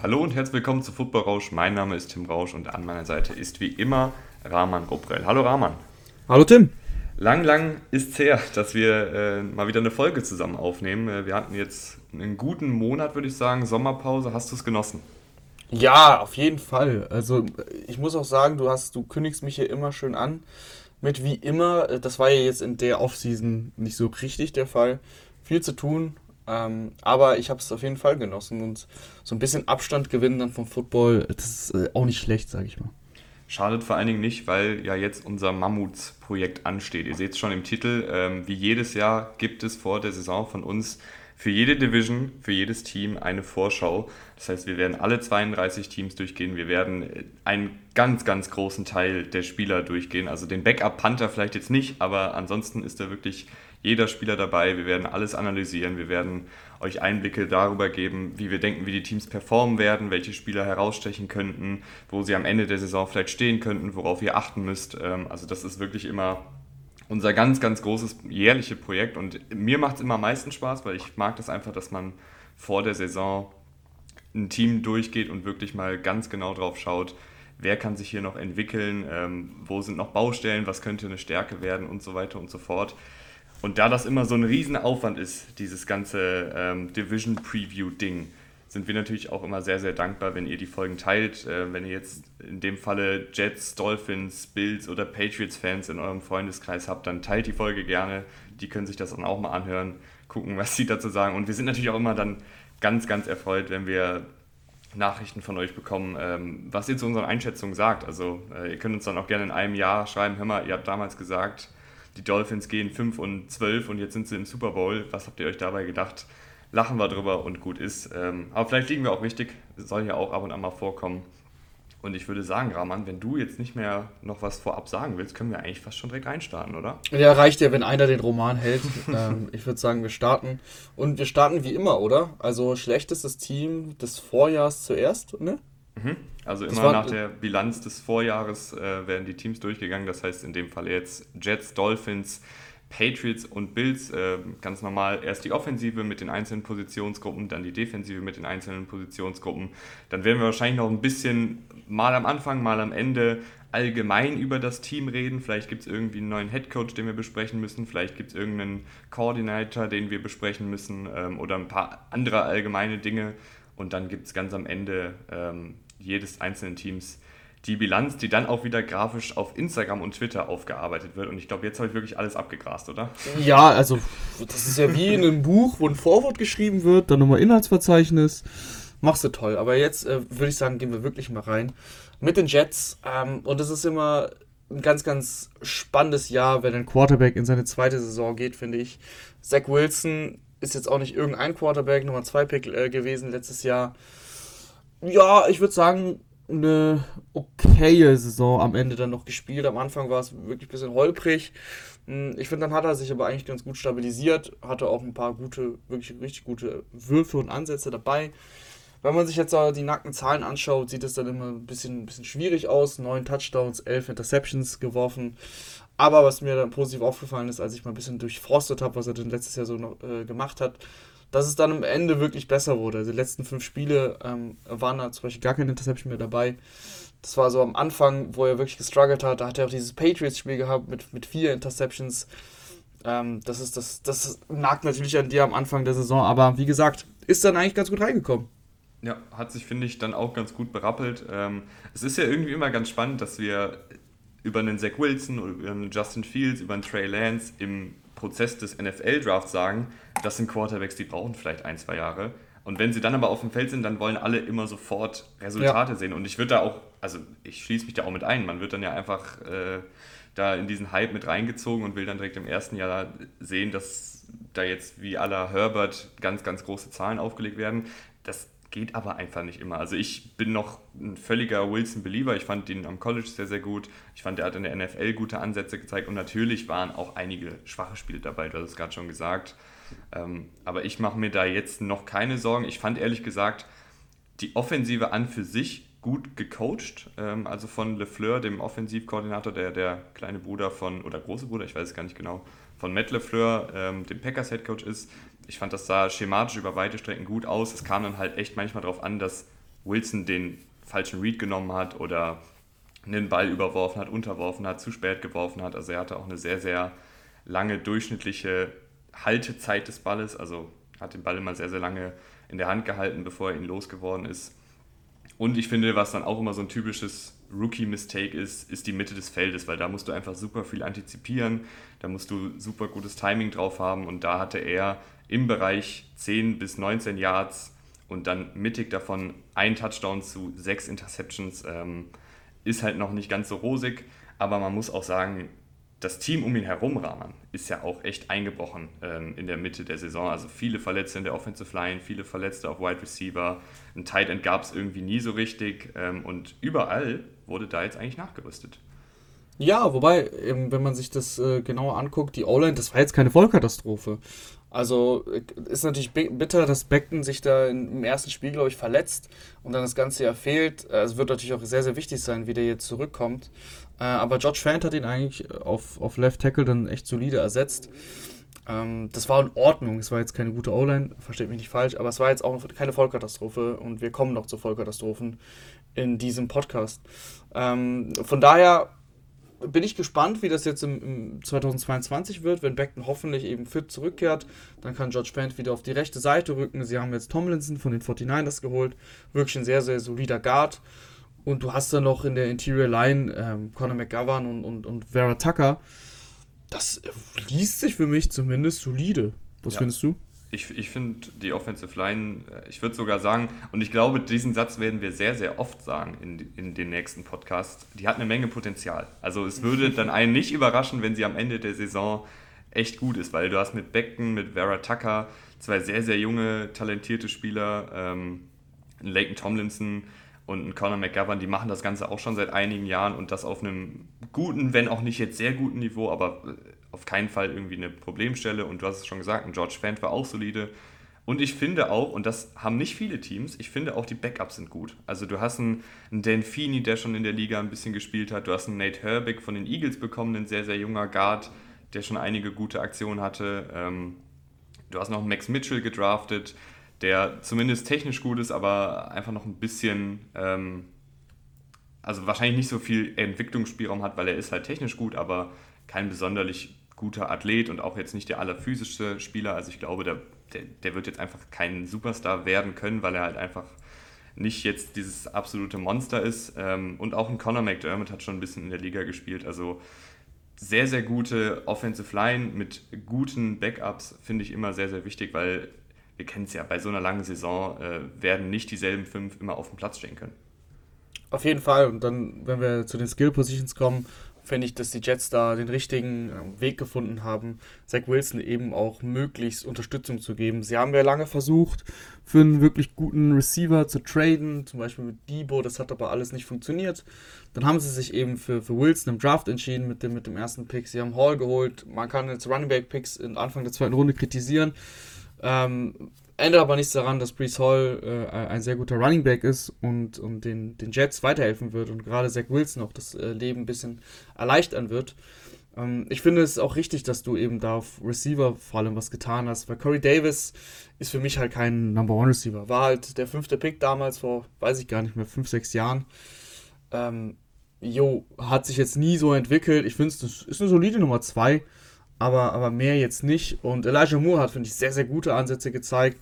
Hallo und herzlich willkommen zu Football Rausch. Mein Name ist Tim Rausch und an meiner Seite ist wie immer Rahman Ruprell. Hallo Rahman. Hallo Tim. Lang, lang ist es her, dass wir äh, mal wieder eine Folge zusammen aufnehmen. Äh, wir hatten jetzt einen guten Monat, würde ich sagen, Sommerpause. Hast du es genossen? Ja, auf jeden Fall. Also ich muss auch sagen, du hast, du kündigst mich hier immer schön an mit wie immer. Das war ja jetzt in der Offseason nicht so richtig der Fall. Viel zu tun, ähm, aber ich habe es auf jeden Fall genossen und so ein bisschen Abstand gewinnen dann vom Football, das ist äh, auch nicht schlecht, sage ich mal. Schadet vor allen Dingen nicht, weil ja jetzt unser Mammuts-Projekt ansteht. Ihr seht es schon im Titel. Ähm, wie jedes Jahr gibt es vor der Saison von uns für jede Division, für jedes Team eine Vorschau. Das heißt, wir werden alle 32 Teams durchgehen. Wir werden einen ganz, ganz großen Teil der Spieler durchgehen. Also den Backup-Panther vielleicht jetzt nicht, aber ansonsten ist da wirklich jeder Spieler dabei. Wir werden alles analysieren. Wir werden euch Einblicke darüber geben, wie wir denken, wie die Teams performen werden, welche Spieler herausstechen könnten, wo sie am Ende der Saison vielleicht stehen könnten, worauf ihr achten müsst. Ähm, also das ist wirklich immer unser ganz, ganz großes jährliches Projekt und mir macht es immer am meisten Spaß, weil ich mag das einfach, dass man vor der Saison ein Team durchgeht und wirklich mal ganz genau drauf schaut, wer kann sich hier noch entwickeln, ähm, wo sind noch Baustellen, was könnte eine Stärke werden und so weiter und so fort. Und da das immer so ein Riesenaufwand ist, dieses ganze ähm, Division Preview-Ding, sind wir natürlich auch immer sehr, sehr dankbar, wenn ihr die Folgen teilt. Äh, wenn ihr jetzt in dem Falle Jets, Dolphins, Bills oder Patriots-Fans in eurem Freundeskreis habt, dann teilt die Folge gerne. Die können sich das dann auch mal anhören, gucken, was sie dazu sagen. Und wir sind natürlich auch immer dann ganz, ganz erfreut, wenn wir Nachrichten von euch bekommen, ähm, was ihr zu unseren Einschätzungen sagt. Also äh, ihr könnt uns dann auch gerne in einem Jahr schreiben, hör mal, ihr habt damals gesagt, die Dolphins gehen 5 und 12 und jetzt sind sie im Super Bowl. Was habt ihr euch dabei gedacht? Lachen wir drüber und gut ist. Ähm, aber vielleicht liegen wir auch richtig, soll ja auch ab und an mal vorkommen. Und ich würde sagen, Rahman, wenn du jetzt nicht mehr noch was vorab sagen willst, können wir eigentlich fast schon direkt einstarten, oder? Ja, reicht ja, wenn einer den Roman hält. ähm, ich würde sagen, wir starten. Und wir starten wie immer, oder? Also schlechtestes Team des Vorjahrs zuerst, ne? Mhm. Also immer war, nach der Bilanz des Vorjahres äh, werden die Teams durchgegangen. Das heißt in dem Fall jetzt Jets, Dolphins, Patriots und Bills äh, ganz normal erst die Offensive mit den einzelnen Positionsgruppen, dann die Defensive mit den einzelnen Positionsgruppen. Dann werden wir wahrscheinlich noch ein bisschen mal am Anfang, mal am Ende allgemein über das Team reden. Vielleicht gibt es irgendwie einen neuen Headcoach, den wir besprechen müssen. Vielleicht gibt es irgendeinen Coordinator, den wir besprechen müssen ähm, oder ein paar andere allgemeine Dinge. Und dann gibt es ganz am Ende ähm, jedes einzelnen Teams die Bilanz, die dann auch wieder grafisch auf Instagram und Twitter aufgearbeitet wird. Und ich glaube, jetzt habe ich wirklich alles abgegrast, oder? Ja, also das ist ja wie in einem Buch, wo ein Vorwort geschrieben wird, dann nochmal Inhaltsverzeichnis. Machst du toll. Aber jetzt äh, würde ich sagen, gehen wir wirklich mal rein mit den Jets. Ähm, und es ist immer ein ganz, ganz spannendes Jahr, wenn ein Quarterback in seine zweite Saison geht, finde ich. Zach Wilson ist jetzt auch nicht irgendein Quarterback, Nummer 2 Pick äh, gewesen letztes Jahr. Ja, ich würde sagen, eine okaye Saison am Ende dann noch gespielt. Am Anfang war es wirklich ein bisschen holprig. Hm, ich finde, dann hat er sich aber eigentlich ganz gut stabilisiert, hatte auch ein paar gute, wirklich richtig gute Würfe und Ansätze dabei. Wenn man sich jetzt die nackten Zahlen anschaut, sieht es dann immer ein bisschen, ein bisschen schwierig aus. Neun Touchdowns, elf Interceptions geworfen. Aber was mir dann positiv aufgefallen ist, als ich mal ein bisschen durchforstet habe, was er denn letztes Jahr so noch, äh, gemacht hat, dass es dann am Ende wirklich besser wurde. Die letzten fünf Spiele ähm, waren da zum Beispiel gar keine Interception mehr dabei. Das war so am Anfang, wo er wirklich gestruggelt hat. Da hat er auch dieses Patriots-Spiel gehabt mit, mit vier Interceptions. Ähm, das, ist, das, das nagt natürlich an dir am Anfang der Saison, aber wie gesagt, ist dann eigentlich ganz gut reingekommen. Ja, hat sich, finde ich, dann auch ganz gut berappelt. Ähm, es ist ja irgendwie immer ganz spannend, dass wir über einen Zach Wilson oder über einen Justin Fields, über einen Trey Lance im Prozess des NFL-Drafts sagen, das sind Quarterbacks, die brauchen vielleicht ein, zwei Jahre. Und wenn sie dann aber auf dem Feld sind, dann wollen alle immer sofort Resultate ja. sehen. Und ich würde da auch, also ich schließe mich da auch mit ein, man wird dann ja einfach äh, da in diesen Hype mit reingezogen und will dann direkt im ersten Jahr sehen, dass da jetzt wie aller Herbert ganz, ganz große Zahlen aufgelegt werden. Das geht aber einfach nicht immer. Also ich bin noch ein völliger Wilson-Believer. Ich fand ihn am College sehr, sehr gut. Ich fand, er hat in der NFL gute Ansätze gezeigt und natürlich waren auch einige schwache Spiele dabei, du hast es gerade schon gesagt. Ähm, aber ich mache mir da jetzt noch keine Sorgen. Ich fand ehrlich gesagt die Offensive an für sich gut gecoacht. Ähm, also von LeFleur, dem Offensivkoordinator, der der kleine Bruder von, oder große Bruder, ich weiß es gar nicht genau, von Matt LeFleur, ähm, dem Packers Headcoach ist ich fand, das sah schematisch über weite Strecken gut aus. Es kam dann halt echt manchmal darauf an, dass Wilson den falschen Read genommen hat oder einen Ball überworfen hat, unterworfen hat, zu spät geworfen hat. Also er hatte auch eine sehr, sehr lange durchschnittliche Haltezeit des Balles. Also hat den Ball immer sehr, sehr lange in der Hand gehalten, bevor er ihn losgeworden ist. Und ich finde, was dann auch immer so ein typisches Rookie-Mistake ist, ist die Mitte des Feldes, weil da musst du einfach super viel antizipieren, da musst du super gutes Timing drauf haben und da hatte er im Bereich 10 bis 19 Yards und dann mittig davon ein Touchdown zu sechs Interceptions. Ähm, ist halt noch nicht ganz so rosig, aber man muss auch sagen, das Team um ihn herum, Rahman, ist ja auch echt eingebrochen ähm, in der Mitte der Saison. Also viele Verletzte in der Offensive Line, viele Verletzte auf Wide Receiver. Ein Tight End gab es irgendwie nie so richtig. Ähm, und überall wurde da jetzt eigentlich nachgerüstet. Ja, wobei, wenn man sich das äh, genauer anguckt, die O-Line, das war jetzt keine Vollkatastrophe. Also äh, ist natürlich bitter, dass Beckton sich da im ersten Spiel, glaube ich, verletzt und dann das ganze Jahr fehlt. Äh, es wird natürlich auch sehr, sehr wichtig sein, wie der jetzt zurückkommt. Äh, aber George Fant hat ihn eigentlich auf, auf Left Tackle dann echt solide ersetzt. Ähm, das war in Ordnung. Es war jetzt keine gute O-Line, versteht mich nicht falsch, aber es war jetzt auch keine Vollkatastrophe und wir kommen noch zu Vollkatastrophen in diesem Podcast. Ähm, von daher bin ich gespannt, wie das jetzt im, im 2022 wird, wenn Beckton hoffentlich eben fit zurückkehrt. Dann kann George Fant wieder auf die rechte Seite rücken. Sie haben jetzt Tomlinson von den 49ers geholt. Wirklich ein sehr, sehr solider Guard. Und du hast dann noch in der Interior Line ähm, Conor McGovern und, und, und Vera Tucker. Das liest sich für mich zumindest solide. Was ja. findest du? Ich, ich finde die Offensive Line, äh, ich würde sogar sagen, und ich glaube, diesen Satz werden wir sehr, sehr oft sagen in, in den nächsten Podcasts, die hat eine Menge Potenzial. Also es würde dann einen nicht überraschen, wenn sie am Ende der Saison echt gut ist, weil du hast mit Beckton, mit Vera Tucker zwei sehr, sehr junge, talentierte Spieler, ähm, Leighton Tomlinson und ein Conor McGovern, die machen das Ganze auch schon seit einigen Jahren und das auf einem guten, wenn auch nicht jetzt sehr guten Niveau, aber äh, auf keinen Fall irgendwie eine Problemstelle. Und du hast es schon gesagt, ein George Fant war auch solide. Und ich finde auch, und das haben nicht viele Teams, ich finde auch die Backups sind gut. Also du hast einen, einen Dan Feeney, der schon in der Liga ein bisschen gespielt hat. Du hast einen Nate Herbig von den Eagles bekommen, ein sehr, sehr junger Guard, der schon einige gute Aktionen hatte. Ähm, du hast noch Max Mitchell gedraftet der zumindest technisch gut ist, aber einfach noch ein bisschen, ähm, also wahrscheinlich nicht so viel Entwicklungsspielraum hat, weil er ist halt technisch gut, aber kein besonderlich guter Athlet und auch jetzt nicht der allerphysischste Spieler. Also ich glaube, der, der, der wird jetzt einfach kein Superstar werden können, weil er halt einfach nicht jetzt dieses absolute Monster ist. Ähm, und auch ein Conor McDermott hat schon ein bisschen in der Liga gespielt. Also sehr, sehr gute Offensive Line mit guten Backups finde ich immer sehr, sehr wichtig, weil wir kennen es ja, bei so einer langen Saison äh, werden nicht dieselben fünf immer auf dem Platz stehen können. Auf jeden Fall. Und dann, wenn wir zu den Skill Positions kommen, finde ich, dass die Jets da den richtigen äh, Weg gefunden haben, Zach Wilson eben auch möglichst Unterstützung zu geben. Sie haben ja lange versucht, für einen wirklich guten Receiver zu traden, zum Beispiel mit Debo, das hat aber alles nicht funktioniert. Dann haben sie sich eben für, für Wilson im Draft entschieden mit dem, mit dem ersten Pick. Sie haben Hall geholt. Man kann jetzt Running Back Picks in Anfang der zweiten Runde kritisieren. Ähm, ändert aber nichts daran, dass Brees Hall äh, ein sehr guter Running Back ist und, und den, den Jets weiterhelfen wird und gerade Zach Wilson auch das äh, Leben ein bisschen erleichtern wird. Ähm, ich finde es auch richtig, dass du eben da auf Receiver vor allem was getan hast, weil Corey Davis ist für mich halt kein Number One Receiver. War halt der fünfte Pick damals vor, weiß ich gar nicht mehr, fünf, sechs Jahren. Ähm, jo, hat sich jetzt nie so entwickelt. Ich finde es ist eine solide Nummer zwei aber, aber mehr jetzt nicht. Und Elijah Moore hat, finde ich, sehr, sehr gute Ansätze gezeigt.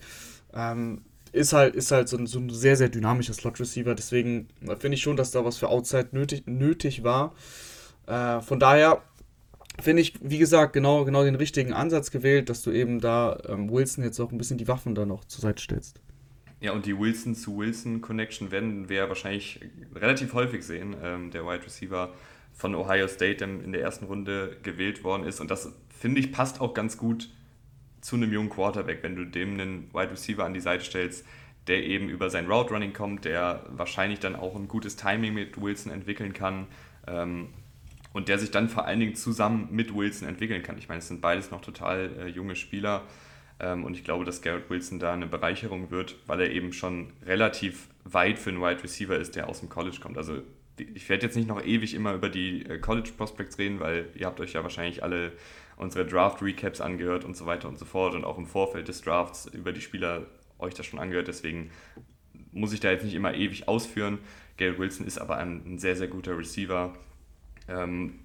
Ähm, ist halt, ist halt so ein, so ein sehr, sehr dynamischer Slot-Receiver. Deswegen finde ich schon, dass da was für Outside nötig, nötig war. Äh, von daher finde ich, wie gesagt, genau, genau den richtigen Ansatz gewählt, dass du eben da ähm, Wilson jetzt auch ein bisschen die Waffen da noch zur Seite stellst. Ja, und die Wilson zu Wilson Connection werden wir wahrscheinlich relativ häufig sehen. Ähm, der Wide Receiver von Ohio State in der ersten Runde gewählt worden ist. Und das finde ich, passt auch ganz gut zu einem jungen Quarterback, wenn du dem einen Wide Receiver an die Seite stellst, der eben über sein Route Running kommt, der wahrscheinlich dann auch ein gutes Timing mit Wilson entwickeln kann ähm, und der sich dann vor allen Dingen zusammen mit Wilson entwickeln kann. Ich meine, es sind beides noch total äh, junge Spieler ähm, und ich glaube, dass Garrett Wilson da eine Bereicherung wird, weil er eben schon relativ weit für einen Wide Receiver ist, der aus dem College kommt. Also ich werde jetzt nicht noch ewig immer über die äh, College Prospects reden, weil ihr habt euch ja wahrscheinlich alle unsere Draft-Recaps angehört und so weiter und so fort und auch im Vorfeld des Drafts über die Spieler euch das schon angehört. Deswegen muss ich da jetzt nicht immer ewig ausführen. Gail Wilson ist aber ein, ein sehr, sehr guter Receiver. Ähm,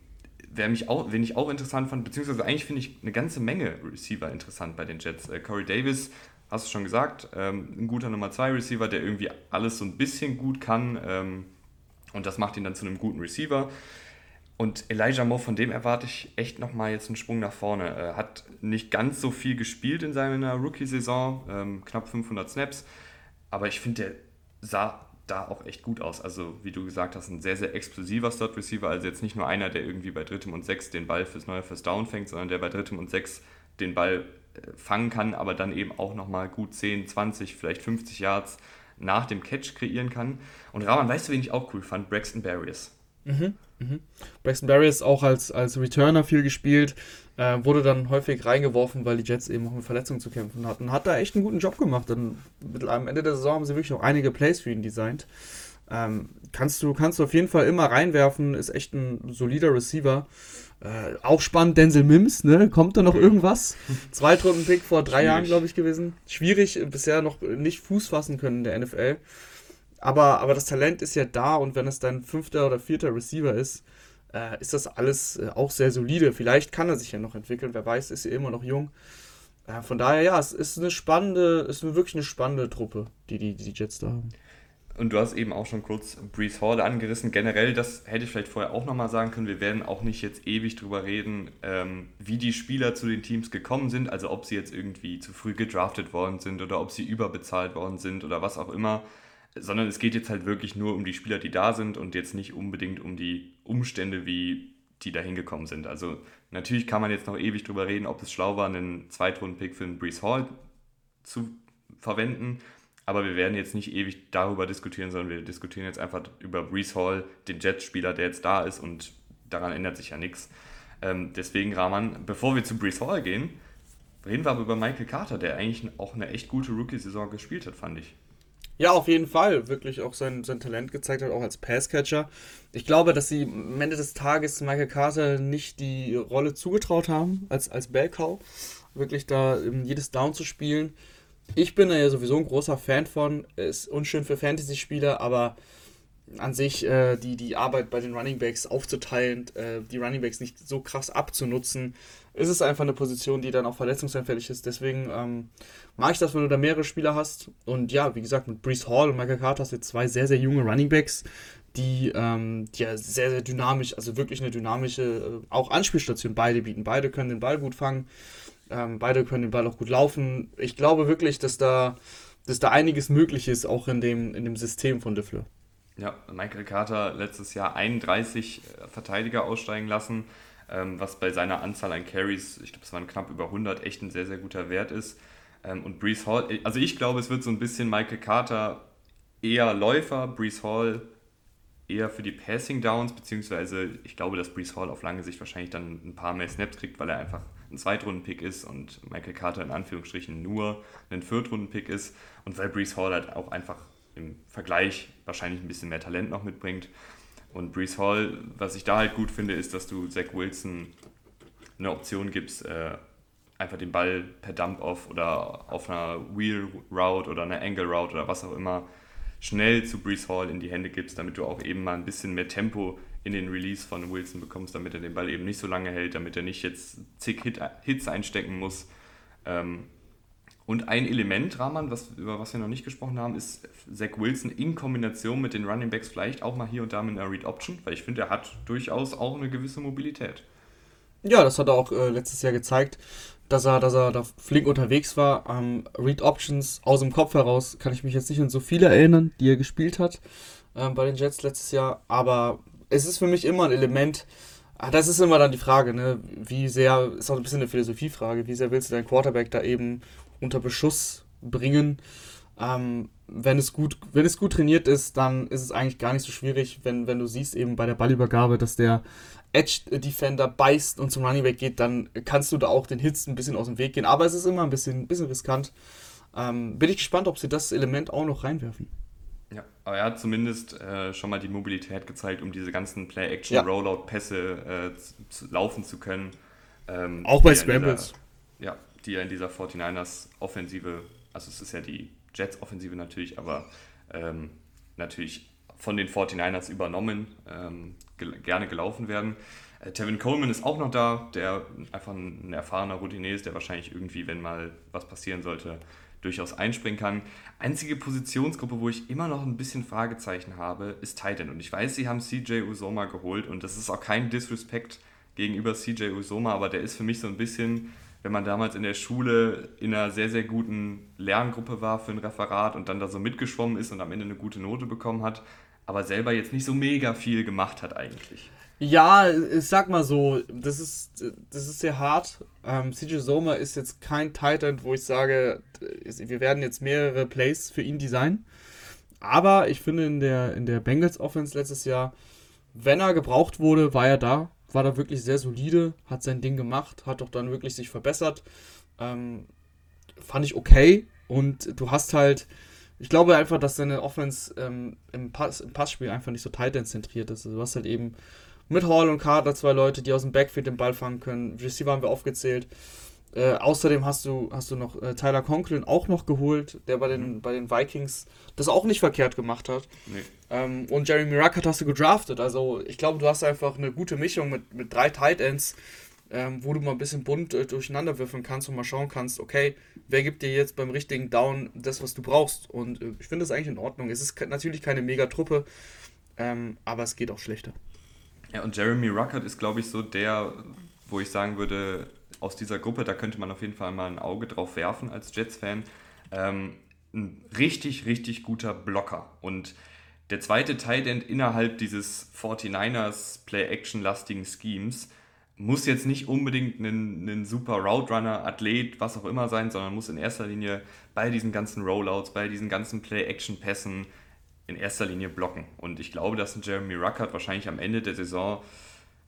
wer mich auch, wen ich auch interessant fand, beziehungsweise eigentlich finde ich eine ganze Menge Receiver interessant bei den Jets. Äh, Corey Davis, hast du schon gesagt, ähm, ein guter Nummer 2 Receiver, der irgendwie alles so ein bisschen gut kann ähm, und das macht ihn dann zu einem guten Receiver. Und Elijah Moore, von dem erwarte ich echt nochmal jetzt einen Sprung nach vorne. Er hat nicht ganz so viel gespielt in seiner Rookie-Saison, ähm, knapp 500 Snaps, aber ich finde, der sah da auch echt gut aus. Also, wie du gesagt hast, ein sehr, sehr explosiver Slot-Receiver. Also jetzt nicht nur einer, der irgendwie bei drittem und sechs den Ball fürs neue First Down fängt, sondern der bei drittem und sechs den Ball äh, fangen kann, aber dann eben auch nochmal gut 10, 20, vielleicht 50 Yards nach dem Catch kreieren kann. Und Rahman, weißt du, wen ich auch cool fand? Braxton Barriers. Mhm, mhm. Braxton Barriers auch als, als Returner viel gespielt, äh, wurde dann häufig reingeworfen, weil die Jets eben auch mit Verletzungen zu kämpfen hatten. Hat da echt einen guten Job gemacht. Dann am Ende der Saison haben sie wirklich auch einige Plays für ihn designt. Ähm, kannst, du, kannst du auf jeden Fall immer reinwerfen, ist echt ein solider Receiver. Äh, auch spannend, Denzel Mims, ne? Kommt da noch irgendwas? Zweitrunden-Pick vor drei Schwierig. Jahren, glaube ich, gewesen. Schwierig, bisher noch nicht Fuß fassen können in der NFL. Aber, aber das Talent ist ja da und wenn es dein fünfter oder vierter Receiver ist, äh, ist das alles äh, auch sehr solide. Vielleicht kann er sich ja noch entwickeln, wer weiß, ist er immer noch jung. Äh, von daher, ja, es ist eine spannende, ist wirklich eine spannende Truppe, die die, die Jets da haben. Und du hast eben auch schon kurz Brees Hall angerissen. Generell, das hätte ich vielleicht vorher auch nochmal sagen können, wir werden auch nicht jetzt ewig drüber reden, ähm, wie die Spieler zu den Teams gekommen sind, also ob sie jetzt irgendwie zu früh gedraftet worden sind oder ob sie überbezahlt worden sind oder was auch immer sondern es geht jetzt halt wirklich nur um die Spieler, die da sind und jetzt nicht unbedingt um die Umstände, wie die da hingekommen sind. Also natürlich kann man jetzt noch ewig drüber reden, ob es schlau war, einen Zweitrunden-Pick für einen Brees Hall zu verwenden, aber wir werden jetzt nicht ewig darüber diskutieren, sondern wir diskutieren jetzt einfach über Brees Hall, den Jets-Spieler, der jetzt da ist und daran ändert sich ja nichts. Ähm, deswegen, Rahman, bevor wir zu Brees Hall gehen, reden wir aber über Michael Carter, der eigentlich auch eine echt gute Rookie-Saison gespielt hat, fand ich. Ja, auf jeden Fall. Wirklich auch sein, sein Talent gezeigt hat, auch als Passcatcher. Ich glaube, dass sie am Ende des Tages Michael Carter nicht die Rolle zugetraut haben, als, als Bellcow. Wirklich da jedes Down zu spielen. Ich bin da ja sowieso ein großer Fan von. Ist unschön für Fantasy-Spieler, aber an sich äh, die, die Arbeit bei den Running Backs aufzuteilen, äh, die Running Backs nicht so krass abzunutzen, ist es einfach eine Position, die dann auch verletzungsanfällig ist. Deswegen ähm, mag ich das, wenn du da mehrere Spieler hast. Und ja, wie gesagt, mit Brees Hall und Michael Carter hast du jetzt zwei sehr, sehr junge Running Backs, die, ähm, die ja sehr, sehr dynamisch, also wirklich eine dynamische, äh, auch Anspielstation beide bieten. Beide können den Ball gut fangen, ähm, beide können den Ball auch gut laufen. Ich glaube wirklich, dass da, dass da einiges möglich ist, auch in dem, in dem System von Diffler. Ja, Michael Carter letztes Jahr 31 äh, Verteidiger aussteigen lassen, ähm, was bei seiner Anzahl an Carries, ich glaube, es waren knapp über 100, echt ein sehr, sehr guter Wert ist. Ähm, und Brees Hall, äh, also ich glaube, es wird so ein bisschen Michael Carter eher Läufer, Brees Hall eher für die Passing Downs, beziehungsweise ich glaube, dass Brees Hall auf lange Sicht wahrscheinlich dann ein paar mehr Snaps kriegt, weil er einfach ein Zweitrunden-Pick ist und Michael Carter in Anführungsstrichen nur ein Viertrunden-Pick ist und weil Brees Hall halt auch einfach im Vergleich wahrscheinlich ein bisschen mehr Talent noch mitbringt. Und Brees Hall, was ich da halt gut finde, ist, dass du Zach Wilson eine Option gibst, äh, einfach den Ball per Dump-Off oder auf einer Wheel-Route oder einer Angle-Route oder was auch immer schnell zu Brees Hall in die Hände gibst, damit du auch eben mal ein bisschen mehr Tempo in den Release von Wilson bekommst, damit er den Ball eben nicht so lange hält, damit er nicht jetzt zig Hit, Hits einstecken muss. Ähm, und ein Element, Rahman, was, über was wir noch nicht gesprochen haben, ist Zach Wilson in Kombination mit den Running Backs vielleicht auch mal hier und da mit einer Read Option, weil ich finde, er hat durchaus auch eine gewisse Mobilität. Ja, das hat er auch äh, letztes Jahr gezeigt, dass er, dass er da flink unterwegs war. Ähm, Read Options aus dem Kopf heraus kann ich mich jetzt nicht an so viele erinnern, die er gespielt hat äh, bei den Jets letztes Jahr, aber es ist für mich immer ein Element, ah, das ist immer dann die Frage, ne? wie sehr, ist auch ein bisschen eine Philosophiefrage, wie sehr willst du deinen Quarterback da eben unter Beschuss bringen. Ähm, wenn, es gut, wenn es gut trainiert ist, dann ist es eigentlich gar nicht so schwierig, wenn, wenn du siehst eben bei der Ballübergabe, dass der Edge-Defender beißt und zum Running Back geht, dann kannst du da auch den Hits ein bisschen aus dem Weg gehen. Aber es ist immer ein bisschen, bisschen riskant. Ähm, bin ich gespannt, ob sie das Element auch noch reinwerfen. Ja, aber er hat zumindest äh, schon mal die Mobilität gezeigt, um diese ganzen Play-Action-Rollout-Pässe äh, laufen zu können. Ähm, auch bei Scrambles. Ja, die ja in dieser 49ers Offensive, also es ist ja die Jets Offensive natürlich, aber ähm, natürlich von den 49ers übernommen, ähm, gel gerne gelaufen werden. Äh, Tevin Coleman ist auch noch da, der einfach ein erfahrener Routinier ist, der wahrscheinlich irgendwie, wenn mal was passieren sollte, durchaus einspringen kann. Einzige Positionsgruppe, wo ich immer noch ein bisschen Fragezeichen habe, ist Titan. Und ich weiß, sie haben CJ Usoma geholt und das ist auch kein Disrespect gegenüber CJ Usoma, aber der ist für mich so ein bisschen, wenn man damals in der Schule in einer sehr, sehr guten Lerngruppe war für ein Referat und dann da so mitgeschwommen ist und am Ende eine gute Note bekommen hat, aber selber jetzt nicht so mega viel gemacht hat eigentlich. Ja, ich sag mal so, das ist, das ist sehr hart. Ähm, CJ Soma ist jetzt kein Titan, wo ich sage, wir werden jetzt mehrere Plays für ihn designen. Aber ich finde in der, in der Bengals Offense letztes Jahr, wenn er gebraucht wurde, war er da. War da wirklich sehr solide, hat sein Ding gemacht, hat doch dann wirklich sich verbessert. Ähm, fand ich okay. Und du hast halt, ich glaube einfach, dass deine Offense ähm, im, Pass, im Passspiel einfach nicht so Titan-zentriert ist. Also du hast halt eben mit Hall und Carter zwei Leute, die aus dem Backfield den Ball fangen können. Receiver haben wir aufgezählt. Äh, außerdem hast du, hast du noch äh, Tyler Conklin auch noch geholt, der bei den, mhm. bei den Vikings das auch nicht verkehrt gemacht hat. Nee. Ähm, und Jeremy Ruckert hast du gedraftet. Also ich glaube, du hast einfach eine gute Mischung mit, mit drei Tight Ends, ähm, wo du mal ein bisschen bunt äh, durcheinander würfeln kannst und mal schauen kannst, okay, wer gibt dir jetzt beim richtigen Down das, was du brauchst. Und äh, ich finde das eigentlich in Ordnung. Es ist natürlich keine Mega-Truppe, ähm, aber es geht auch schlechter. Ja, und Jeremy Ruckert ist, glaube ich, so der, wo ich sagen würde, aus dieser Gruppe, da könnte man auf jeden Fall mal ein Auge drauf werfen als Jets-Fan. Ähm, ein richtig, richtig guter Blocker. Und der zweite Tight End innerhalb dieses 49ers Play-Action-lastigen Schemes muss jetzt nicht unbedingt ein, ein super Route Runner, Athlet, was auch immer sein, sondern muss in erster Linie bei diesen ganzen Rollouts, bei diesen ganzen Play-Action-Pässen in erster Linie blocken. Und ich glaube, dass ein Jeremy Ruckert wahrscheinlich am Ende der Saison,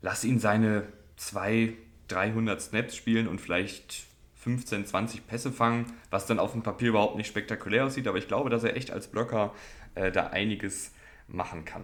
lass ihn seine 200, 300 Snaps spielen und vielleicht 15, 20 Pässe fangen, was dann auf dem Papier überhaupt nicht spektakulär aussieht. Aber ich glaube, dass er echt als Blocker äh, da einiges machen kann.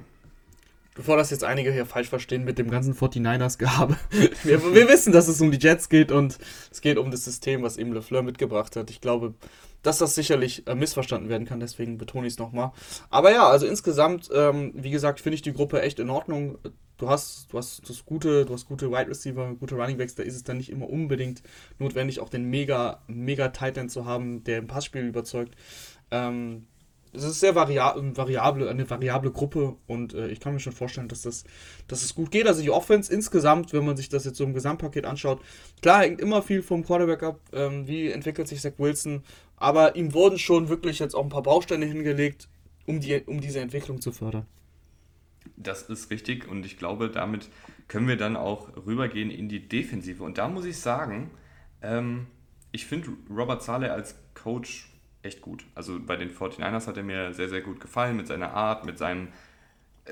Bevor das jetzt einige hier falsch verstehen mit dem ganzen 49ers-Gehabe. wir, wir, wissen, dass es um die Jets geht und es geht um das System, was eben LeFleur mitgebracht hat. Ich glaube, dass das sicherlich äh, missverstanden werden kann, deswegen betone ich es nochmal. Aber ja, also insgesamt, ähm, wie gesagt, finde ich die Gruppe echt in Ordnung. Du hast, du hast das gute, du hast gute Wide Receiver, gute Running Backs, da ist es dann nicht immer unbedingt notwendig, auch den mega, mega Tight End zu haben, der im Passspiel überzeugt. Ähm, es ist sehr variable, eine variable Gruppe und äh, ich kann mir schon vorstellen, dass das, dass es gut geht. Also die Offense insgesamt, wenn man sich das jetzt so im Gesamtpaket anschaut, klar hängt immer viel vom Quarterback ab, ähm, wie entwickelt sich Zach Wilson, aber ihm wurden schon wirklich jetzt auch ein paar Bausteine hingelegt, um, die, um diese Entwicklung zu fördern. Das ist richtig und ich glaube, damit können wir dann auch rübergehen in die Defensive. Und da muss ich sagen, ähm, ich finde Robert Saleh als Coach echt gut. Also bei den 49ers hat er mir sehr, sehr gut gefallen mit seiner Art, mit seinem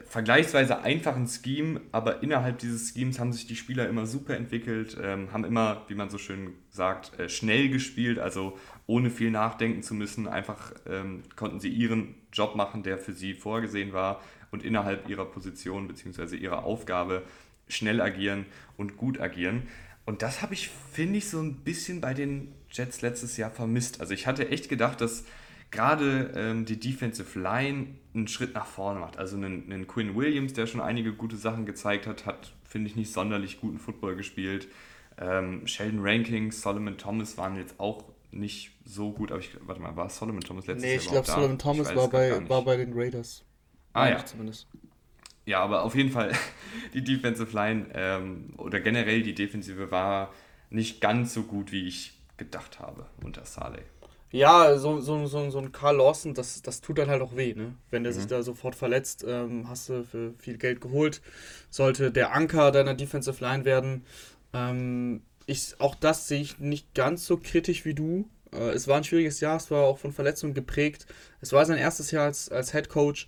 vergleichsweise einfachen Scheme, aber innerhalb dieses Schemes haben sich die Spieler immer super entwickelt, ähm, haben immer, wie man so schön sagt, äh, schnell gespielt, also ohne viel nachdenken zu müssen. Einfach ähm, konnten sie ihren Job machen, der für sie vorgesehen war und innerhalb ihrer Position bzw. ihrer Aufgabe schnell agieren und gut agieren. Und das habe ich, finde ich, so ein bisschen bei den Jets letztes Jahr vermisst. Also ich hatte echt gedacht, dass gerade ähm, die Defensive Line einen Schritt nach vorne macht. Also einen, einen Quinn Williams, der schon einige gute Sachen gezeigt hat, hat, finde ich, nicht sonderlich guten Football gespielt. Ähm, Sheldon Rankings, Solomon Thomas waren jetzt auch nicht so gut, aber ich, warte mal, war Solomon Thomas letztes nee, Jahr? Nee, ich glaube, Solomon Thomas war bei, war bei den Raiders. Ah ja. Zumindest. Ja, aber auf jeden Fall die Defensive Line ähm, oder generell die Defensive war nicht ganz so gut, wie ich gedacht habe unter Saleh. Ja, so, so, so, so ein Carl Lawson, das, das tut dann halt auch weh, ne? Wenn der mhm. sich da sofort verletzt, ähm, hast du für viel Geld geholt. Sollte der Anker deiner Defensive Line werden. Ähm, ich, auch das sehe ich nicht ganz so kritisch wie du. Äh, es war ein schwieriges Jahr, es war auch von Verletzungen geprägt. Es war sein erstes Jahr als, als Head Coach.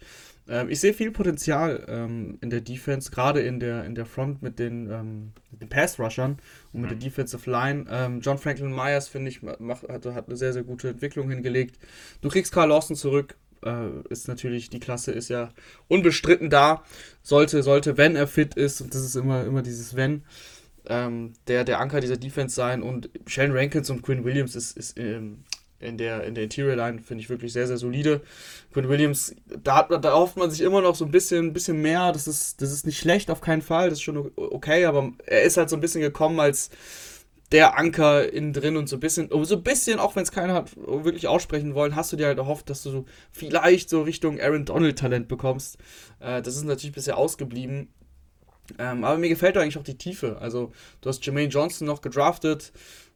Ähm, ich sehe viel Potenzial ähm, in der Defense, gerade in der, in der Front mit den, ähm, den Pass-Rushern und mit mhm. der Defensive Line. Ähm, John Franklin Myers, finde ich, macht, hat, hat eine sehr, sehr gute Entwicklung hingelegt. Du kriegst Carl Lawson zurück. Äh, ist natürlich, die Klasse ist ja unbestritten da. Sollte, sollte, wenn er fit ist, und das ist immer, immer dieses Wenn. ähm, der, der Anker dieser Defense sein. Und Shane Rankins und Quinn Williams ist, ist ähm, in der, in der Interior Line, finde ich wirklich sehr, sehr solide. Quinn Williams, da, da hofft man sich immer noch so ein bisschen, bisschen mehr. Das ist, das ist nicht schlecht, auf keinen Fall. Das ist schon okay, aber er ist halt so ein bisschen gekommen als der Anker innen drin und so ein bisschen, so ein bisschen, auch wenn es keiner hat wirklich aussprechen wollen, hast du dir halt erhofft, dass du so vielleicht so Richtung Aaron Donald Talent bekommst. Äh, das ist natürlich bisher ausgeblieben. Ähm, aber mir gefällt eigentlich auch die Tiefe. Also, du hast Jermaine Johnson noch gedraftet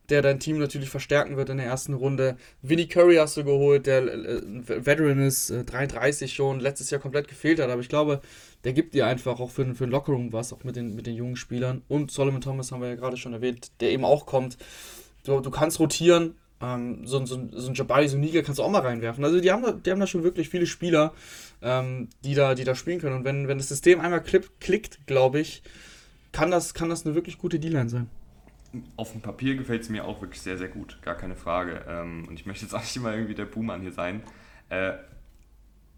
der dein Team natürlich verstärken wird in der ersten Runde. Vinnie Curry hast du geholt, der äh, Veteran ist, äh, 33 schon, letztes Jahr komplett gefehlt hat, aber ich glaube, der gibt dir einfach auch für, für den Lockerroom was, auch mit den, mit den jungen Spielern. Und Solomon Thomas haben wir ja gerade schon erwähnt, der eben auch kommt. Du, du kannst rotieren, ähm, so, so, so ein Jabari Suniga kannst du auch mal reinwerfen. Also die haben da, die haben da schon wirklich viele Spieler, ähm, die, da, die da spielen können. Und wenn, wenn das System einmal klipp, klickt, glaube ich, kann das, kann das eine wirklich gute D-Line sein auf dem Papier gefällt es mir auch wirklich sehr, sehr gut, gar keine Frage. Ähm, und ich möchte jetzt auch nicht immer irgendwie der Buhmann hier sein. Äh,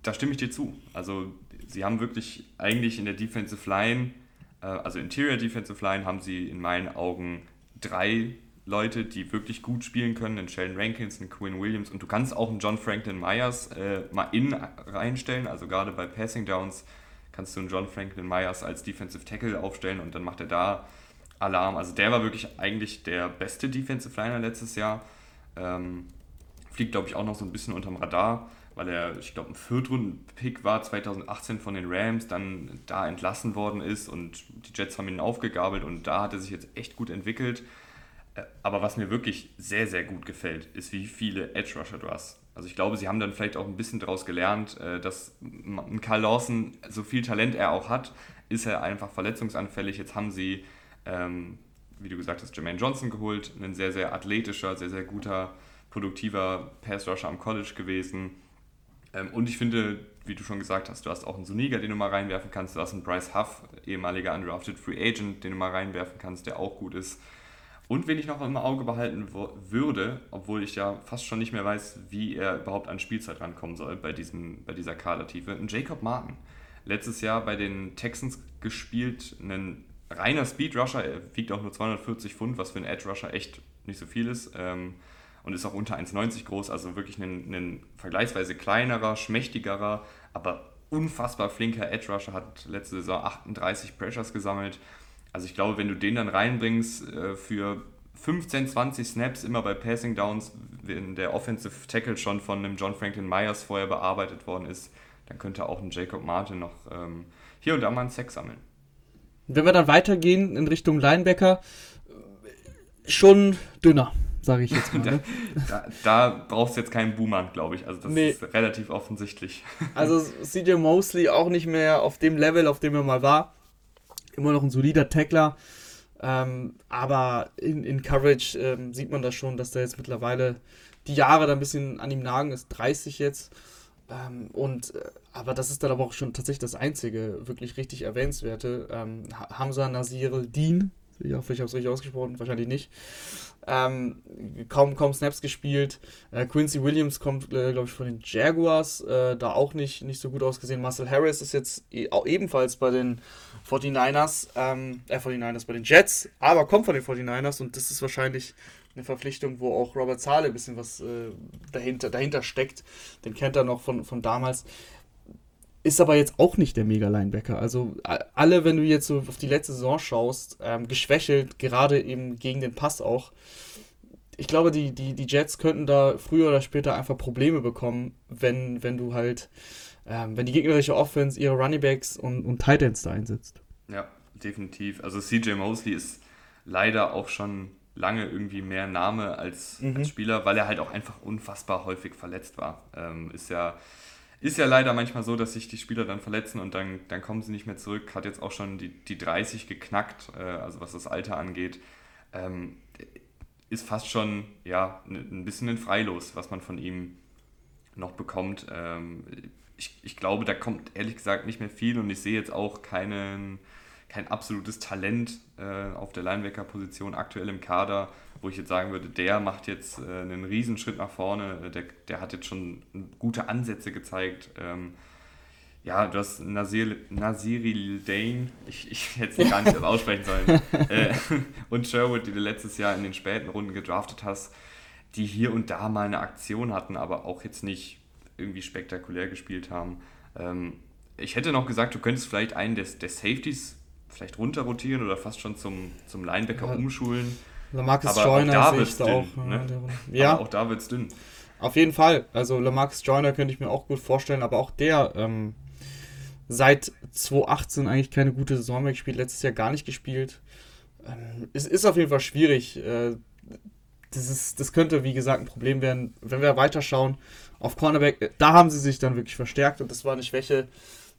da stimme ich dir zu. Also, sie haben wirklich eigentlich in der Defensive Line, äh, also Interior Defensive Line, haben sie in meinen Augen drei Leute, die wirklich gut spielen können, einen Sheldon Rankins, einen Quinn Williams und du kannst auch einen John Franklin Myers äh, mal in reinstellen, also gerade bei Passing Downs kannst du einen John Franklin Myers als Defensive Tackle aufstellen und dann macht er da Alarm. Also der war wirklich eigentlich der beste Defensive Liner letztes Jahr. Ähm, fliegt, glaube ich, auch noch so ein bisschen unterm Radar, weil er, ich glaube, ein Viertrunden-Pick war 2018 von den Rams, dann da entlassen worden ist und die Jets haben ihn aufgegabelt und da hat er sich jetzt echt gut entwickelt. Äh, aber was mir wirklich sehr, sehr gut gefällt, ist, wie viele Edge Rusher du hast. Also ich glaube, sie haben dann vielleicht auch ein bisschen daraus gelernt, äh, dass ein Karl Lawson, so viel Talent er auch hat, ist er einfach verletzungsanfällig. Jetzt haben sie ähm, wie du gesagt hast, Jermaine Johnson geholt, ein sehr, sehr athletischer, sehr, sehr guter, produktiver Pass-Rusher am College gewesen. Ähm, und ich finde, wie du schon gesagt hast, du hast auch einen Suniga, den du mal reinwerfen kannst, du hast einen Bryce Huff, ehemaliger undrafted Free Agent, den du mal reinwerfen kannst, der auch gut ist. Und wen ich noch im Auge behalten würde, obwohl ich ja fast schon nicht mehr weiß, wie er überhaupt an Spielzeit rankommen soll bei, diesem, bei dieser Kadertiefe, ein Jacob Martin. Letztes Jahr bei den Texans gespielt, einen reiner Speed Rusher, er wiegt auch nur 240 Pfund, was für einen Edge Rusher echt nicht so viel ist. Ähm, und ist auch unter 1,90 groß, also wirklich ein, ein vergleichsweise kleinerer, schmächtigerer, aber unfassbar flinker Edge Rusher, hat letzte Saison 38 Pressures gesammelt. Also ich glaube, wenn du den dann reinbringst äh, für 15, 20 Snaps immer bei Passing Downs, wenn der Offensive Tackle schon von einem John Franklin Myers vorher bearbeitet worden ist, dann könnte auch ein Jacob Martin noch ähm, hier und da mal einen Sack sammeln. Wenn wir dann weitergehen in Richtung Linebacker, schon dünner, sage ich jetzt mal. Ne? da, da, brauchst du jetzt keinen Boomer, glaube ich. Also das nee. ist relativ offensichtlich. Also CJ Mosley auch nicht mehr auf dem Level, auf dem er mal war. Immer noch ein solider Tackler. Ähm, aber in, in Coverage ähm, sieht man das schon, dass da jetzt mittlerweile die Jahre da ein bisschen an ihm nagen ist. 30 jetzt. Ähm, und, äh, aber das ist dann aber auch schon tatsächlich das einzige wirklich richtig erwähnenswerte. Ähm, Hamza Nasir Dean, ich hoffe, ich habe es richtig ausgesprochen, wahrscheinlich nicht. Ähm, kaum, kaum Snaps gespielt. Äh, Quincy Williams kommt, äh, glaube ich, von den Jaguars, äh, da auch nicht, nicht so gut ausgesehen. Marcel Harris ist jetzt e ebenfalls bei den 49ers, ähm, äh, 49ers bei den Jets, aber kommt von den 49ers und das ist wahrscheinlich eine Verpflichtung, wo auch Robert Zahle ein bisschen was äh, dahinter, dahinter steckt. Den kennt er noch von, von damals. Ist aber jetzt auch nicht der Mega-Linebacker. Also alle, wenn du jetzt so auf die letzte Saison schaust, ähm, geschwächelt, gerade eben gegen den Pass auch. Ich glaube, die, die, die Jets könnten da früher oder später einfach Probleme bekommen, wenn, wenn du halt, ähm, wenn die gegnerische Offense ihre Runningbacks und, und Tight da einsetzt. Ja, definitiv. Also CJ Mosley ist leider auch schon lange irgendwie mehr Name als, mhm. als Spieler, weil er halt auch einfach unfassbar häufig verletzt war. Ähm, ist ja ist ja leider manchmal so, dass sich die Spieler dann verletzen und dann, dann kommen sie nicht mehr zurück. Hat jetzt auch schon die, die 30 geknackt, äh, also was das Alter angeht. Ähm, ist fast schon ja, ein bisschen ein Freilos, was man von ihm noch bekommt. Ähm, ich, ich glaube, da kommt ehrlich gesagt nicht mehr viel und ich sehe jetzt auch keinen kein absolutes Talent äh, auf der Linebacker-Position aktuell im Kader, wo ich jetzt sagen würde, der macht jetzt äh, einen Riesenschritt nach vorne, äh, der, der hat jetzt schon gute Ansätze gezeigt. Ähm, ja, du hast Nasir, Nasiri Dane, ich, ich hätte es gar nicht aussprechen sollen, äh, und Sherwood, die du letztes Jahr in den späten Runden gedraftet hast, die hier und da mal eine Aktion hatten, aber auch jetzt nicht irgendwie spektakulär gespielt haben. Ähm, ich hätte noch gesagt, du könntest vielleicht einen des, der Safeties vielleicht runterrotieren oder fast schon zum, zum Linebacker ja. umschulen. Lamarcus aber Joyner auch da sehe auch. Ne? Ja, aber auch da wird es dünn. Auf jeden Fall. Also Lamarcus Joyner könnte ich mir auch gut vorstellen, aber auch der ähm, seit 2018 eigentlich keine gute Saison mehr gespielt, letztes Jahr gar nicht gespielt. Ähm, es ist auf jeden Fall schwierig. Äh, das, ist, das könnte, wie gesagt, ein Problem werden, wenn wir weiterschauen. Auf Cornerback, äh, da haben sie sich dann wirklich verstärkt und das war eine Schwäche,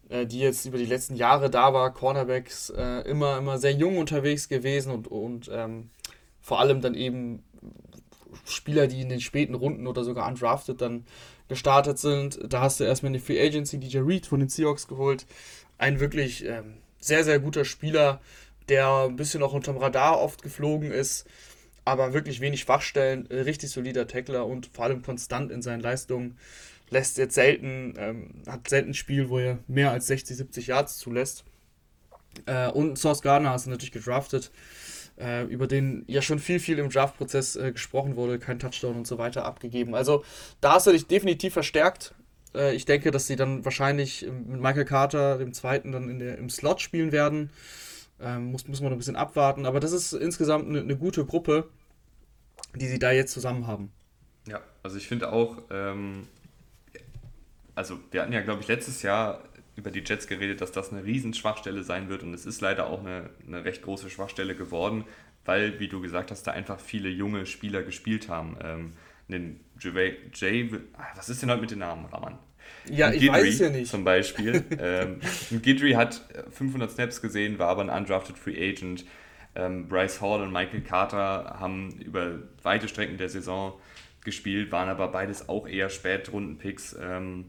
die jetzt über die letzten Jahre da war. Cornerbacks äh, immer, immer sehr jung unterwegs gewesen und, und ähm, vor allem dann eben Spieler, die in den späten Runden oder sogar undrafted dann gestartet sind. Da hast du erstmal in die Free Agency DJ Reed von den Seahawks geholt. Ein wirklich ähm, sehr, sehr guter Spieler, der ein bisschen auch unterm Radar oft geflogen ist, aber wirklich wenig Schwachstellen, äh, richtig solider Tackler und vor allem konstant in seinen Leistungen. Lässt jetzt selten, ähm, hat selten ein Spiel, wo er mehr als 60, 70 Yards zulässt. Äh, und Source Gardner hast du natürlich gedraftet äh, über den ja schon viel, viel im Draft-Prozess äh, gesprochen wurde, kein Touchdown und so weiter abgegeben. Also da hast du dich definitiv verstärkt. Äh, ich denke, dass sie dann wahrscheinlich mit Michael Carter, dem zweiten, dann in der, im Slot spielen werden. Ähm, muss, muss man noch ein bisschen abwarten. Aber das ist insgesamt eine, eine gute Gruppe, die sie da jetzt zusammen haben. Ja, also ich finde auch, ähm, also wir hatten ja, glaube ich, letztes Jahr über die Jets geredet, dass das eine Riesenschwachstelle sein wird und es ist leider auch eine, eine recht große Schwachstelle geworden, weil, wie du gesagt hast, da einfach viele junge Spieler gespielt haben. Ähm, den Jay, Jay, ah, was ist denn heute mit den Namen, Raman? Ja, ich weiß es ja nicht. Zum Beispiel. ähm, Gidry hat 500 Snaps gesehen, war aber ein undrafted Free Agent. Ähm, Bryce Hall und Michael Carter haben über weite Strecken der Saison gespielt, waren aber beides auch eher Spätrundenpicks. Ähm,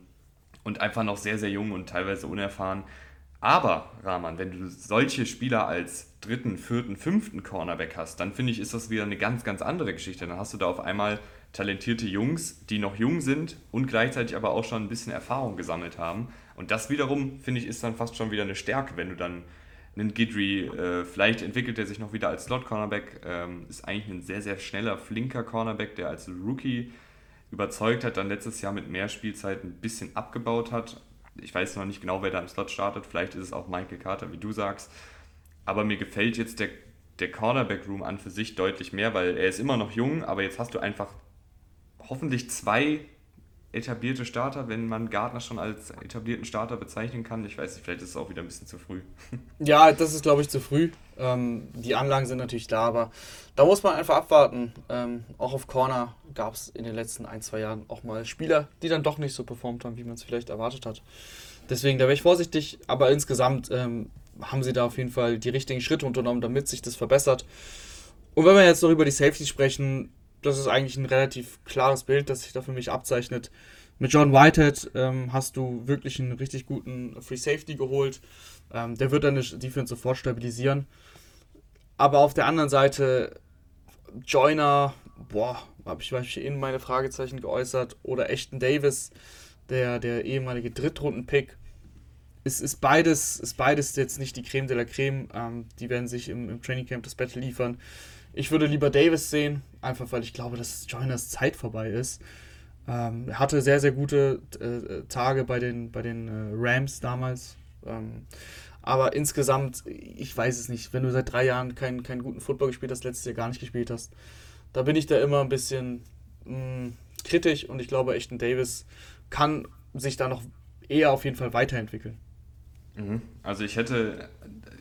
und einfach noch sehr, sehr jung und teilweise unerfahren. Aber, Rahman, wenn du solche Spieler als dritten, vierten, fünften Cornerback hast, dann finde ich, ist das wieder eine ganz, ganz andere Geschichte. Dann hast du da auf einmal talentierte Jungs, die noch jung sind und gleichzeitig aber auch schon ein bisschen Erfahrung gesammelt haben. Und das wiederum, finde ich, ist dann fast schon wieder eine Stärke, wenn du dann einen Gidry, äh, vielleicht entwickelt er sich noch wieder als Slot-Cornerback, ähm, ist eigentlich ein sehr, sehr schneller, flinker Cornerback, der als Rookie überzeugt hat, dann letztes Jahr mit mehr Spielzeit ein bisschen abgebaut hat. Ich weiß noch nicht genau, wer da im Slot startet. Vielleicht ist es auch Michael Carter, wie du sagst. Aber mir gefällt jetzt der, der Cornerback-Room an für sich deutlich mehr, weil er ist immer noch jung, aber jetzt hast du einfach hoffentlich zwei etablierte Starter, wenn man Gardner schon als etablierten Starter bezeichnen kann. Ich weiß nicht, vielleicht ist es auch wieder ein bisschen zu früh. Ja, das ist, glaube ich, zu früh. Ähm, die Anlagen sind natürlich da, aber da muss man einfach abwarten. Ähm, auch auf Corner gab es in den letzten ein, zwei Jahren auch mal Spieler, die dann doch nicht so performt haben, wie man es vielleicht erwartet hat. Deswegen, da wäre ich vorsichtig, aber insgesamt ähm, haben sie da auf jeden Fall die richtigen Schritte unternommen, damit sich das verbessert. Und wenn wir jetzt noch über die Safety sprechen, das ist eigentlich ein relativ klares Bild, das sich da für mich abzeichnet. Mit John Whitehead ähm, hast du wirklich einen richtig guten Free Safety geholt. Ähm, der wird deine Defense sofort stabilisieren. Aber auf der anderen Seite, Joyner, boah, habe ich, ich eben meine Fragezeichen geäußert. Oder Ashton Davis, der, der ehemalige Drittrunden-Pick. Ist, ist, beides, ist beides jetzt nicht die Creme de la Creme. Ähm, die werden sich im, im Training Camp das Battle liefern. Ich würde lieber Davis sehen, einfach weil ich glaube, dass Joiners Zeit vorbei ist. Ähm, er hatte sehr, sehr gute äh, Tage bei den, bei den äh, Rams damals. Ähm, aber insgesamt, ich weiß es nicht, wenn du seit drei Jahren keinen, keinen guten Football gespielt hast, letztes Jahr gar nicht gespielt hast, da bin ich da immer ein bisschen mh, mm, kritisch und ich glaube, Ashton Davis kann sich da noch eher auf jeden Fall weiterentwickeln. Mhm. Also ich hätte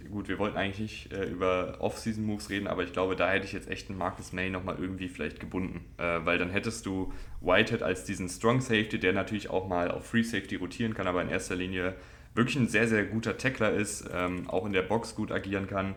gut, wir wollten eigentlich nicht äh, über Off-Season-Moves reden, aber ich glaube, da hätte ich jetzt echt einen Marcus May nochmal irgendwie vielleicht gebunden. Äh, weil dann hättest du Whitehead als diesen Strong Safety, der natürlich auch mal auf Free Safety rotieren kann, aber in erster Linie wirklich ein sehr, sehr guter Tackler ist, ähm, auch in der Box gut agieren kann.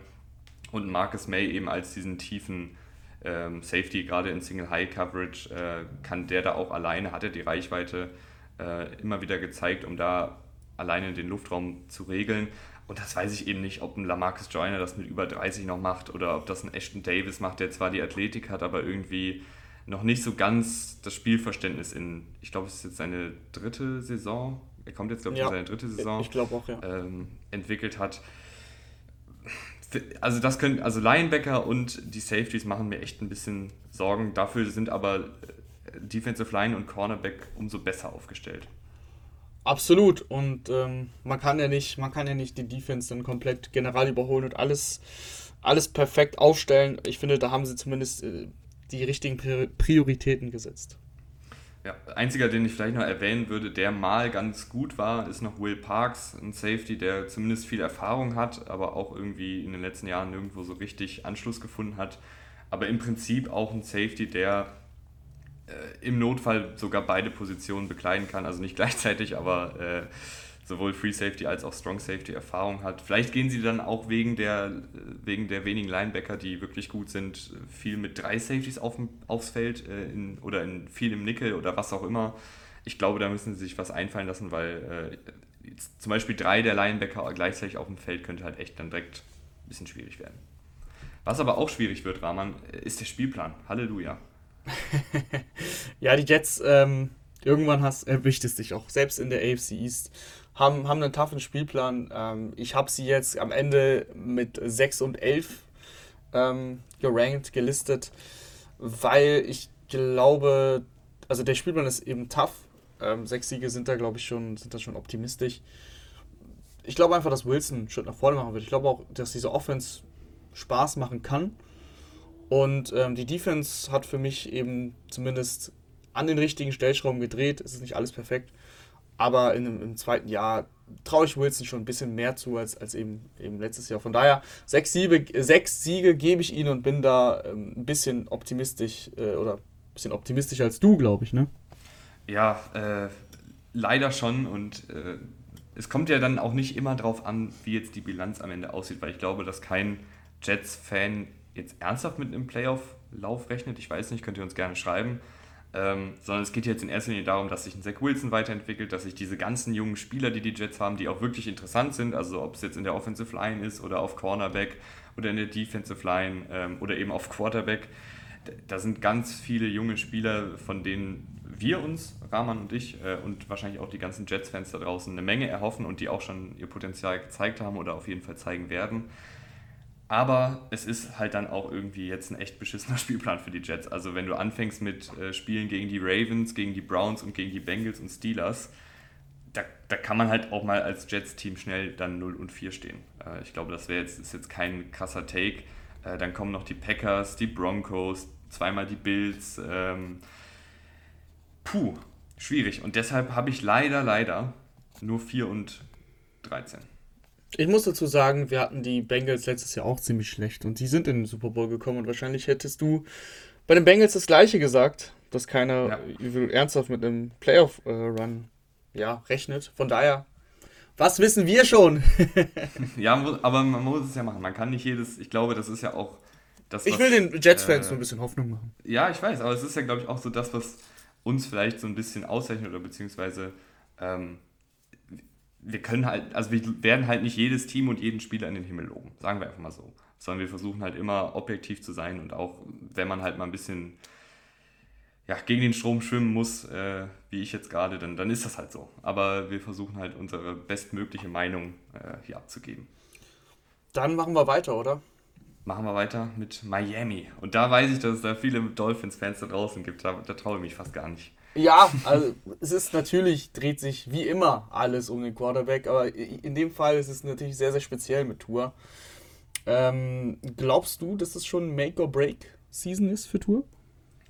Und Marcus May eben als diesen tiefen ähm, Safety, gerade in Single High Coverage, äh, kann der da auch alleine, hat er die Reichweite äh, immer wieder gezeigt, um da alleine den Luftraum zu regeln. Und das weiß ich eben nicht, ob ein Lamarcus Joyner das mit über 30 noch macht oder ob das ein Ashton Davis macht, der zwar die Athletik hat, aber irgendwie noch nicht so ganz das Spielverständnis in, ich glaube, es ist jetzt seine dritte Saison er kommt jetzt, glaube ich, ja, in seine dritte Saison. Ich glaube auch, ja. Ähm, entwickelt hat. Also das können, also Linebacker und die Safeties machen mir echt ein bisschen Sorgen. Dafür sind aber äh, Defensive Line und Cornerback umso besser aufgestellt. Absolut. Und ähm, man kann ja nicht, man kann ja nicht die Defense dann komplett general überholen und alles, alles perfekt aufstellen. Ich finde, da haben sie zumindest äh, die richtigen Prioritäten gesetzt. Ja, einziger, den ich vielleicht noch erwähnen würde, der mal ganz gut war, ist noch Will Parks, ein Safety, der zumindest viel Erfahrung hat, aber auch irgendwie in den letzten Jahren nirgendwo so richtig Anschluss gefunden hat. Aber im Prinzip auch ein Safety, der im Notfall sogar beide Positionen bekleiden kann, also nicht gleichzeitig, aber äh, sowohl Free Safety als auch Strong Safety Erfahrung hat. Vielleicht gehen sie dann auch wegen der, wegen der wenigen Linebacker, die wirklich gut sind, viel mit drei Safeties auf, aufs Feld äh, in, oder in, viel im Nickel oder was auch immer. Ich glaube, da müssen sie sich was einfallen lassen, weil äh, zum Beispiel drei der Linebacker gleichzeitig auf dem Feld könnte halt echt dann direkt ein bisschen schwierig werden. Was aber auch schwierig wird, Rahman, ist der Spielplan. Halleluja. ja, die Jets, ähm, irgendwann hast, erwischt es dich auch, selbst in der AFC East. Haben, haben einen toughen Spielplan. Ähm, ich habe sie jetzt am Ende mit 6 und 11 ähm, gerankt, gelistet, weil ich glaube, also der Spielplan ist eben tough. Ähm, sechs Siege sind da, glaube ich, schon, sind da schon optimistisch. Ich glaube einfach, dass Wilson einen Schritt nach vorne machen wird. Ich glaube auch, dass diese Offense Spaß machen kann. Und ähm, die Defense hat für mich eben zumindest an den richtigen Stellschrauben gedreht. Es ist nicht alles perfekt. Aber in, im zweiten Jahr traue ich Wilson schon ein bisschen mehr zu als, als eben, eben letztes Jahr. Von daher, sechs Siege, sechs Siege gebe ich ihnen und bin da ähm, ein bisschen optimistisch äh, oder ein bisschen optimistischer als du, glaube ich, ne? Ja, äh, leider schon. Und äh, es kommt ja dann auch nicht immer darauf an, wie jetzt die Bilanz am Ende aussieht, weil ich glaube, dass kein Jets-Fan jetzt ernsthaft mit einem Playoff-Lauf rechnet. Ich weiß nicht, könnt ihr uns gerne schreiben. Ähm, sondern es geht jetzt in erster Linie darum, dass sich ein Zach Wilson weiterentwickelt, dass sich diese ganzen jungen Spieler, die die Jets haben, die auch wirklich interessant sind, also ob es jetzt in der Offensive Line ist oder auf Cornerback oder in der Defensive Line ähm, oder eben auf Quarterback, da sind ganz viele junge Spieler, von denen wir uns, Rahman und ich äh, und wahrscheinlich auch die ganzen Jets-Fans da draußen eine Menge erhoffen und die auch schon ihr Potenzial gezeigt haben oder auf jeden Fall zeigen werden. Aber es ist halt dann auch irgendwie jetzt ein echt beschissener Spielplan für die Jets. Also wenn du anfängst mit äh, Spielen gegen die Ravens, gegen die Browns und gegen die Bengals und Steelers, da, da kann man halt auch mal als Jets-Team schnell dann 0 und 4 stehen. Äh, ich glaube, das wäre jetzt, ist jetzt kein krasser Take. Äh, dann kommen noch die Packers, die Broncos, zweimal die Bills. Ähm, puh, schwierig. Und deshalb habe ich leider, leider nur 4 und 13. Ich muss dazu sagen, wir hatten die Bengals letztes Jahr auch ziemlich schlecht und die sind in den Super Bowl gekommen und wahrscheinlich hättest du bei den Bengals das gleiche gesagt, dass keiner ja. ernsthaft mit einem Playoff-Run ja, rechnet. Von daher, was wissen wir schon? ja, aber man muss es ja machen. Man kann nicht jedes, ich glaube, das ist ja auch das. Ich was, will den Jets-Fans äh, so ein bisschen Hoffnung machen. Ja, ich weiß, aber es ist ja, glaube ich, auch so das, was uns vielleicht so ein bisschen auszeichnet oder beziehungsweise ähm, wir können halt, also wir werden halt nicht jedes Team und jeden Spieler in den Himmel loben, sagen wir einfach mal so. Sondern wir versuchen halt immer objektiv zu sein und auch, wenn man halt mal ein bisschen ja, gegen den Strom schwimmen muss, äh, wie ich jetzt gerade, dann, dann ist das halt so. Aber wir versuchen halt unsere bestmögliche Meinung äh, hier abzugeben. Dann machen wir weiter, oder? Machen wir weiter mit Miami. Und da weiß ich, dass es da viele Dolphins-Fans da draußen gibt. Da, da traue ich mich fast gar nicht. Ja, also es ist natürlich, dreht sich wie immer alles um den Quarterback, aber in dem Fall ist es natürlich sehr, sehr speziell mit Tour. Ähm, glaubst du, dass das schon Make-or-Break-Season ist für Tour?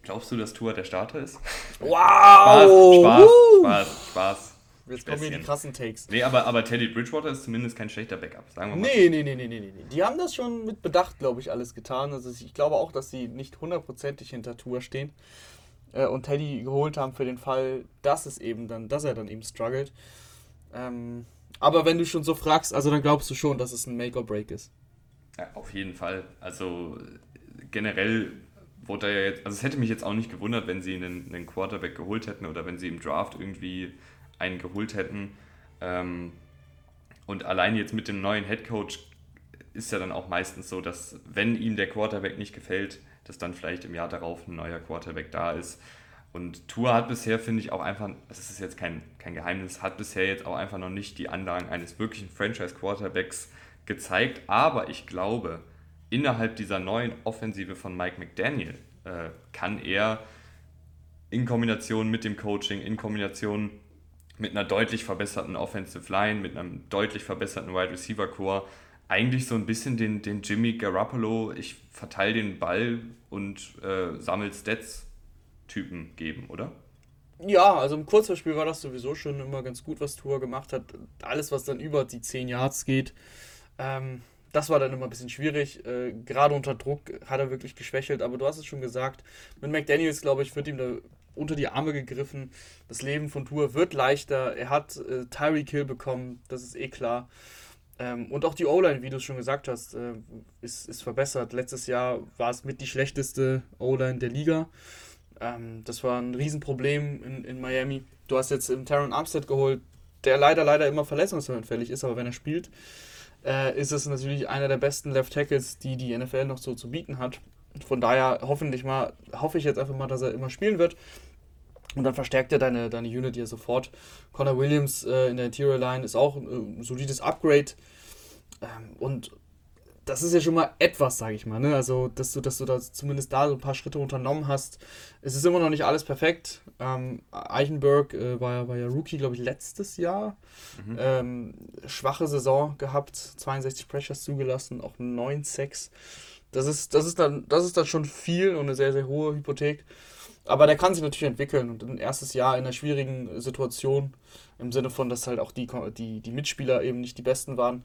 Glaubst du, dass Tour der Starter ist? Wow! Spaß, Spaß, Spaß, Spaß. Jetzt kommen hier die krassen Takes. Nee, aber, aber Teddy Bridgewater ist zumindest kein schlechter Backup, sagen wir mal. Nee, nee, nee, nee, nee, nee. Die haben das schon mit Bedacht, glaube ich, alles getan. Also ich glaube auch, dass sie nicht hundertprozentig hinter Tour stehen äh, und Teddy geholt haben für den Fall, dass es eben dann, dass er dann eben struggelt. Ähm, aber wenn du schon so fragst, also dann glaubst du schon, dass es ein Make-or-Break ist. Ja, auf jeden Fall. Also generell wurde er ja jetzt, also es hätte mich jetzt auch nicht gewundert, wenn sie einen, einen Quarterback geholt hätten oder wenn sie im Draft irgendwie einen geholt hätten. Ähm, und allein jetzt mit dem neuen Head Coach ist ja dann auch meistens so, dass wenn ihm der Quarterback nicht gefällt, dass dann vielleicht im Jahr darauf ein neuer Quarterback da ist. Und Tour hat bisher, finde ich, auch einfach, das ist jetzt kein, kein Geheimnis, hat bisher jetzt auch einfach noch nicht die Anlagen eines wirklichen Franchise-Quarterbacks gezeigt. Aber ich glaube, innerhalb dieser neuen Offensive von Mike McDaniel äh, kann er in Kombination mit dem Coaching, in Kombination mit einer deutlich verbesserten Offensive Line, mit einem deutlich verbesserten Wide Receiver Core eigentlich so ein bisschen den, den Jimmy Garoppolo, ich verteile den Ball und äh, sammle Stats-Typen geben, oder? Ja, also im Kurzverspiel war das sowieso schon immer ganz gut, was Tour gemacht hat. Alles, was dann über die 10 Yards geht, ähm, das war dann immer ein bisschen schwierig. Äh, gerade unter Druck hat er wirklich geschwächelt, aber du hast es schon gesagt, mit McDaniels, glaube ich, wird ihm da unter die Arme gegriffen. Das Leben von Tour wird leichter. Er hat äh, Tyreek Hill bekommen, das ist eh klar. Ähm, und auch die O-Line, wie du es schon gesagt hast, äh, ist, ist verbessert. Letztes Jahr war es mit die schlechteste O-Line der Liga. Ähm, das war ein Riesenproblem in, in Miami. Du hast jetzt im Taron Armstead geholt, der leider, leider immer verletzungsanfällig ist, aber wenn er spielt, äh, ist es natürlich einer der besten Left Tackles, die die NFL noch so zu bieten hat. Von daher hoffentlich mal, hoffe ich jetzt einfach mal, dass er immer spielen wird. Und dann verstärkt er deine, deine Unit ja sofort. Connor Williams äh, in der Interior Line ist auch ein äh, solides Upgrade. Ähm, und das ist ja schon mal etwas, sage ich mal. Ne? Also, dass du, dass du da zumindest da so ein paar Schritte unternommen hast. Es ist immer noch nicht alles perfekt. Ähm, Eichenberg äh, war, war ja Rookie, glaube ich, letztes Jahr. Mhm. Ähm, schwache Saison gehabt, 62 Pressures zugelassen, auch 9 Sacks. Das ist, das, ist dann, das ist dann schon viel und eine sehr, sehr hohe Hypothek. Aber der kann sich natürlich entwickeln und ein erstes Jahr in einer schwierigen Situation, im Sinne von, dass halt auch die, die, die Mitspieler eben nicht die besten waren.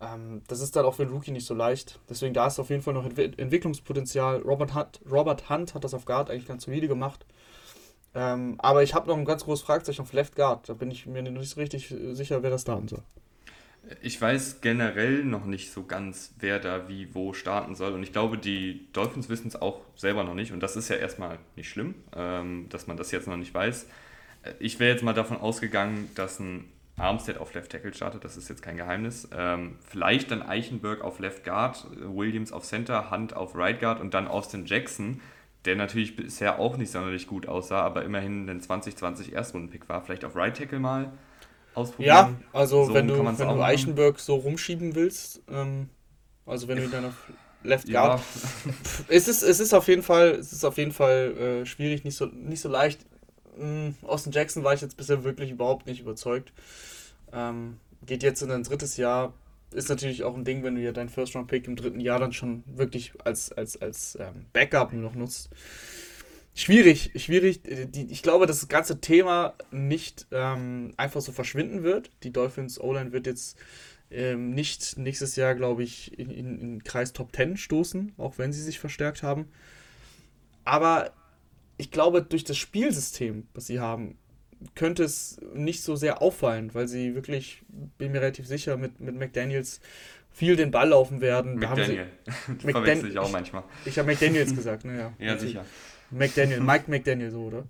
Ähm, das ist dann auch für einen Rookie nicht so leicht. Deswegen da ist auf jeden Fall noch Entwi Entwicklungspotenzial. Robert Hunt, Robert Hunt hat das auf Guard eigentlich ganz solide gemacht. Ähm, aber ich habe noch ein ganz großes Fragezeichen auf Left Guard. Da bin ich mir nicht so richtig sicher, wer das starten soll. Ich weiß generell noch nicht so ganz, wer da wie wo starten soll. Und ich glaube, die Dolphins wissen es auch selber noch nicht. Und das ist ja erstmal nicht schlimm, ähm, dass man das jetzt noch nicht weiß. Ich wäre jetzt mal davon ausgegangen, dass ein Armstead auf Left Tackle startet, das ist jetzt kein Geheimnis. Ähm, vielleicht dann Eichenberg auf Left Guard, Williams auf Center, Hunt auf Right Guard und dann Austin Jackson, der natürlich bisher auch nicht sonderlich gut aussah, aber immerhin ein 2020 Erstrundenpick war. Vielleicht auf Right Tackle mal ausprobieren. Ja, also so wenn du, wenn du Eichenberg so rumschieben willst, ähm, also wenn du ihn dann auf Left Guard. Ja. es, ist, es ist auf jeden Fall, es ist auf jeden Fall äh, schwierig, nicht so, nicht so leicht. Ähm, Austin Jackson war ich jetzt bisher wirklich überhaupt nicht überzeugt. Ähm, geht jetzt in ein drittes Jahr. Ist natürlich auch ein Ding, wenn du ja deinen First-Round-Pick im dritten Jahr dann schon wirklich als, als, als ähm, Backup nur noch nutzt. Schwierig, schwierig. Die, ich glaube, dass das ganze Thema nicht ähm, einfach so verschwinden wird. Die Dolphins O-Line wird jetzt ähm, nicht nächstes Jahr, glaube ich, in, in, in Kreis Top 10 stoßen, auch wenn sie sich verstärkt haben. Aber ich glaube, durch das Spielsystem, was sie haben, könnte es nicht so sehr auffallen, weil sie wirklich, bin mir relativ sicher, mit, mit McDaniels viel den Ball laufen werden. McDaniel. Da Verwechsel ich auch manchmal. Ich habe McDaniels gesagt, ne? Ja, ja sicher. McDaniel, Mike McDaniel, so, oder?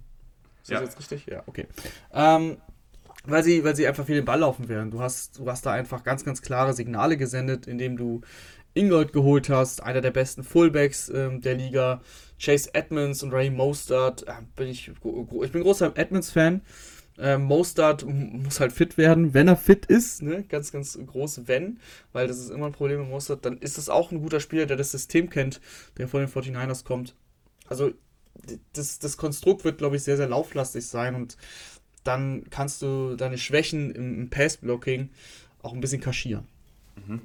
Ist ja. das jetzt richtig? Ja, okay. Ähm, weil sie, weil sie einfach viel den Ball laufen werden. Du hast, du hast da einfach ganz, ganz klare Signale gesendet, indem du Ingold geholt hast, einer der besten Fullbacks ähm, der Liga, Chase Edmonds und Ray Mostert. Äh, bin ich, ich bin großer Edmonds-Fan. Ähm, Mostert muss halt fit werden, wenn er fit ist, ne? ganz, ganz groß Wenn, weil das ist immer ein Problem mit Mostert, dann ist es auch ein guter Spieler, der das System kennt, der von den 49ers kommt. Also das, das Konstrukt wird, glaube ich, sehr, sehr lauflastig sein und dann kannst du deine Schwächen im, im Pass-Blocking auch ein bisschen kaschieren. Mhm.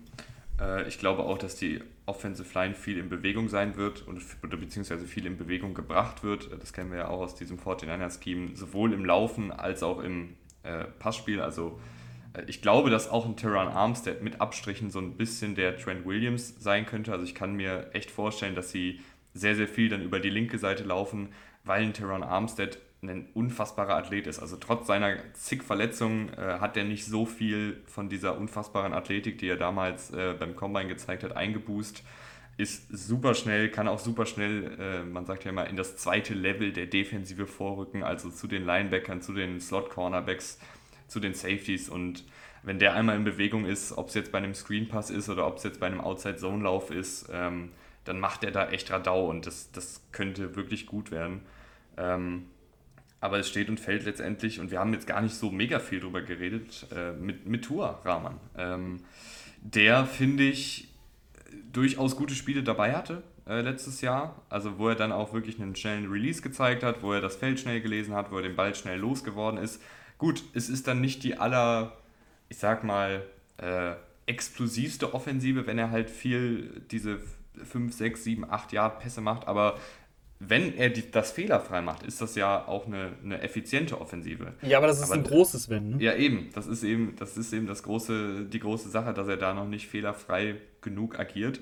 Äh, ich glaube auch, dass die Offensive Line viel in Bewegung sein wird und beziehungsweise viel in Bewegung gebracht wird. Das kennen wir ja auch aus diesem 49er-Scheme, sowohl im Laufen als auch im äh, Passspiel. Also äh, ich glaube, dass auch ein Terran Armstead mit Abstrichen so ein bisschen der Trent Williams sein könnte. Also ich kann mir echt vorstellen, dass sie sehr, sehr viel dann über die linke Seite laufen, weil ein Teron Armstead ein unfassbarer Athlet ist. Also trotz seiner zig Verletzungen äh, hat er nicht so viel von dieser unfassbaren Athletik, die er damals äh, beim Combine gezeigt hat, eingeboost. Ist super schnell, kann auch super schnell, äh, man sagt ja immer, in das zweite Level der Defensive vorrücken, also zu den Linebackern, zu den Slot-Cornerbacks, zu den Safeties und wenn der einmal in Bewegung ist, ob es jetzt bei einem Screen Pass ist oder ob es jetzt bei einem Outside-Zone-Lauf ist, ähm, dann macht er da echt Radau und das, das könnte wirklich gut werden. Ähm, aber es steht und fällt letztendlich, und wir haben jetzt gar nicht so mega viel drüber geredet, äh, mit, mit Tua Rahman. Ähm, der, finde ich, durchaus gute Spiele dabei hatte äh, letztes Jahr. Also wo er dann auch wirklich einen schnellen Release gezeigt hat, wo er das Feld schnell gelesen hat, wo er den Ball schnell losgeworden ist. Gut, es ist dann nicht die aller, ich sag mal, äh, explosivste Offensive, wenn er halt viel diese 5, 6, 7, 8 Jahre Pässe macht, aber wenn er die, das fehlerfrei macht, ist das ja auch eine, eine effiziente Offensive. Ja, aber das ist aber, ein großes Wenn. Ne? Ja, eben. Das ist eben, das ist eben das große, die große Sache, dass er da noch nicht fehlerfrei genug agiert.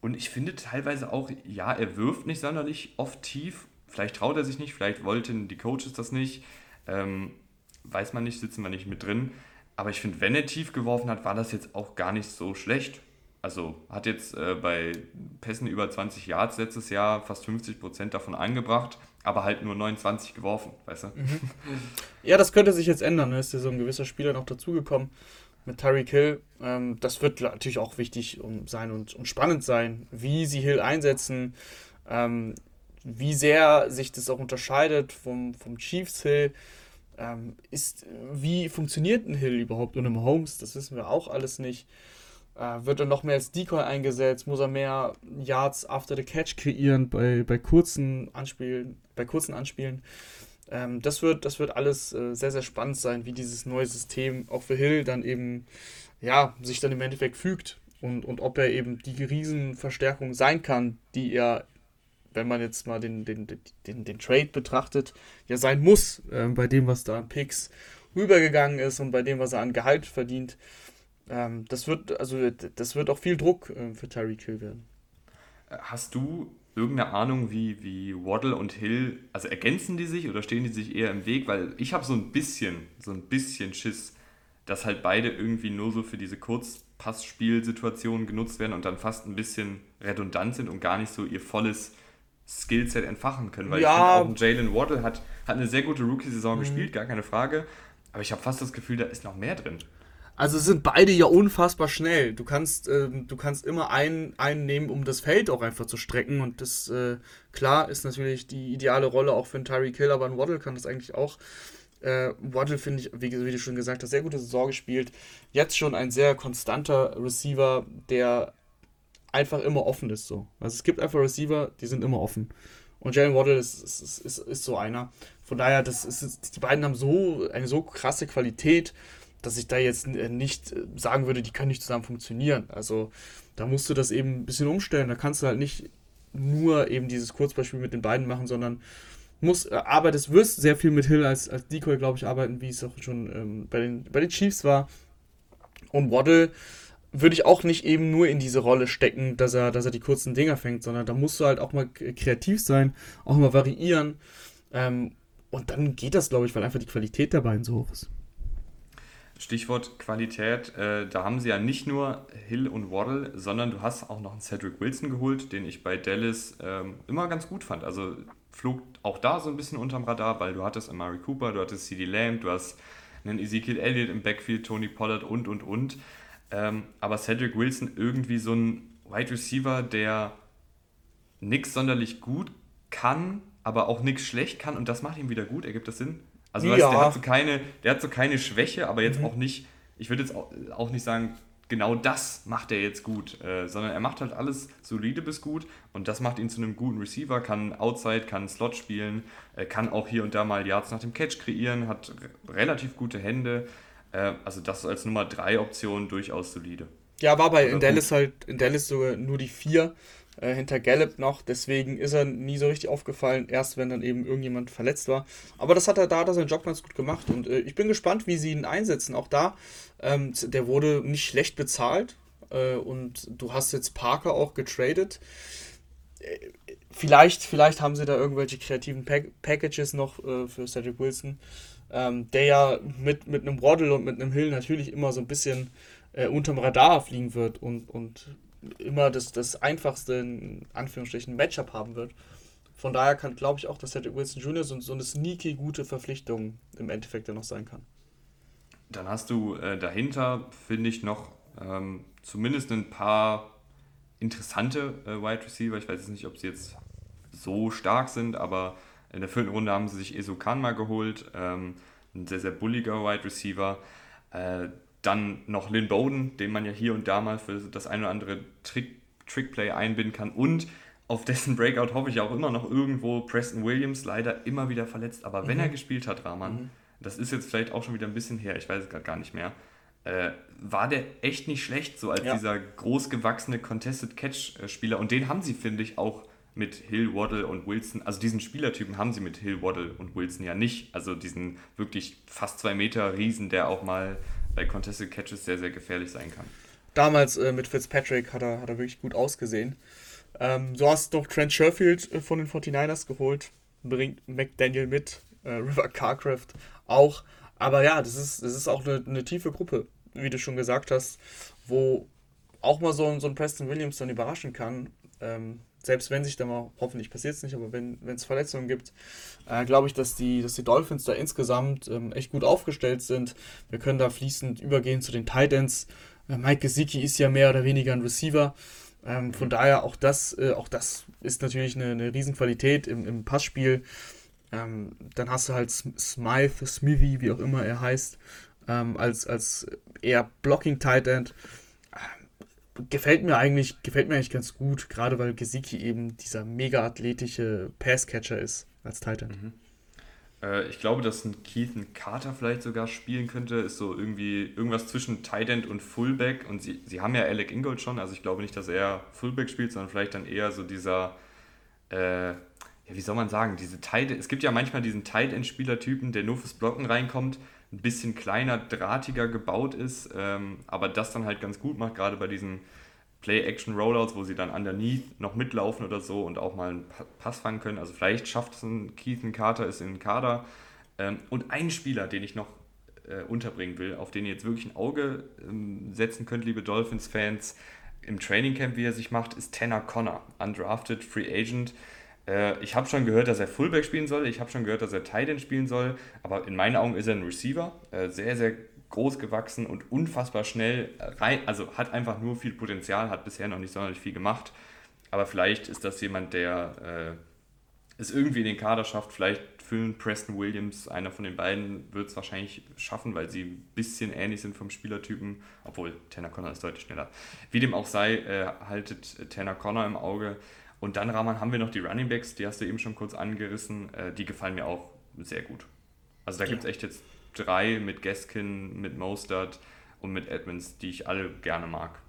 Und ich finde teilweise auch, ja, er wirft nicht sonderlich oft tief. Vielleicht traut er sich nicht, vielleicht wollten die Coaches das nicht. Ähm, weiß man nicht, sitzen wir nicht mit drin. Aber ich finde, wenn er tief geworfen hat, war das jetzt auch gar nicht so schlecht. Also hat jetzt äh, bei Pässen über 20 Yards letztes Jahr fast 50 Prozent davon angebracht, aber halt nur 29 geworfen, weißt du? Mhm. Ja, das könnte sich jetzt ändern. Ne? Ist ja so ein gewisser Spieler noch dazugekommen mit Tyreek Hill. Ähm, das wird natürlich auch wichtig um sein und, und spannend sein, wie sie Hill einsetzen, ähm, wie sehr sich das auch unterscheidet vom, vom Chiefs Hill. Ähm, ist, wie funktioniert ein Hill überhaupt und im Holmes? Das wissen wir auch alles nicht. Äh, wird er noch mehr als Decoy eingesetzt? Muss er mehr Yards after the catch kreieren bei, bei kurzen Anspielen? Bei kurzen Anspielen? Ähm, das, wird, das wird alles äh, sehr, sehr spannend sein, wie dieses neue System auch für Hill dann eben, ja, sich dann im Endeffekt fügt und, und ob er eben die Riesenverstärkung sein kann, die er, wenn man jetzt mal den, den, den, den Trade betrachtet, ja sein muss, äh, bei dem, was da an Picks rübergegangen ist und bei dem, was er an Gehalt verdient. Ähm, das wird, also das wird auch viel Druck äh, für Tyreek Hill werden. Hast du irgendeine Ahnung, wie, wie Waddle und Hill, also ergänzen die sich oder stehen die sich eher im Weg? Weil ich habe so ein bisschen, so ein bisschen Schiss, dass halt beide irgendwie nur so für diese Kurzpassspielsituationen genutzt werden und dann fast ein bisschen redundant sind und gar nicht so ihr volles Skillset entfachen können. Weil ja. ich finde auch Jalen Waddle hat, hat eine sehr gute Rookie-Saison mhm. gespielt, gar keine Frage. Aber ich habe fast das Gefühl, da ist noch mehr drin. Also sind beide ja unfassbar schnell. Du kannst, äh, du kannst immer einen, einen nehmen, um das Feld auch einfach zu strecken. Und das, äh, klar, ist natürlich die ideale Rolle auch für einen Tyreek Hill, aber ein Waddle kann das eigentlich auch. Äh, Waddle finde ich, wie, wie, du schon gesagt hast, sehr gute Saison gespielt. Jetzt schon ein sehr konstanter Receiver, der einfach immer offen ist. So. Also es gibt einfach Receiver, die sind immer offen. Und Jalen Waddle ist, ist, ist, ist so einer. Von daher, das ist, die beiden haben so eine so krasse Qualität dass ich da jetzt äh, nicht äh, sagen würde, die können nicht zusammen funktionieren. Also da musst du das eben ein bisschen umstellen. Da kannst du halt nicht nur eben dieses Kurzbeispiel mit den beiden machen, sondern muss, äh, arbeitest, wirst sehr viel mit Hill als, als Decoy, glaube ich, arbeiten, wie es auch schon ähm, bei, den, bei den Chiefs war. Und Waddle würde ich auch nicht eben nur in diese Rolle stecken, dass er, dass er die kurzen Dinger fängt, sondern da musst du halt auch mal kreativ sein, auch mal variieren. Ähm, und dann geht das, glaube ich, weil einfach die Qualität der beiden so hoch ist. Stichwort Qualität, äh, da haben sie ja nicht nur Hill und Waddle, sondern du hast auch noch einen Cedric Wilson geholt, den ich bei Dallas ähm, immer ganz gut fand. Also flog auch da so ein bisschen unterm Radar, weil du hattest Amari Cooper, du hattest CD Lamb, du hast einen Ezekiel Elliott im Backfield, Tony Pollard und, und, und. Ähm, aber Cedric Wilson irgendwie so ein Wide Receiver, der nichts sonderlich gut kann, aber auch nichts schlecht kann und das macht ihn wieder gut. Ergibt das Sinn? Also ja. weißt, der, hat so keine, der hat so keine Schwäche, aber jetzt mhm. auch nicht, ich würde jetzt auch, nicht sagen, genau das macht er jetzt gut, äh, sondern er macht halt alles solide bis gut und das macht ihn zu einem guten Receiver, kann Outside, kann Slot spielen, äh, kann auch hier und da mal Yards nach dem Catch kreieren, hat relativ gute Hände. Äh, also das als Nummer 3 Option durchaus solide. Ja, war bei in Dallas halt in Dallas sogar nur die 4 äh, hinter Gallup noch. Deswegen ist er nie so richtig aufgefallen, erst wenn dann eben irgendjemand verletzt war. Aber das hat er da, hat er seinen Job ganz gut gemacht. Und äh, ich bin gespannt, wie sie ihn einsetzen. Auch da, ähm, der wurde nicht schlecht bezahlt. Äh, und du hast jetzt Parker auch getradet. Äh, vielleicht, vielleicht haben sie da irgendwelche kreativen Pack Packages noch äh, für Cedric Wilson. Ähm, der ja mit, mit einem Waddle und mit einem Hill natürlich immer so ein bisschen äh, unterm Radar fliegen wird und, und immer das, das einfachste, in Anführungsstrichen, Matchup haben wird. Von daher kann, glaube ich, auch, dass Cedric Wilson Jr. So, so eine sneaky gute Verpflichtung im Endeffekt ja noch sein kann. Dann hast du äh, dahinter, finde ich, noch ähm, zumindest ein paar interessante äh, Wide Receiver. Ich weiß jetzt nicht, ob sie jetzt so stark sind, aber In der vierten Runde haben sie sich Esukan mal geholt, ähm, ein sehr, sehr bulliger Wide Receiver. Äh, dann noch Lynn Bowden, den man ja hier und da mal für das ein oder andere Trick, Trickplay einbinden kann. Und auf dessen Breakout hoffe ich auch immer noch irgendwo Preston Williams, leider immer wieder verletzt. Aber wenn mhm. er gespielt hat, Rahman, mhm. das ist jetzt vielleicht auch schon wieder ein bisschen her, ich weiß es gerade gar nicht mehr, äh, war der echt nicht schlecht, so als ja. dieser großgewachsene Contested Catch-Spieler. Und den haben sie, finde ich, auch mit Hill, Waddle und Wilson. Also diesen Spielertypen haben sie mit Hill, Waddle und Wilson ja nicht. Also diesen wirklich fast zwei Meter Riesen, der auch mal bei Contested Catches sehr, sehr gefährlich sein kann. Damals äh, mit Fitzpatrick hat er, hat er wirklich gut ausgesehen. Ähm, du hast doch Trent Sherfield äh, von den 49ers geholt, bringt McDaniel mit, äh, River Carcraft auch. Aber ja, das ist, das ist auch eine, eine, tiefe Gruppe, wie du schon gesagt hast, wo auch mal so, so ein Preston Williams dann überraschen kann. Ähm, selbst wenn sich da mal, hoffentlich passiert es nicht, aber wenn es Verletzungen gibt, äh, glaube ich, dass die, dass die Dolphins da insgesamt ähm, echt gut aufgestellt sind. Wir können da fließend übergehen zu den Titans. Äh, Mike Gesicki ist ja mehr oder weniger ein Receiver. Ähm, von daher auch das, äh, auch das ist natürlich eine, eine Riesenqualität im, im Passspiel. Ähm, dann hast du halt Smythe, Smithy, wie auch immer er heißt, ähm, als, als eher Blocking Tight End gefällt mir eigentlich, gefällt mir eigentlich ganz gut, gerade weil Gesicki eben dieser mega athletische Passcatcher ist als Titan. Mhm. Äh, ich glaube, dass ein Keithan Carter vielleicht sogar spielen könnte, ist so irgendwie irgendwas zwischen Tight End und Fullback und sie, sie haben ja Alec Ingold schon, also ich glaube nicht, dass er Fullback spielt, sondern vielleicht dann eher so dieser äh, ja, wie soll man sagen, diese Tight, es gibt ja manchmal diesen Tight End Spielertypen, der nur fürs Blocken reinkommt ein bisschen kleiner, drahtiger gebaut ist, ähm, aber das dann halt ganz gut macht, gerade bei diesen Play-Action-Rollouts, wo sie dann underneath noch mitlaufen oder so und auch mal einen Pass fangen können. Also vielleicht schafft es ein Keithan Carter, ist in den Kader. Ähm, und ein Spieler, den ich noch äh, unterbringen will, auf den ihr jetzt wirklich ein Auge ähm, setzen könnt, liebe Dolphins-Fans, im Training Camp, wie er sich macht, ist Tanner Connor, undrafted Free Agent. Äh, ich habe schon gehört, dass er Fullback spielen soll. Ich habe schon gehört, dass er Tight spielen soll. Aber in meinen Augen ist er ein Receiver. Äh, sehr, sehr groß gewachsen und unfassbar schnell. Rein, also hat einfach nur viel Potenzial, hat bisher noch nicht sonderlich viel gemacht. Aber vielleicht ist das jemand, der äh, es irgendwie in den Kader schafft. Vielleicht füllen Preston Williams, einer von den beiden, wird es wahrscheinlich schaffen, weil sie ein bisschen ähnlich sind vom Spielertypen. Obwohl Tanner Connor ist deutlich schneller. Wie dem auch sei, äh, haltet Tanner Connor im Auge. Und dann, Rahman, haben wir noch die Running Backs, die hast du eben schon kurz angerissen. Äh, die gefallen mir auch sehr gut. Also da ja. gibt es echt jetzt drei mit Gaskin, mit Mostert und mit Edmonds, die ich alle gerne mag.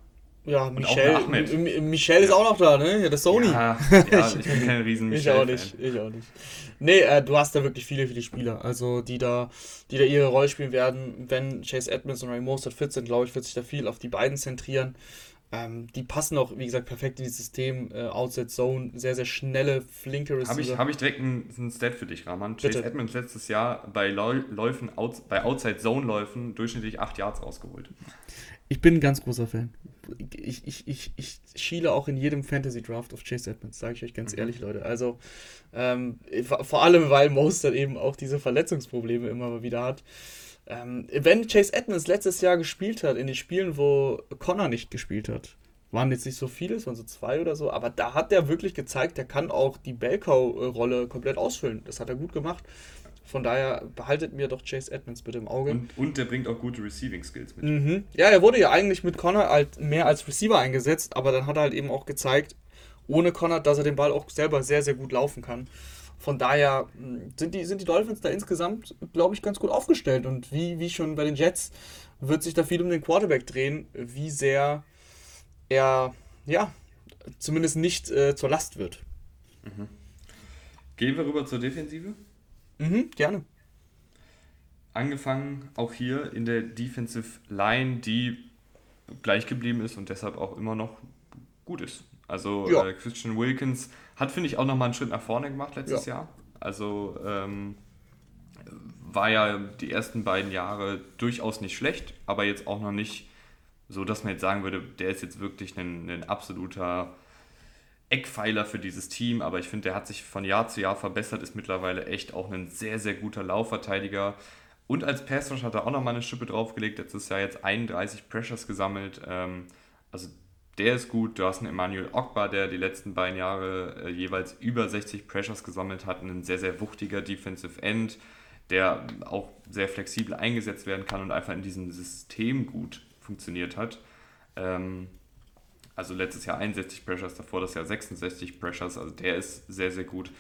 Ja, Michelle, Michelle ist ja. auch noch da, ne? Ja, das Sony. Ja, ja ich bin kein riesen Michelle. Ich auch nicht, ich auch nicht. Nee, äh, du hast da wirklich viele, viele Spieler, also die da, die da ihre Rolle spielen werden. Wenn Chase Edmonds und Ray Mostert fit sind, glaube ich, wird sich da viel auf die beiden zentrieren. Ähm, die passen auch, wie gesagt, perfekt in dieses System. Äh, Outside Zone, sehr, sehr schnelle, flinke Receiver. Habe ich, hab ich direkt einen Stat für dich, Rahman. Chase Bitte. Edmonds letztes Jahr bei Läufen, outs, bei Outside Zone Läufen durchschnittlich 8 Yards rausgeholt. Ich bin ein ganz großer Fan. Ich, ich, ich, ich schiele auch in jedem Fantasy Draft auf Chase Edmonds, sage ich euch ganz mhm. ehrlich, Leute. Also ähm, vor allem, weil Mostert eben auch diese Verletzungsprobleme immer mal wieder hat. Ähm, wenn Chase Edmonds letztes Jahr gespielt hat, in den Spielen, wo Connor nicht gespielt hat, waren jetzt nicht so viele, es waren so zwei oder so, aber da hat er wirklich gezeigt, er kann auch die Belkau-Rolle komplett ausfüllen. Das hat er gut gemacht. Von daher behaltet mir doch Chase Edmonds bitte im Auge. Und, und der bringt auch gute Receiving Skills mit. Mhm. Ja, er wurde ja eigentlich mit Connor halt mehr als Receiver eingesetzt, aber dann hat er halt eben auch gezeigt, ohne Connor, dass er den Ball auch selber sehr, sehr gut laufen kann. Von daher hm, sind die, sind die Dolphins da insgesamt, glaube ich, ganz gut aufgestellt. Und wie, wie schon bei den Jets wird sich da viel um den Quarterback drehen, wie sehr er, ja, zumindest nicht äh, zur Last wird. Mhm. Gehen wir rüber zur Defensive? Mhm, gerne. Angefangen auch hier in der Defensive Line, die gleich geblieben ist und deshalb auch immer noch gut ist. Also ja. äh, Christian Wilkins hat, finde ich, auch nochmal einen Schritt nach vorne gemacht letztes ja. Jahr. Also ähm, war ja die ersten beiden Jahre durchaus nicht schlecht, aber jetzt auch noch nicht so, dass man jetzt sagen würde, der ist jetzt wirklich ein, ein absoluter Eckpfeiler für dieses Team, aber ich finde, der hat sich von Jahr zu Jahr verbessert, ist mittlerweile echt auch ein sehr, sehr guter Laufverteidiger. Und als Passrush hat er auch nochmal eine Schippe draufgelegt, letztes Jahr jetzt 31 Pressures gesammelt. Ähm, also der ist gut. Du hast einen Emmanuel Ogba, der die letzten beiden Jahre äh, jeweils über 60 Pressures gesammelt hat. Ein sehr, sehr wuchtiger Defensive End, der auch sehr flexibel eingesetzt werden kann und einfach in diesem System gut funktioniert hat. Ähm, also letztes Jahr 61 Pressures, davor das Jahr 66 Pressures. Also der ist sehr, sehr gut.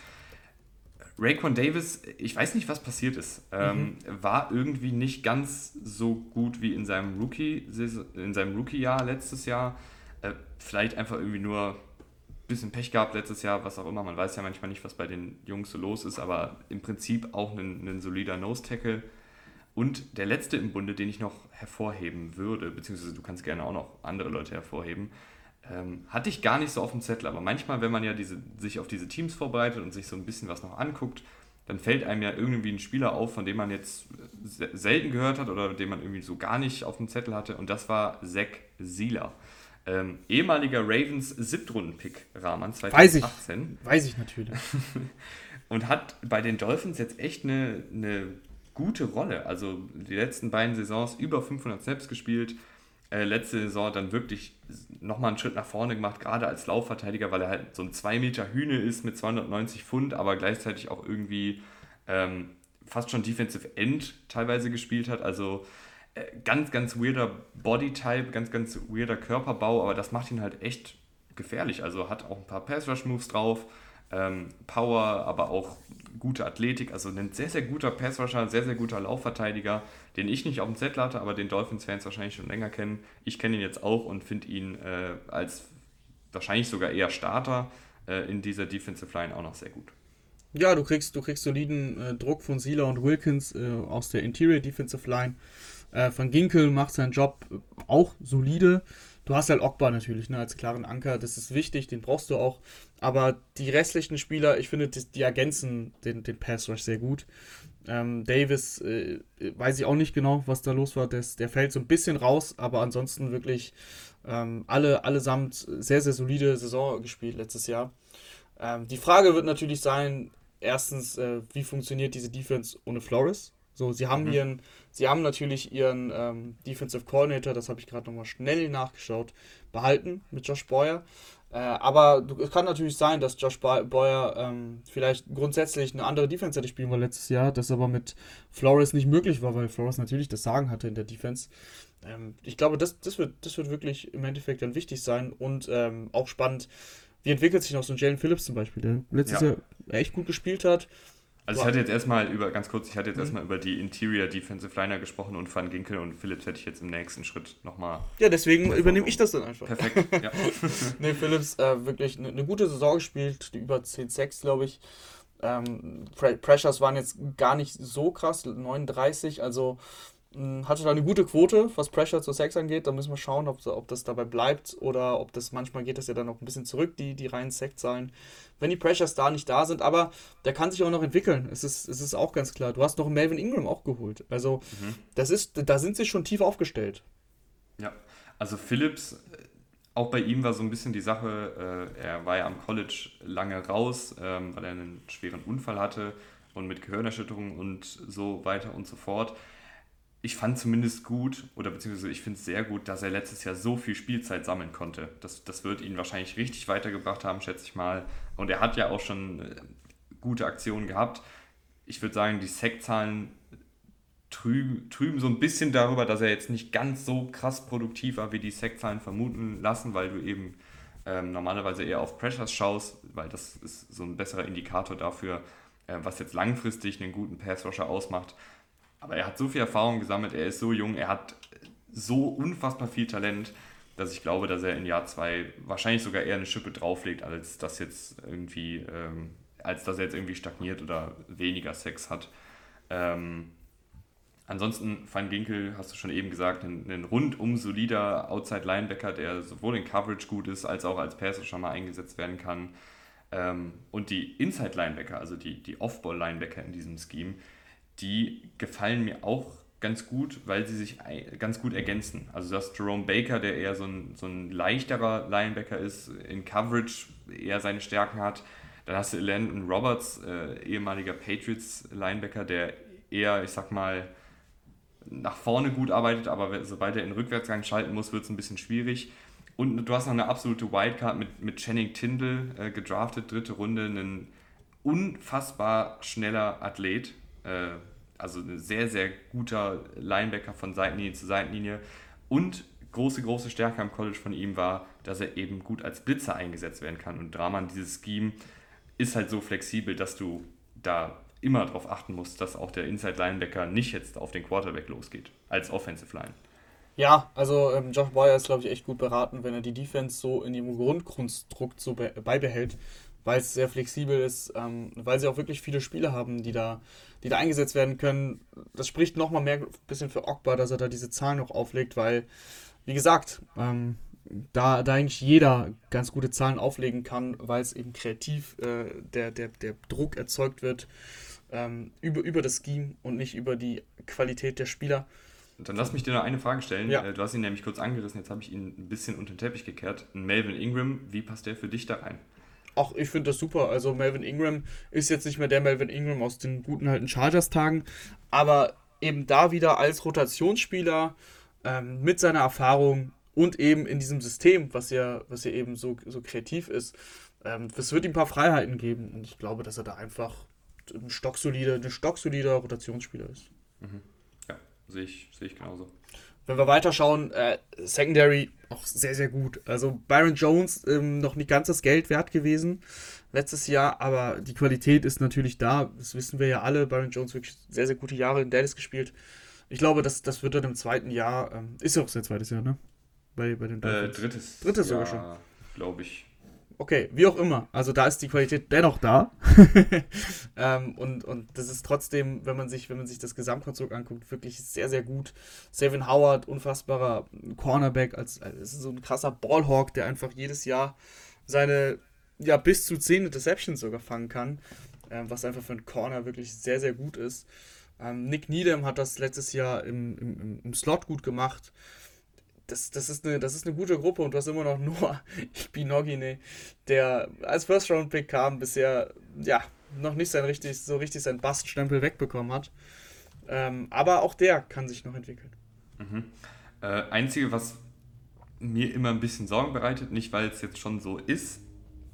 Raekwon Davis, ich weiß nicht, was passiert ist. Ähm, mhm. War irgendwie nicht ganz so gut wie in seinem Rookie, in seinem Rookie-Jahr letztes Jahr. Äh, vielleicht einfach irgendwie nur ein bisschen Pech gehabt letztes Jahr, was auch immer. Man weiß ja manchmal nicht, was bei den Jungs so los ist, aber im Prinzip auch ein, ein solider Nose-Tackle. Und der letzte im Bunde, den ich noch hervorheben würde, beziehungsweise du kannst gerne auch noch andere Leute hervorheben, ähm, hatte ich gar nicht so auf dem Zettel, aber manchmal, wenn man ja diese, sich auf diese Teams vorbereitet und sich so ein bisschen was noch anguckt, dann fällt einem ja irgendwie ein Spieler auf, von dem man jetzt selten gehört hat oder den man irgendwie so gar nicht auf dem Zettel hatte. Und das war Zach Sieler. Ähm, ehemaliger Ravens Siebtrunden-Pick, Rahman, 2018. Weiß ich, weiß ich natürlich. und hat bei den Dolphins jetzt echt eine, eine gute Rolle. Also die letzten beiden Saisons über 500 Snaps gespielt, äh, letzte Saison dann wirklich nochmal einen Schritt nach vorne gemacht, gerade als Laufverteidiger, weil er halt so ein 2 Meter Hühne ist mit 290 Pfund, aber gleichzeitig auch irgendwie ähm, fast schon Defensive End teilweise gespielt hat. Also ganz, ganz weirder Bodytype, ganz, ganz weirder Körperbau, aber das macht ihn halt echt gefährlich. Also hat auch ein paar Pass-Rush-Moves drauf, ähm, Power, aber auch gute Athletik. Also ein sehr, sehr guter Passrusher, sehr, sehr guter Laufverteidiger, den ich nicht auf dem Zettel hatte, aber den Dolphins-Fans wahrscheinlich schon länger kennen. Ich kenne ihn jetzt auch und finde ihn äh, als wahrscheinlich sogar eher Starter äh, in dieser Defensive Line auch noch sehr gut. Ja, du kriegst, du kriegst soliden äh, Druck von Sieler und Wilkins äh, aus der Interior Defensive Line. Äh, Van Ginkel macht seinen Job auch solide. Du hast halt Ogba natürlich ne, als klaren Anker, das ist wichtig, den brauchst du auch. Aber die restlichen Spieler, ich finde, die, die ergänzen den, den Pass Rush sehr gut. Ähm, Davis, äh, weiß ich auch nicht genau, was da los war. Das, der fällt so ein bisschen raus, aber ansonsten wirklich ähm, alle allesamt sehr, sehr solide Saison gespielt letztes Jahr. Ähm, die Frage wird natürlich sein, erstens, äh, wie funktioniert diese Defense ohne Flores? So, sie haben mhm. ihren, sie haben natürlich ihren ähm, Defensive Coordinator, das habe ich gerade nochmal schnell nachgeschaut, behalten mit Josh Boyer. Äh, aber es kann natürlich sein, dass Josh Boyer ähm, vielleicht grundsätzlich eine andere Defense hätte spielen wollen letztes Jahr, das aber mit Flores nicht möglich war, weil Flores natürlich das Sagen hatte in der Defense. Ähm, ich glaube, das, das, wird, das wird wirklich im Endeffekt dann wichtig sein und ähm, auch spannend. Wie entwickelt sich noch so ein Jalen Phillips zum Beispiel, der letztes ja. Jahr echt gut gespielt hat, also ich hatte jetzt erstmal über, ganz kurz, ich hatte jetzt mhm. erstmal über die Interior Defensive Liner gesprochen und Van Ginkel und Phillips hätte ich jetzt im nächsten Schritt nochmal. Ja, deswegen übernehme ich das dann einfach. Perfekt, ja. nee, Phillips äh, wirklich eine, eine, gute Saison gespielt, die über 10-6, glaube ich. Ähm, Pressures waren jetzt gar nicht so krass, 39, also hatte da eine gute Quote, was Pressure zu Sex angeht. Da müssen wir schauen, ob, ob das dabei bleibt oder ob das manchmal geht das ja dann noch ein bisschen zurück, die, die reinen Sex-Zahlen, wenn die Pressures da nicht da sind. Aber der kann sich auch noch entwickeln. Es ist, es ist auch ganz klar. Du hast noch Melvin Ingram auch geholt. Also, mhm. das ist, da sind sie schon tief aufgestellt. Ja, also Phillips, auch bei ihm war so ein bisschen die Sache, äh, er war ja am College lange raus, ähm, weil er einen schweren Unfall hatte und mit Gehirnerschütterung und so weiter und so fort ich fand zumindest gut, oder beziehungsweise ich finde es sehr gut, dass er letztes Jahr so viel Spielzeit sammeln konnte. Das, das wird ihn wahrscheinlich richtig weitergebracht haben, schätze ich mal. Und er hat ja auch schon äh, gute Aktionen gehabt. Ich würde sagen, die Sackzahlen trüben, trüben so ein bisschen darüber, dass er jetzt nicht ganz so krass produktiv war, wie die Sackzahlen vermuten lassen, weil du eben ähm, normalerweise eher auf Pressures schaust, weil das ist so ein besserer Indikator dafür, äh, was jetzt langfristig einen guten Passrusher ausmacht. Aber er hat so viel Erfahrung gesammelt, er ist so jung, er hat so unfassbar viel Talent, dass ich glaube, dass er in Jahr 2 wahrscheinlich sogar eher eine Schippe drauflegt, als dass jetzt irgendwie, ähm, als dass er jetzt irgendwie stagniert oder weniger Sex hat. Ähm, ansonsten, Van Ginkel, hast du schon eben gesagt, ein, ein rundum solider Outside-Linebacker, der sowohl in Coverage gut ist, als auch als Passer schon mal eingesetzt werden kann. Ähm, und die Inside-Linebacker, also die, die Off-Ball-Linebacker in diesem Scheme, die gefallen mir auch ganz gut, weil sie sich ganz gut ergänzen. Also du hast Jerome Baker, der eher so ein, so ein leichterer Linebacker ist, in Coverage eher seine Stärken hat. Dann hast du Landon Roberts, äh, ehemaliger Patriots-Linebacker, der eher, ich sag mal, nach vorne gut arbeitet, aber sobald er in Rückwärtsgang schalten muss, wird es ein bisschen schwierig. Und du hast noch eine absolute Wildcard mit, mit Channing Tindall äh, gedraftet, dritte Runde, ein unfassbar schneller Athlet, äh, also ein sehr, sehr guter Linebacker von Seitenlinie zu Seitenlinie. Und große, große Stärke am College von ihm war, dass er eben gut als Blitzer eingesetzt werden kann. Und Draman, dieses Scheme, ist halt so flexibel, dass du da immer darauf achten musst, dass auch der Inside Linebacker nicht jetzt auf den Quarterback losgeht, als Offensive Line. Ja, also ähm, Josh Boyer ist, glaube ich, echt gut beraten, wenn er die Defense so in ihrem Grundkonstrukt so be beibehält, weil es sehr flexibel ist, ähm, weil sie auch wirklich viele Spieler haben, die da, die da eingesetzt werden können. Das spricht nochmal mehr ein bisschen für Ogba, dass er da diese Zahlen noch auflegt, weil, wie gesagt, ähm, da, da eigentlich jeder ganz gute Zahlen auflegen kann, weil es eben kreativ äh, der, der, der Druck erzeugt wird ähm, über, über das Scheme und nicht über die Qualität der Spieler. Dann lass mich dir noch eine Frage stellen. Ja. Äh, du hast ihn nämlich kurz angerissen, jetzt habe ich ihn ein bisschen unter den Teppich gekehrt. Melvin Ingram, wie passt der für dich da rein? Ach, ich finde das super. Also Melvin Ingram ist jetzt nicht mehr der Melvin Ingram aus den guten alten Chargers-Tagen, aber eben da wieder als Rotationsspieler ähm, mit seiner Erfahrung und eben in diesem System, was ja, was ja eben so, so kreativ ist, ähm, es wird ihm ein paar Freiheiten geben und ich glaube, dass er da einfach ein stocksolider, ein stocksolider Rotationsspieler ist. Mhm. Ja, sehe ich, sehe ich genauso. Wenn wir weiterschauen, äh, Secondary auch sehr, sehr gut. Also Byron Jones ähm, noch nicht ganz das Geld wert gewesen letztes Jahr, aber die Qualität ist natürlich da. Das wissen wir ja alle. Byron Jones wirklich sehr, sehr gute Jahre in Dallas gespielt. Ich glaube, das, das wird dann im zweiten Jahr, ähm, ist ja auch sein zweites Jahr, ne? Bei, bei den Äh, drittes. Drittes sogar schon. Glaube ich. Okay, wie auch immer. Also da ist die Qualität dennoch da. ähm, und, und das ist trotzdem, wenn man sich, wenn man sich das Gesamtkonstrukt anguckt, wirklich sehr, sehr gut. Savin Howard, unfassbarer Cornerback, als, als ist so ein krasser Ballhawk, der einfach jedes Jahr seine ja bis zu 10 Interceptions sogar fangen kann. Ähm, was einfach für einen Corner wirklich sehr, sehr gut ist. Ähm, Nick Needham hat das letztes Jahr im, im, im Slot gut gemacht das, das, ist eine, das ist eine gute Gruppe und du hast immer noch Noah Igbinogine, der als First-Round-Pick kam, bisher ja noch nicht sein richtig, so richtig seinen Baststempel wegbekommen hat. Ähm, aber auch der kann sich noch entwickeln. Mhm. Äh, einzige, was mir immer ein bisschen Sorgen bereitet, nicht weil es jetzt schon so ist,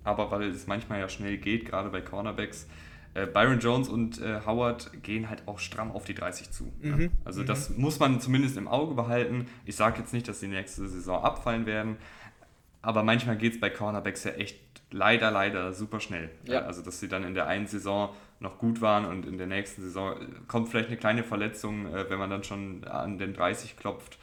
aber weil es manchmal ja schnell geht, gerade bei Cornerbacks, Byron Jones und äh, Howard gehen halt auch stramm auf die 30 zu. Mhm. Ja. Also mhm. das muss man zumindest im Auge behalten. Ich sage jetzt nicht, dass die nächste Saison abfallen werden, aber manchmal geht es bei Cornerbacks ja echt leider, leider super schnell. Ja. Also dass sie dann in der einen Saison noch gut waren und in der nächsten Saison äh, kommt vielleicht eine kleine Verletzung, äh, wenn man dann schon an den 30 klopft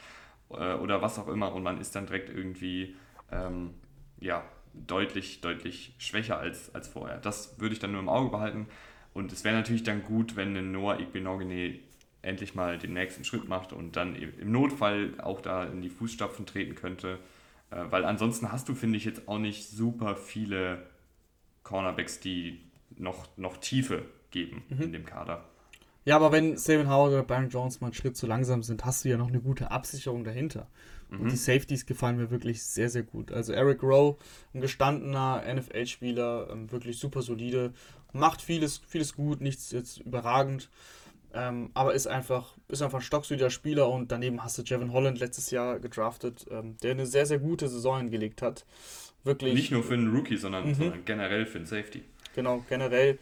äh, oder was auch immer und man ist dann direkt irgendwie ähm, ja, deutlich, deutlich schwächer als, als vorher. Das würde ich dann nur im Auge behalten. Und es wäre natürlich dann gut, wenn ein Noah Igbenogene endlich mal den nächsten Schritt macht und dann im Notfall auch da in die Fußstapfen treten könnte. Äh, weil ansonsten hast du, finde ich, jetzt auch nicht super viele Cornerbacks, die noch, noch Tiefe geben mhm. in dem Kader. Ja, aber wenn Savin Howard oder Byron Jones mal einen Schritt zu langsam sind, hast du ja noch eine gute Absicherung dahinter. Mhm. Und die Safeties gefallen mir wirklich sehr, sehr gut. Also Eric Rowe, ein gestandener NFL-Spieler, ähm, wirklich super solide, macht vieles, vieles gut, nichts jetzt überragend. Ähm, aber ist einfach, ist einfach ein stocksolider Spieler und daneben hast du Jevin Holland letztes Jahr gedraftet, ähm, der eine sehr, sehr gute Saison hingelegt hat. Wirklich. Nicht nur für einen Rookie, sondern, mhm. sondern generell für einen Safety. Genau, generell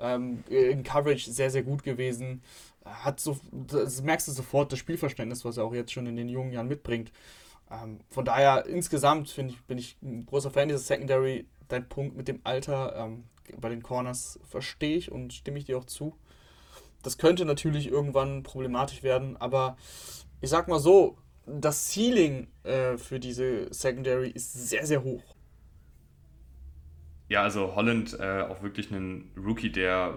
ähm, in Coverage sehr, sehr gut gewesen hat so, das merkst du sofort, das Spielverständnis, was er auch jetzt schon in den jungen Jahren mitbringt. Ähm, von daher, insgesamt ich, bin ich ein großer Fan dieses Secondary. Dein Punkt mit dem Alter ähm, bei den Corners verstehe ich und stimme ich dir auch zu. Das könnte natürlich irgendwann problematisch werden, aber ich sag mal so, das Ceiling äh, für diese Secondary ist sehr, sehr hoch. Ja, also Holland äh, auch wirklich ein Rookie, der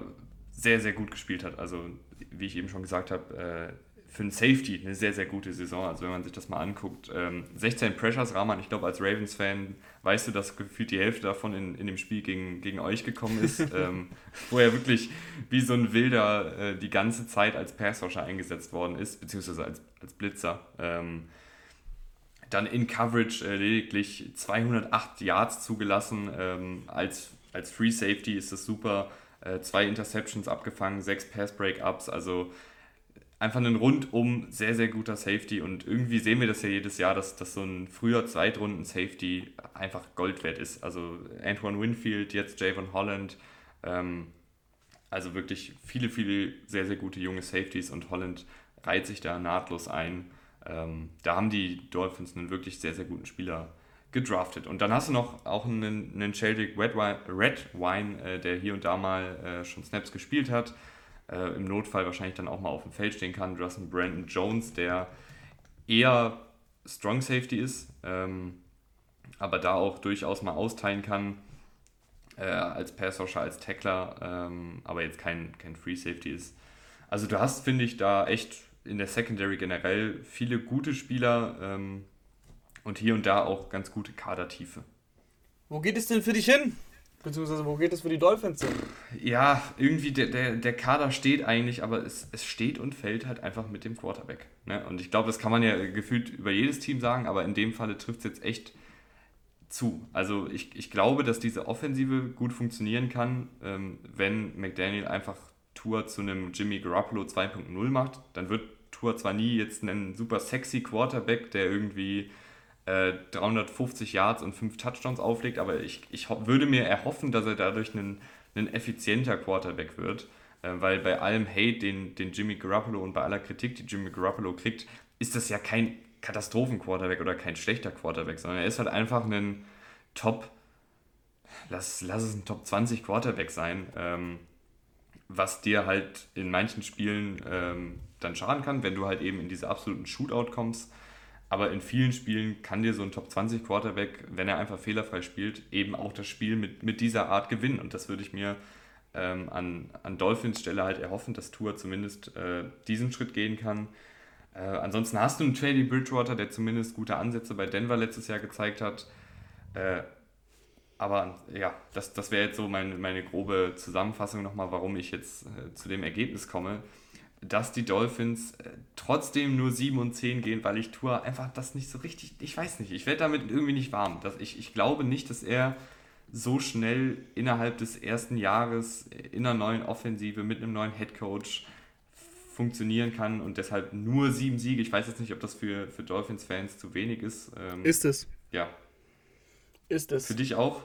sehr, sehr gut gespielt hat. Also wie ich eben schon gesagt habe, äh, für einen Safety eine sehr, sehr gute Saison. Also wenn man sich das mal anguckt, 16 ähm, Pressures, Rahman, ich glaube als Ravens-Fan weißt du, dass gefühlt die Hälfte davon in, in dem Spiel gegen, gegen euch gekommen ist, ähm, wo er wirklich wie so ein Wilder äh, die ganze Zeit als Passwasher eingesetzt worden ist, beziehungsweise als, als Blitzer. Ähm, dann in Coverage äh, lediglich 208 Yards zugelassen. Ähm, als, als Free Safety ist das super. Äh, zwei Interceptions abgefangen, sechs Pass-Breakups, also einfach ein rundum sehr, sehr guter Safety und irgendwie sehen wir das ja jedes Jahr, dass, dass so ein früher Zweitrunden-Safety einfach Gold wert ist. Also Antoine Winfield, jetzt Javon Holland, ähm, also wirklich viele, viele sehr, sehr gute junge Safeties und Holland reiht sich da nahtlos ein. Ähm, da haben die Dolphins einen wirklich sehr, sehr guten Spieler gedraftet. Und dann hast du noch auch einen, einen Sheldrick Redwine, Redwine äh, der hier und da mal äh, schon Snaps gespielt hat. Äh, Im Notfall wahrscheinlich dann auch mal auf dem Feld stehen kann. Du hast einen Brandon Jones, der eher Strong Safety ist, ähm, aber da auch durchaus mal austeilen kann äh, als Passrusher, als Tackler, ähm, aber jetzt kein, kein Free Safety ist. Also du hast, finde ich, da echt in der Secondary generell viele gute Spieler ähm, und hier und da auch ganz gute Kadertiefe. Wo geht es denn für dich hin? Beziehungsweise wo geht es für die Dolphins hin? Ja, irgendwie der, der, der Kader steht eigentlich, aber es, es steht und fällt halt einfach mit dem Quarterback. Ne? Und ich glaube, das kann man ja gefühlt über jedes Team sagen, aber in dem Falle trifft es jetzt echt zu. Also ich, ich glaube, dass diese Offensive gut funktionieren kann, ähm, wenn McDaniel einfach Tour zu einem Jimmy Garoppolo 2.0 macht. Dann wird Tour zwar nie jetzt ein super sexy Quarterback, der irgendwie äh, 350 Yards und 5 Touchdowns auflegt, aber ich, ich würde mir erhoffen, dass er dadurch ein, ein effizienter Quarterback wird. Äh, weil bei allem Hate, den, den Jimmy Garoppolo und bei aller Kritik, die Jimmy Garoppolo kriegt, ist das ja kein Katastrophen-Quarterback oder kein schlechter Quarterback, sondern er ist halt einfach ein Top, lass, lass es ein Top 20 Quarterback sein, ähm, was dir halt in manchen Spielen ähm, dann schaden kann, wenn du halt eben in diese absoluten Shootout kommst. Aber in vielen Spielen kann dir so ein Top 20 Quarterback, wenn er einfach fehlerfrei spielt, eben auch das Spiel mit, mit dieser Art gewinnen. Und das würde ich mir ähm, an, an Dolphins Stelle halt erhoffen, dass Tour zumindest äh, diesen Schritt gehen kann. Äh, ansonsten hast du einen Trady Bridgewater, der zumindest gute Ansätze bei Denver letztes Jahr gezeigt hat. Äh, aber ja, das, das wäre jetzt so meine, meine grobe Zusammenfassung nochmal, warum ich jetzt äh, zu dem Ergebnis komme, dass die Dolphins äh, trotzdem nur 7 und 10 gehen, weil ich Tour einfach das nicht so richtig, ich weiß nicht, ich werde damit irgendwie nicht warm. Das, ich, ich glaube nicht, dass er so schnell innerhalb des ersten Jahres in einer neuen Offensive mit einem neuen Headcoach funktionieren kann und deshalb nur sieben Siege. Ich weiß jetzt nicht, ob das für, für Dolphins-Fans zu wenig ist. Ähm, ist es. Ja. Ist es. Für dich auch?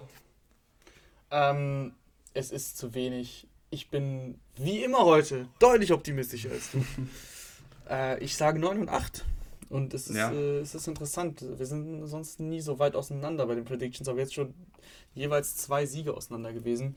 Ähm, es ist zu wenig. Ich bin wie immer heute deutlich optimistischer als du. äh, ich sage 9 und 8. Und es ist, ja. äh, es ist interessant. Wir sind sonst nie so weit auseinander bei den Predictions, aber jetzt schon jeweils zwei Siege auseinander gewesen.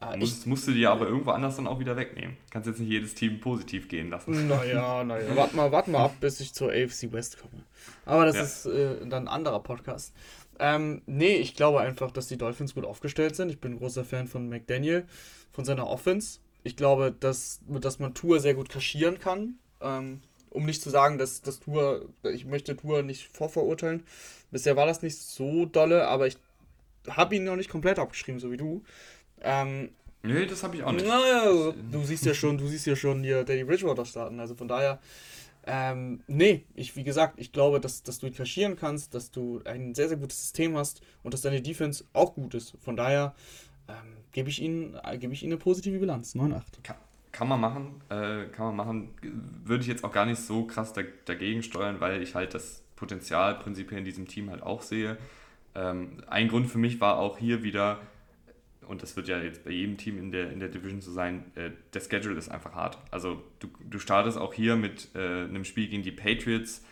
Äh, Muss, ich, musst du dir aber irgendwo anders dann auch wieder wegnehmen. Kannst jetzt nicht jedes Team positiv gehen lassen. Naja, naja. Warte mal, wart mal ab, bis ich zur AFC West komme. Aber das ja. ist äh, dann ein anderer Podcast. Ähm, nee, ich glaube einfach, dass die Dolphins gut aufgestellt sind. Ich bin ein großer Fan von McDaniel, von seiner Offense. Ich glaube, dass, dass man Tour sehr gut kaschieren kann. Ähm, um nicht zu sagen, dass das Tour, ich möchte Tour nicht vorverurteilen. Bisher war das nicht so dolle, aber ich habe ihn noch nicht komplett abgeschrieben, so wie du. Ähm, nee, das habe ich auch nicht. Naja, du siehst ja schon, du siehst ja schon hier Daddy Bridgewater starten. Also von daher, ähm, nee, ich, wie gesagt, ich glaube, dass, dass du ihn kaschieren kannst, dass du ein sehr, sehr gutes System hast und dass deine Defense auch gut ist. Von daher ähm, gebe ich, ihnen, äh, geb ich ihnen eine positive Bilanz. 9-8. Kann, kann, man machen, äh, kann man machen. Würde ich jetzt auch gar nicht so krass da, dagegen steuern, weil ich halt das Potenzial prinzipiell in diesem Team halt auch sehe. Ähm, ein Grund für mich war auch hier wieder, und das wird ja jetzt bei jedem Team in der, in der Division so sein, äh, der Schedule ist einfach hart. Also du, du startest auch hier mit äh, einem Spiel gegen die Patriots.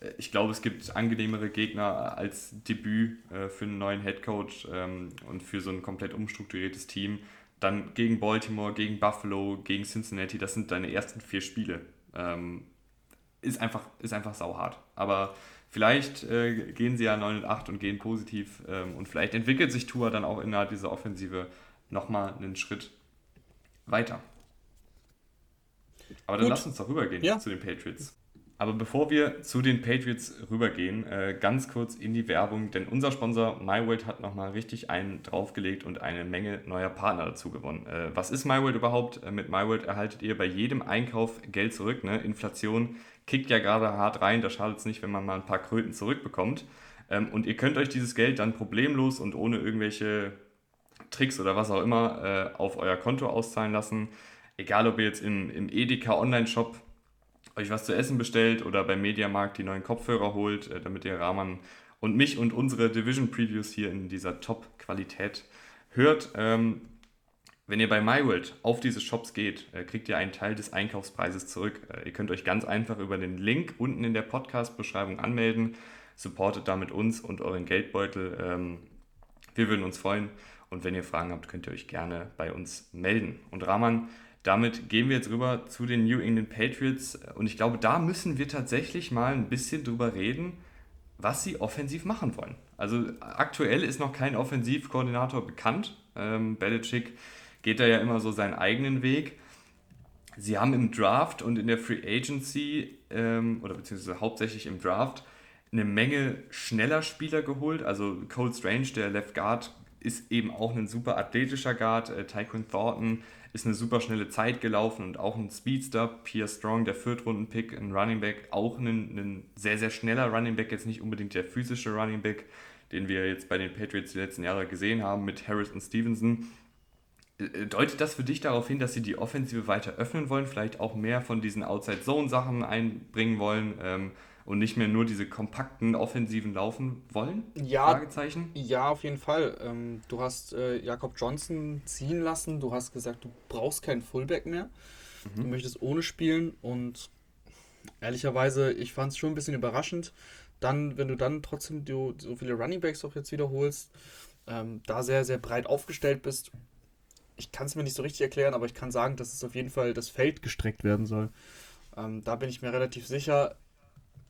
Äh, ich glaube, es gibt angenehmere Gegner als Debüt äh, für einen neuen Headcoach ähm, und für so ein komplett umstrukturiertes Team. Dann gegen Baltimore, gegen Buffalo, gegen Cincinnati, das sind deine ersten vier Spiele. Ähm, ist einfach, ist einfach sauhart. Aber Vielleicht äh, gehen sie ja 9 und 8 und gehen positiv ähm, und vielleicht entwickelt sich Tua dann auch innerhalb dieser Offensive nochmal einen Schritt weiter. Aber dann Gut. lass uns doch rübergehen ja. zu den Patriots. Aber bevor wir zu den Patriots rübergehen, äh, ganz kurz in die Werbung, denn unser Sponsor MyWorld hat nochmal richtig einen draufgelegt und eine Menge neuer Partner dazu gewonnen. Äh, was ist MyWorld überhaupt? Äh, mit MyWorld erhaltet ihr bei jedem Einkauf Geld zurück. Ne? Inflation kickt ja gerade hart rein, da schadet es nicht, wenn man mal ein paar Kröten zurückbekommt. Ähm, und ihr könnt euch dieses Geld dann problemlos und ohne irgendwelche Tricks oder was auch immer auf euer Konto auszahlen lassen. Egal ob ihr jetzt im, im Edeka Online-Shop euch was zu essen bestellt oder beim Mediamarkt die neuen Kopfhörer holt, äh, damit ihr Rahman und mich und unsere Division Previews hier in dieser Top-Qualität hört. Ähm, wenn ihr bei MyWorld auf diese Shops geht, äh, kriegt ihr einen Teil des Einkaufspreises zurück. Äh, ihr könnt euch ganz einfach über den Link unten in der Podcast-Beschreibung anmelden. Supportet damit uns und euren Geldbeutel. Ähm, wir würden uns freuen. Und wenn ihr Fragen habt, könnt ihr euch gerne bei uns melden. Und Rahman, damit gehen wir jetzt rüber zu den New England Patriots. Und ich glaube, da müssen wir tatsächlich mal ein bisschen drüber reden, was sie offensiv machen wollen. Also aktuell ist noch kein Offensivkoordinator bekannt. Ähm, Belichick geht da ja immer so seinen eigenen Weg. Sie haben im Draft und in der Free Agency, ähm, oder beziehungsweise hauptsächlich im Draft, eine Menge schneller Spieler geholt. Also Cole Strange, der Left Guard, ist eben auch ein super athletischer Guard. Äh, Tyquin Thornton ist eine super schnelle Zeit gelaufen und auch ein Speedster. Pierre Strong, der Viertrunden-Pick, ein Running Back, auch ein, ein sehr, sehr schneller Running Back, jetzt nicht unbedingt der physische Running Back, den wir jetzt bei den Patriots die letzten Jahre gesehen haben mit Harrison Stevenson. Äh, deutet das für dich darauf hin, dass sie die Offensive weiter öffnen wollen, vielleicht auch mehr von diesen Outside-Zone-Sachen einbringen wollen ähm, und nicht mehr nur diese kompakten Offensiven laufen wollen? Ja, ja auf jeden Fall. Ähm, du hast äh, Jakob Johnson ziehen lassen, du hast gesagt, du brauchst keinen Fullback mehr, mhm. du möchtest ohne spielen und ehrlicherweise, ich fand es schon ein bisschen überraschend. Dann, wenn du dann trotzdem so viele Runningbacks auch jetzt wiederholst, ähm, da sehr, sehr breit aufgestellt bist ich kann es mir nicht so richtig erklären, aber ich kann sagen, dass es auf jeden Fall das Feld gestreckt werden soll. Ähm, da bin ich mir relativ sicher.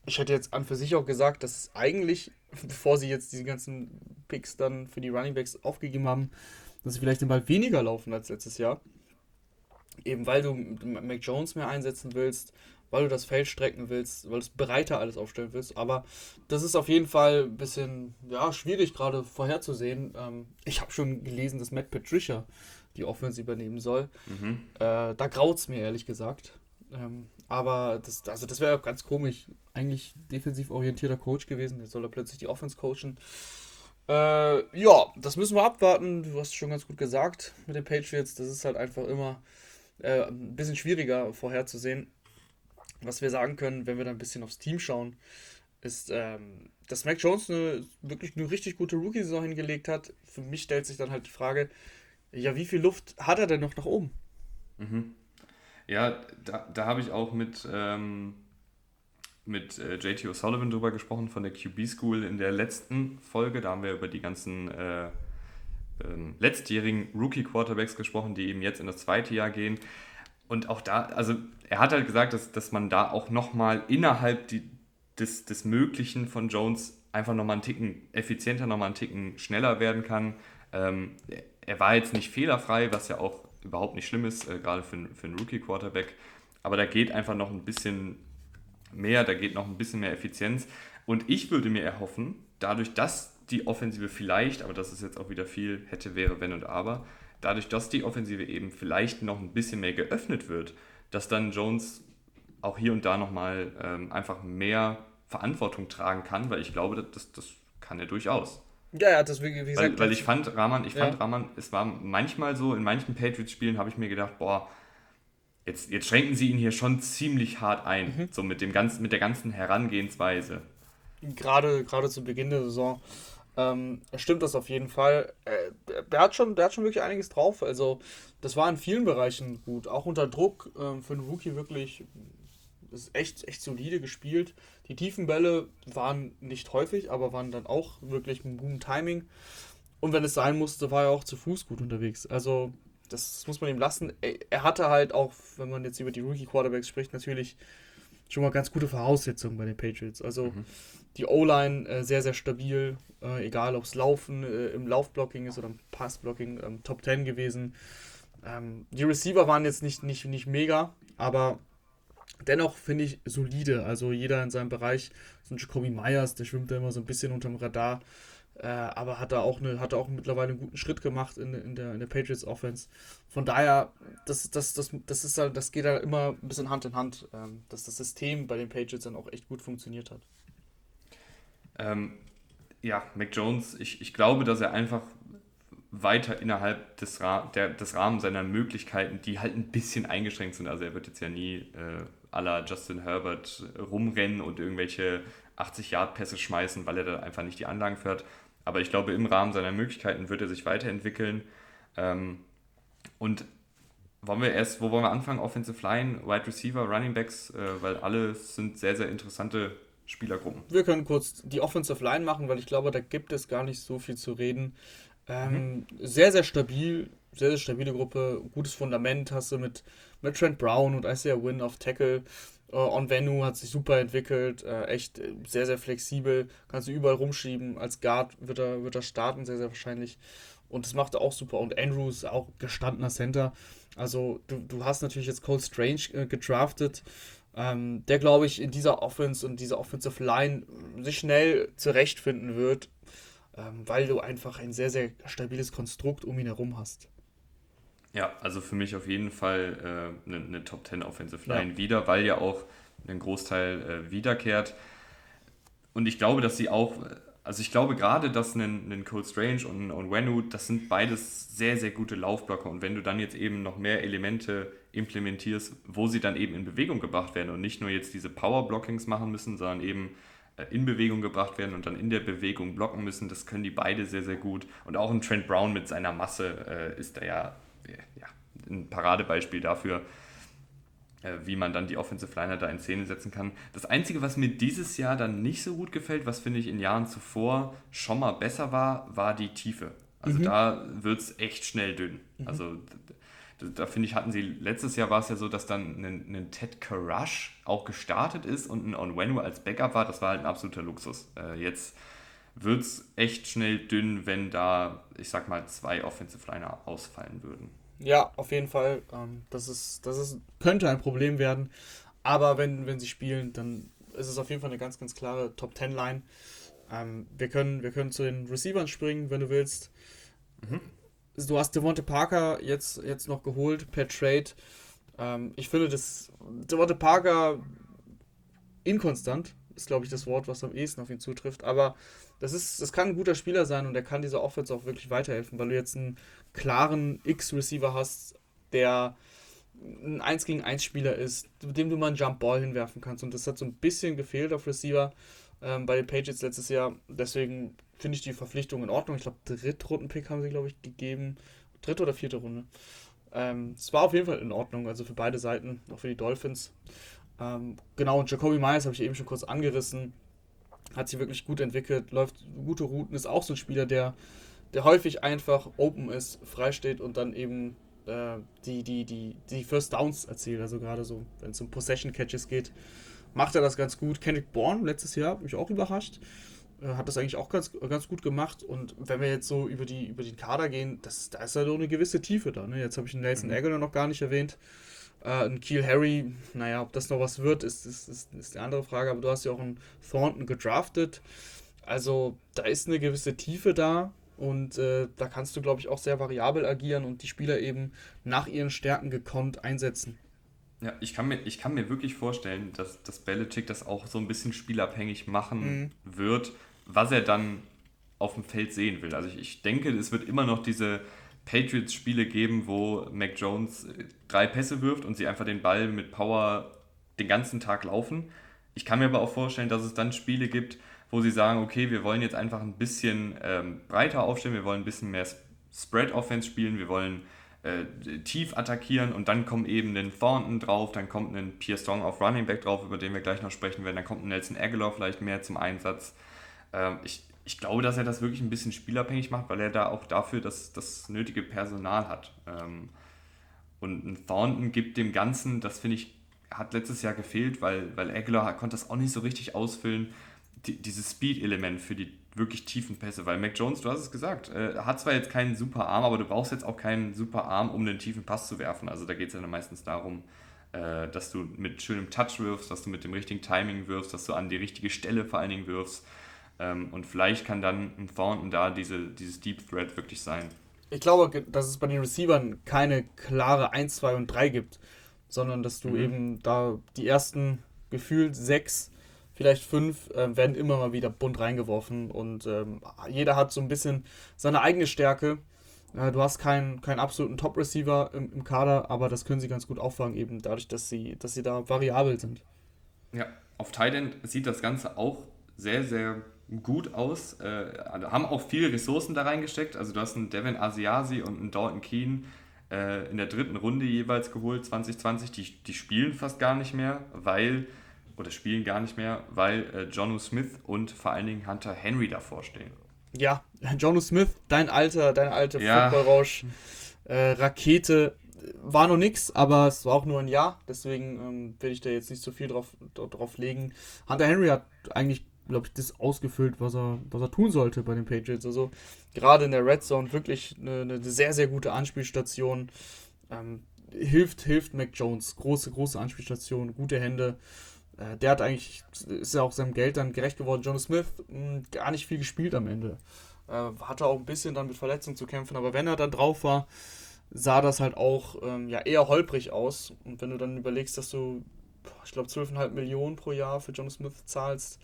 Ich hätte jetzt an für sich auch gesagt, dass eigentlich, bevor sie jetzt diese ganzen Picks dann für die Runningbacks aufgegeben haben, dass sie vielleicht mal weniger laufen als letztes Jahr. Eben weil du Mac Jones mehr einsetzen willst, weil du das Feld strecken willst, weil du es breiter alles aufstellen willst. Aber das ist auf jeden Fall ein bisschen ja, schwierig gerade vorherzusehen. Ähm, ich habe schon gelesen, dass Matt Patricia die Offense übernehmen soll. Mhm. Äh, da graut es mir ehrlich gesagt. Ähm, aber das, also das wäre ganz komisch. Eigentlich defensiv orientierter Coach gewesen. Jetzt soll er plötzlich die Offense coachen. Äh, ja, das müssen wir abwarten. Du hast es schon ganz gut gesagt mit den Patriots. Das ist halt einfach immer äh, ein bisschen schwieriger vorherzusehen. Was wir sagen können, wenn wir dann ein bisschen aufs Team schauen, ist, ähm, dass Mac Jones eine, wirklich eine richtig gute Rookie-Saison hingelegt hat. Für mich stellt sich dann halt die Frage, ja, wie viel Luft hat er denn noch nach oben? Mhm. Ja, da, da habe ich auch mit, ähm, mit äh, JT O'Sullivan drüber gesprochen von der QB School in der letzten Folge. Da haben wir über die ganzen äh, ähm, letztjährigen Rookie-Quarterbacks gesprochen, die eben jetzt in das zweite Jahr gehen. Und auch da, also er hat halt gesagt, dass, dass man da auch nochmal innerhalb die, des, des Möglichen von Jones einfach nochmal einen Ticken effizienter, nochmal einen Ticken schneller werden kann. Ähm, er war jetzt nicht fehlerfrei, was ja auch überhaupt nicht schlimm ist, äh, gerade für, für einen Rookie-Quarterback. Aber da geht einfach noch ein bisschen mehr, da geht noch ein bisschen mehr Effizienz. Und ich würde mir erhoffen, dadurch, dass die Offensive vielleicht, aber das ist jetzt auch wieder viel hätte, wäre, wenn und aber, dadurch, dass die Offensive eben vielleicht noch ein bisschen mehr geöffnet wird, dass dann Jones auch hier und da nochmal ähm, einfach mehr Verantwortung tragen kann, weil ich glaube, das, das kann er durchaus. Ja, ja, das wie, gesagt. Weil, weil ich fand Rahman, ich fand ja. Rahman, es war manchmal so, in manchen Patriots-Spielen habe ich mir gedacht, boah, jetzt, jetzt schränken sie ihn hier schon ziemlich hart ein, mhm. so mit, dem ganzen, mit der ganzen Herangehensweise. Gerade, gerade zu Beginn der Saison. Ähm, stimmt das auf jeden Fall. Äh, der, hat schon, der hat schon wirklich einiges drauf. Also, das war in vielen Bereichen gut. Auch unter Druck äh, für einen Rookie wirklich ist echt, echt solide gespielt. Die tiefen Bälle waren nicht häufig, aber waren dann auch wirklich ein guten Timing. Und wenn es sein musste, war er auch zu Fuß gut unterwegs. Also, das muss man ihm lassen. Er hatte halt auch, wenn man jetzt über die Rookie-Quarterbacks spricht, natürlich schon mal ganz gute Voraussetzungen bei den Patriots. Also mhm. die O-Line äh, sehr, sehr stabil, äh, egal ob es Laufen äh, im Laufblocking ist oder im Passblocking, ähm, Top 10 gewesen. Ähm, die Receiver waren jetzt nicht, nicht, nicht mega, aber Dennoch finde ich solide. Also jeder in seinem Bereich. So ein Jacoby Myers, der schwimmt da immer so ein bisschen unterm Radar. Äh, aber hat er auch, eine, hat auch mittlerweile einen guten Schritt gemacht in, in, der, in der Patriots Offense. Von daher, das, das, das, das, ist halt, das geht halt immer ein bisschen Hand in Hand, ähm, dass das System bei den Patriots dann auch echt gut funktioniert hat. Ähm, ja, Mac Jones, ich, ich glaube, dass er einfach weiter innerhalb des, Ra der, des Rahmens seiner Möglichkeiten, die halt ein bisschen eingeschränkt sind. Also er wird jetzt ja nie äh, aller Justin Herbert rumrennen und irgendwelche 80-Yard-Pässe schmeißen, weil er da einfach nicht die Anlagen fährt. Aber ich glaube, im Rahmen seiner Möglichkeiten wird er sich weiterentwickeln. Ähm, und wollen wir erst, wo wollen wir anfangen? Offensive Line, Wide Receiver, Running Backs, äh, weil alle sind sehr, sehr interessante Spielergruppen. Wir können kurz die Offensive Line machen, weil ich glaube, da gibt es gar nicht so viel zu reden. Ähm, mhm. Sehr, sehr stabil, sehr, sehr stabile Gruppe, gutes Fundament hast du mit, mit Trent Brown und Isaiah Wynn auf Tackle. Uh, On Venue hat sich super entwickelt, uh, echt sehr, sehr flexibel, kannst du überall rumschieben. Als Guard wird er, wird er starten, sehr, sehr wahrscheinlich. Und das macht er auch super. Und Andrews, auch gestandener Center. Also, du, du hast natürlich jetzt Cole Strange äh, gedraftet, ähm, der, glaube ich, in dieser Offense und dieser Offensive Line sich schnell zurechtfinden wird, ähm, weil du einfach ein sehr, sehr stabiles Konstrukt um ihn herum hast. Ja, also für mich auf jeden Fall äh, eine, eine Top 10 Offensive Line ja. wieder, weil ja auch ein Großteil äh, wiederkehrt. Und ich glaube, dass sie auch, also ich glaube gerade, dass ein, ein Cold Strange und ein Wenu, das sind beides sehr, sehr gute Laufblocker. Und wenn du dann jetzt eben noch mehr Elemente implementierst, wo sie dann eben in Bewegung gebracht werden und nicht nur jetzt diese Power-Blockings machen müssen, sondern eben äh, in Bewegung gebracht werden und dann in der Bewegung blocken müssen. Das können die beide sehr, sehr gut. Und auch ein Trent Brown mit seiner Masse äh, ist da ja, ja ein Paradebeispiel dafür, äh, wie man dann die Offensive Liner da in Szene setzen kann. Das Einzige, was mir dieses Jahr dann nicht so gut gefällt, was finde ich in Jahren zuvor schon mal besser war, war die Tiefe. Also mhm. da wird es echt schnell dünn. Mhm. Also da finde ich, hatten sie, letztes Jahr war es ja so, dass dann ein, ein Ted Karash auch gestartet ist und ein Onwenu als Backup war. Das war halt ein absoluter Luxus. Äh, jetzt wird es echt schnell dünn, wenn da, ich sag mal, zwei Offensive Liner ausfallen würden. Ja, auf jeden Fall. Ähm, das ist, das ist, könnte ein Problem werden. Aber wenn, wenn sie spielen, dann ist es auf jeden Fall eine ganz, ganz klare Top-10-Line. Ähm, wir, können, wir können zu den Receivern springen, wenn du willst. Mhm du hast Devonte Parker jetzt, jetzt noch geholt per Trade. Ähm, ich finde, dass Devonte Parker inkonstant ist, glaube ich, das Wort, was am ehesten auf ihn zutrifft. Aber das, ist, das kann ein guter Spieler sein und er kann dieser Offense auch wirklich weiterhelfen, weil du jetzt einen klaren X-Receiver hast, der ein 1 gegen 1 Spieler ist, dem du mal einen Jump Ball hinwerfen kannst. Und das hat so ein bisschen gefehlt auf Receiver ähm, bei den Patriots letztes Jahr. Deswegen finde ich die Verpflichtung in Ordnung. Ich glaube, Drittrunden-Pick haben sie, glaube ich, gegeben. Dritte oder vierte Runde. Ähm, es war auf jeden Fall in Ordnung, also für beide Seiten, auch für die Dolphins. Ähm, genau, und Jacoby Myers habe ich eben schon kurz angerissen. Hat sich wirklich gut entwickelt, läuft gute Routen, ist auch so ein Spieler, der, der häufig einfach open ist, frei steht und dann eben äh, die, die, die, die First Downs erzielt. Also gerade so, wenn es um Possession Catches geht, macht er das ganz gut. Kendrick Bourne letztes Jahr, mich auch überrascht. Äh, hat das eigentlich auch ganz, ganz gut gemacht. Und wenn wir jetzt so über, die, über den Kader gehen, das, da ist ja doch eine gewisse Tiefe da. Ne? Jetzt habe ich einen Nelson mhm. Aguilar noch gar nicht erwähnt. Äh, ein Kiel Harry, naja, ob das noch was wird, ist, ist, ist, ist eine andere Frage. Aber du hast ja auch einen Thornton gedraftet. Also da ist eine gewisse Tiefe da. Und äh, da kannst du, glaube ich, auch sehr variabel agieren und die Spieler eben nach ihren Stärken gekonnt einsetzen. Ja, ich kann mir, ich kann mir wirklich vorstellen, dass, dass Belichick das auch so ein bisschen spielabhängig machen mhm. wird, was er dann auf dem Feld sehen will. Also ich, ich denke, es wird immer noch diese Patriots-Spiele geben, wo Mac Jones äh, drei Pässe wirft und sie einfach den Ball mit Power den ganzen Tag laufen. Ich kann mir aber auch vorstellen, dass es dann Spiele gibt, wo sie sagen, okay, wir wollen jetzt einfach ein bisschen ähm, breiter aufstellen, wir wollen ein bisschen mehr Spread-Offense spielen, wir wollen äh, tief attackieren und dann kommt eben ein Thornton drauf, dann kommt ein Pierre Strong auf Running Back drauf, über den wir gleich noch sprechen werden, dann kommt ein Nelson Aguilar vielleicht mehr zum Einsatz. Ähm, ich, ich glaube, dass er das wirklich ein bisschen spielabhängig macht, weil er da auch dafür das, das nötige Personal hat. Ähm, und ein Thornton gibt dem Ganzen, das finde ich, hat letztes Jahr gefehlt, weil, weil Aguilar konnte das auch nicht so richtig ausfüllen, die, dieses Speed-Element für die wirklich tiefen Pässe, weil Mac Jones, du hast es gesagt, äh, hat zwar jetzt keinen super Arm, aber du brauchst jetzt auch keinen super Arm, um den tiefen Pass zu werfen. Also da geht es ja dann meistens darum, äh, dass du mit schönem Touch wirfst, dass du mit dem richtigen Timing wirfst, dass du an die richtige Stelle vor allen Dingen wirfst. Ähm, und vielleicht kann dann ein Thornton da diese, dieses Deep Threat wirklich sein. Ich glaube, dass es bei den Receivern keine klare 1, 2 und 3 gibt, sondern dass du mhm. eben da die ersten gefühlt sechs, vielleicht fünf, äh, werden immer mal wieder bunt reingeworfen und ähm, jeder hat so ein bisschen seine eigene Stärke. Äh, du hast keinen, keinen absoluten Top-Receiver im, im Kader, aber das können sie ganz gut auffangen, eben dadurch, dass sie, dass sie da variabel sind. Ja, auf Titan sieht das Ganze auch sehr, sehr gut aus. Äh, haben auch viele Ressourcen da reingesteckt. Also du hast einen Devin Asiasi und einen Dalton Keen äh, in der dritten Runde jeweils geholt, 2020. Die, die spielen fast gar nicht mehr, weil, oder spielen gar nicht mehr, weil äh, Jonu Smith und vor allen Dingen Hunter Henry davor stehen. Ja, Jonu Smith, dein alter, deine alte ja. Footballrausch, äh, Rakete, war noch nix, aber es war auch nur ein Jahr, deswegen ähm, will ich da jetzt nicht so viel drauf, drauf legen. Hunter Henry hat eigentlich, glaube ich, das ausgefüllt, was er, was er tun sollte bei den Patriots. Also gerade in der Red Zone wirklich eine, eine sehr, sehr gute Anspielstation. Ähm, hilft, hilft Mac Jones. Große, große Anspielstation, gute Hände. Äh, der hat eigentlich, ist ja auch seinem Geld dann gerecht geworden. John Smith mh, hm, gar nicht viel gespielt am Ende. Äh, hatte auch ein bisschen dann mit Verletzungen zu kämpfen, aber wenn er dann drauf war, sah das halt auch ähm, ja, eher holprig aus. Und wenn du dann überlegst, dass du, ich glaube, 12,5 Millionen pro Jahr für John Smith zahlst,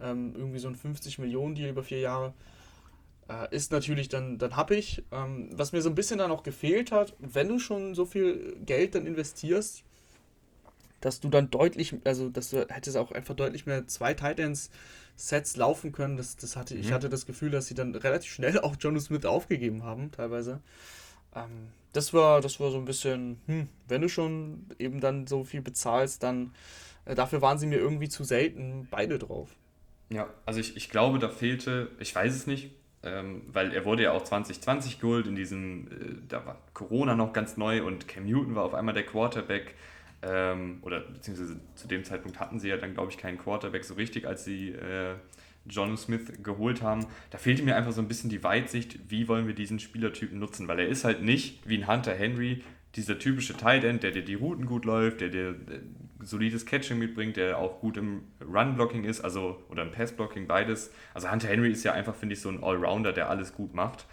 ähm, irgendwie so ein 50 Millionen Deal über vier Jahre, äh, ist natürlich dann, dann happig. Ähm, was mir so ein bisschen dann auch gefehlt hat, wenn du schon so viel Geld dann investierst, dass du dann deutlich, also dass du hättest auch einfach deutlich mehr zwei Titans Sets laufen können. Das, das hatte, mhm. Ich hatte das Gefühl, dass sie dann relativ schnell auch Jonas Smith aufgegeben haben, teilweise. Ähm, das war, das war so ein bisschen, hm, wenn du schon eben dann so viel bezahlst, dann äh, dafür waren sie mir irgendwie zu selten beide drauf. Ja, also ich, ich glaube, da fehlte, ich weiß es nicht, ähm, weil er wurde ja auch 2020 geholt, in diesem, äh, da war Corona noch ganz neu und Cam Newton war auf einmal der Quarterback. Ähm, oder beziehungsweise zu dem Zeitpunkt hatten sie ja dann, glaube ich, keinen Quarterback so richtig, als sie äh, John Smith geholt haben. Da fehlte mir einfach so ein bisschen die Weitsicht, wie wollen wir diesen Spielertypen nutzen, weil er ist halt nicht wie ein Hunter Henry, dieser typische Tight End, der dir die Routen gut läuft, der dir äh, solides Catching mitbringt, der auch gut im Run-Blocking ist, also oder im Pass-Blocking, beides. Also Hunter Henry ist ja einfach, finde ich, so ein Allrounder, der alles gut macht.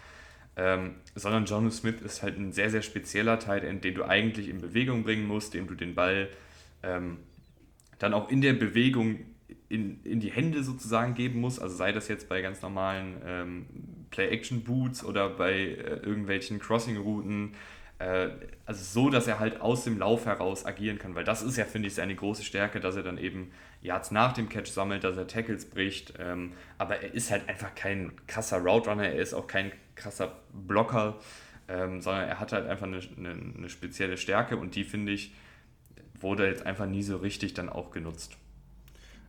Ähm, sondern John Smith ist halt ein sehr, sehr spezieller Tight End, den du eigentlich in Bewegung bringen musst, dem du den Ball ähm, dann auch in der Bewegung in, in die Hände sozusagen geben muss. Also sei das jetzt bei ganz normalen ähm, Play-Action-Boots oder bei äh, irgendwelchen Crossing-Routen. Äh, also so, dass er halt aus dem Lauf heraus agieren kann, weil das ist ja, finde ich, seine große Stärke, dass er dann eben Yards nach dem Catch sammelt, dass er Tackles bricht. Ähm, aber er ist halt einfach kein krasser Route Runner, er ist auch kein krasser Blocker, ähm, sondern er hat halt einfach eine, eine, eine spezielle Stärke und die, finde ich, wurde jetzt einfach nie so richtig dann auch genutzt.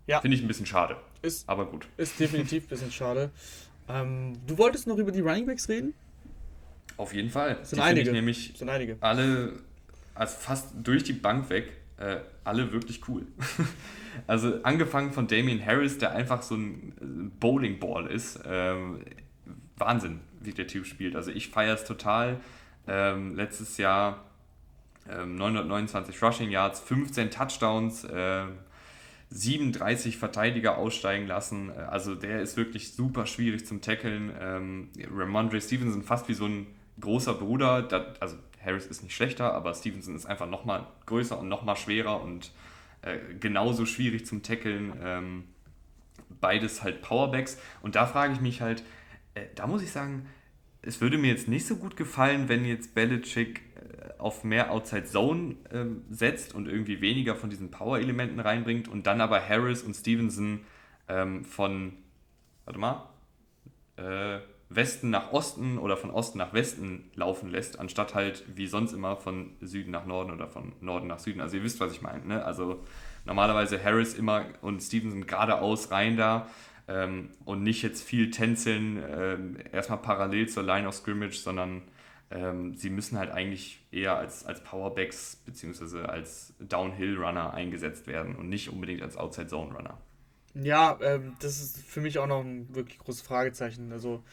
Ja. Finde ich ein bisschen schade. Ist, aber gut. Ist definitiv ein bisschen schade. Ähm, du wolltest noch über die Running Backs reden? Auf jeden Fall. sind die einige. Ich nämlich sind einige. alle, also fast durch die Bank weg, äh, alle wirklich cool. also angefangen von Damien Harris, der einfach so ein Bowlingball ist. Ähm, Wahnsinn, wie der Typ spielt. Also ich feiere es total. Ähm, letztes Jahr ähm, 929 Rushing Yards, 15 Touchdowns, äh, 37 Verteidiger aussteigen lassen. Äh, also der ist wirklich super schwierig zum Tackeln. Ähm, Ramondre Stevenson fast wie so ein großer Bruder. Da, also Harris ist nicht schlechter, aber Stevenson ist einfach nochmal größer und nochmal schwerer und äh, genauso schwierig zum Tackeln. Ähm, beides halt Powerbacks. Und da frage ich mich halt, äh, da muss ich sagen, es würde mir jetzt nicht so gut gefallen, wenn jetzt Belichick äh, auf mehr Outside Zone äh, setzt und irgendwie weniger von diesen Power-Elementen reinbringt und dann aber Harris und Stevenson ähm, von, warte mal, äh, Westen nach Osten oder von Osten nach Westen laufen lässt, anstatt halt wie sonst immer von Süden nach Norden oder von Norden nach Süden. Also ihr wisst, was ich meine. Ne? Also normalerweise Harris immer und Stevenson geradeaus rein da ähm, und nicht jetzt viel tänzeln, ähm, erstmal parallel zur Line of Scrimmage, sondern ähm, sie müssen halt eigentlich eher als, als Powerbacks bzw. als Downhill-Runner eingesetzt werden und nicht unbedingt als Outside-Zone-Runner. Ja, ähm, das ist für mich auch noch ein wirklich großes Fragezeichen. Also,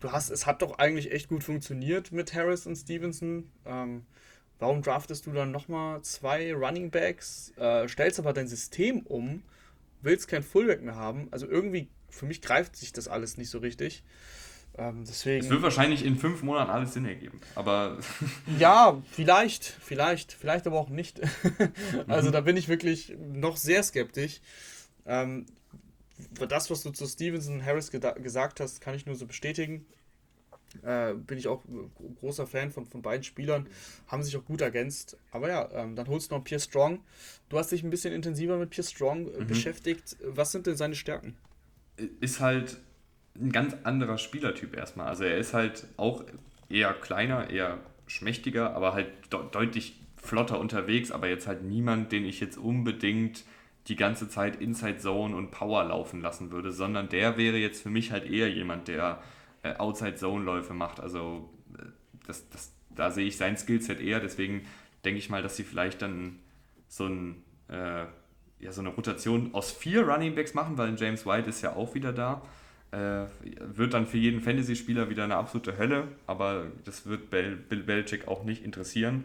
du hast, es hat doch eigentlich echt gut funktioniert mit Harris und Stevenson. Ähm, warum draftest du dann nochmal zwei Running Backs, äh, stellst aber dein System um willst kein Fullback mehr haben. Also irgendwie, für mich greift sich das alles nicht so richtig. Ähm, deswegen, es wird wahrscheinlich in fünf Monaten alles Sinn ergeben, aber. ja, vielleicht, vielleicht, vielleicht aber auch nicht. also da bin ich wirklich noch sehr skeptisch. Ähm, das, was du zu Stevenson und Harris gesagt hast, kann ich nur so bestätigen. Äh, bin ich auch großer Fan von, von beiden Spielern. Haben sich auch gut ergänzt. Aber ja, ähm, dann holst du noch Pierre Strong. Du hast dich ein bisschen intensiver mit Pierre Strong äh, mhm. beschäftigt. Was sind denn seine Stärken? Ist halt ein ganz anderer Spielertyp erstmal. Also er ist halt auch eher kleiner, eher schmächtiger, aber halt de deutlich flotter unterwegs, aber jetzt halt niemand, den ich jetzt unbedingt die ganze Zeit Inside Zone und Power laufen lassen würde, sondern der wäre jetzt für mich halt eher jemand, der äh, Outside Zone Läufe macht. Also äh, das, das, da sehe ich sein Skillset eher, deswegen denke ich mal, dass sie vielleicht dann so, ein, äh, ja, so eine Rotation aus vier Running Backs machen, weil James White ist ja auch wieder da. Äh, wird dann für jeden Fantasy-Spieler wieder eine absolute Hölle, aber das wird Bill Belichick auch nicht interessieren.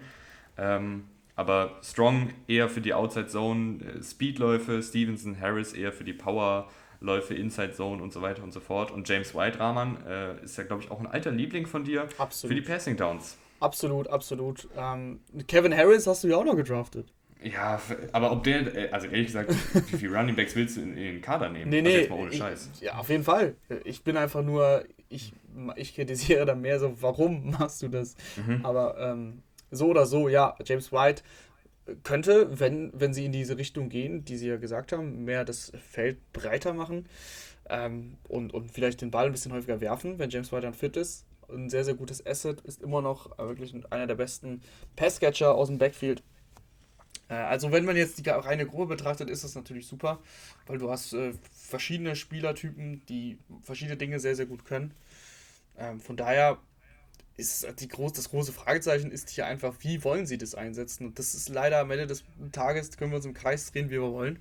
Ähm, aber Strong eher für die Outside Zone, äh, Speedläufe, Stevenson, Harris eher für die Powerläufe, Inside Zone und so weiter und so fort. Und James White, Rahman, äh, ist ja, glaube ich, auch ein alter Liebling von dir absolut. für die Passing Downs. Absolut, absolut. Ähm, Kevin Harris hast du ja auch noch gedraftet. Ja, aber ob der, äh, also ehrlich gesagt, wie viele Running Backs willst du in, in den Kader nehmen? Nee, also nee. Also jetzt mal ohne Scheiß. Ich, ja, auf jeden Fall. Ich bin einfach nur, ich, ich kritisiere dann mehr so, warum machst du das? Mhm. Aber ähm, so oder so, ja, James White könnte, wenn, wenn sie in diese Richtung gehen, die sie ja gesagt haben, mehr das Feld breiter machen ähm, und, und vielleicht den Ball ein bisschen häufiger werfen, wenn James White dann fit ist. Ein sehr, sehr gutes Asset, ist immer noch wirklich einer der besten Passcatcher aus dem Backfield. Äh, also wenn man jetzt die reine Gruppe betrachtet, ist das natürlich super, weil du hast äh, verschiedene Spielertypen, die verschiedene Dinge sehr, sehr gut können. Ähm, von daher ist die groß, das große Fragezeichen ist hier einfach, wie wollen sie das einsetzen? Und das ist leider am Ende des Tages, können wir uns im Kreis drehen, wie wir wollen.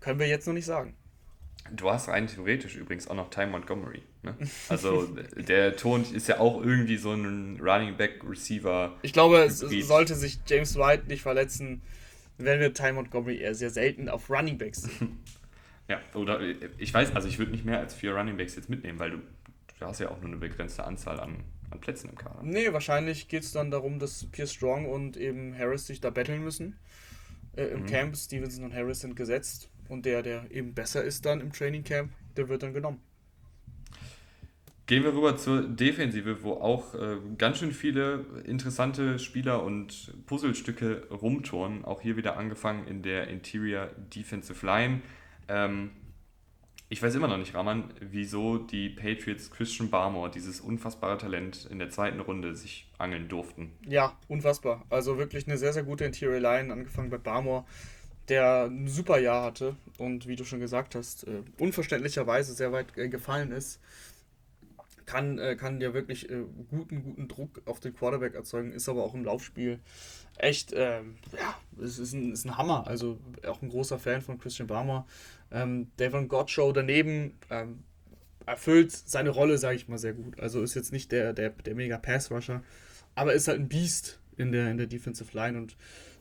Können wir jetzt noch nicht sagen. Du hast rein theoretisch übrigens auch noch Ty Montgomery. Ne? Also der Ton ist ja auch irgendwie so ein Running Back Receiver. Ich glaube, es sollte sich James White nicht verletzen, wenn wir Ty Montgomery eher sehr selten auf Running Backs sehen. ja, oder ich weiß, also ich würde nicht mehr als vier Running Backs jetzt mitnehmen, weil du, du hast ja auch nur eine begrenzte Anzahl an an Plätzen im Kader. Nee, wahrscheinlich geht es dann darum, dass Pierce Strong und eben Harris sich da betteln müssen. Äh, Im mhm. Camp, Stevenson und Harris sind gesetzt. Und der, der eben besser ist dann im Training Camp, der wird dann genommen. Gehen wir rüber zur Defensive, wo auch äh, ganz schön viele interessante Spieler und Puzzlestücke rumturnen. Auch hier wieder angefangen in der Interior Defensive Line. Ähm, ich weiß immer noch nicht, Raman, wieso die Patriots Christian Barmore, dieses unfassbare Talent, in der zweiten Runde sich angeln durften. Ja, unfassbar. Also wirklich eine sehr, sehr gute Interior Line, angefangen bei Barmore, der ein super Jahr hatte und wie du schon gesagt hast, äh, unverständlicherweise sehr weit äh, gefallen ist. Kann, äh, kann dir wirklich äh, guten, guten Druck auf den Quarterback erzeugen, ist aber auch im Laufspiel echt, ähm, ja, es ist ein, ist ein Hammer. Also auch ein großer Fan von Christian Barmer. Ähm, Devon Godshow daneben ähm, erfüllt seine Rolle, sage ich mal, sehr gut. Also ist jetzt nicht der, der, der mega Pass-Rusher, aber ist halt ein Biest in der, in der Defensive Line und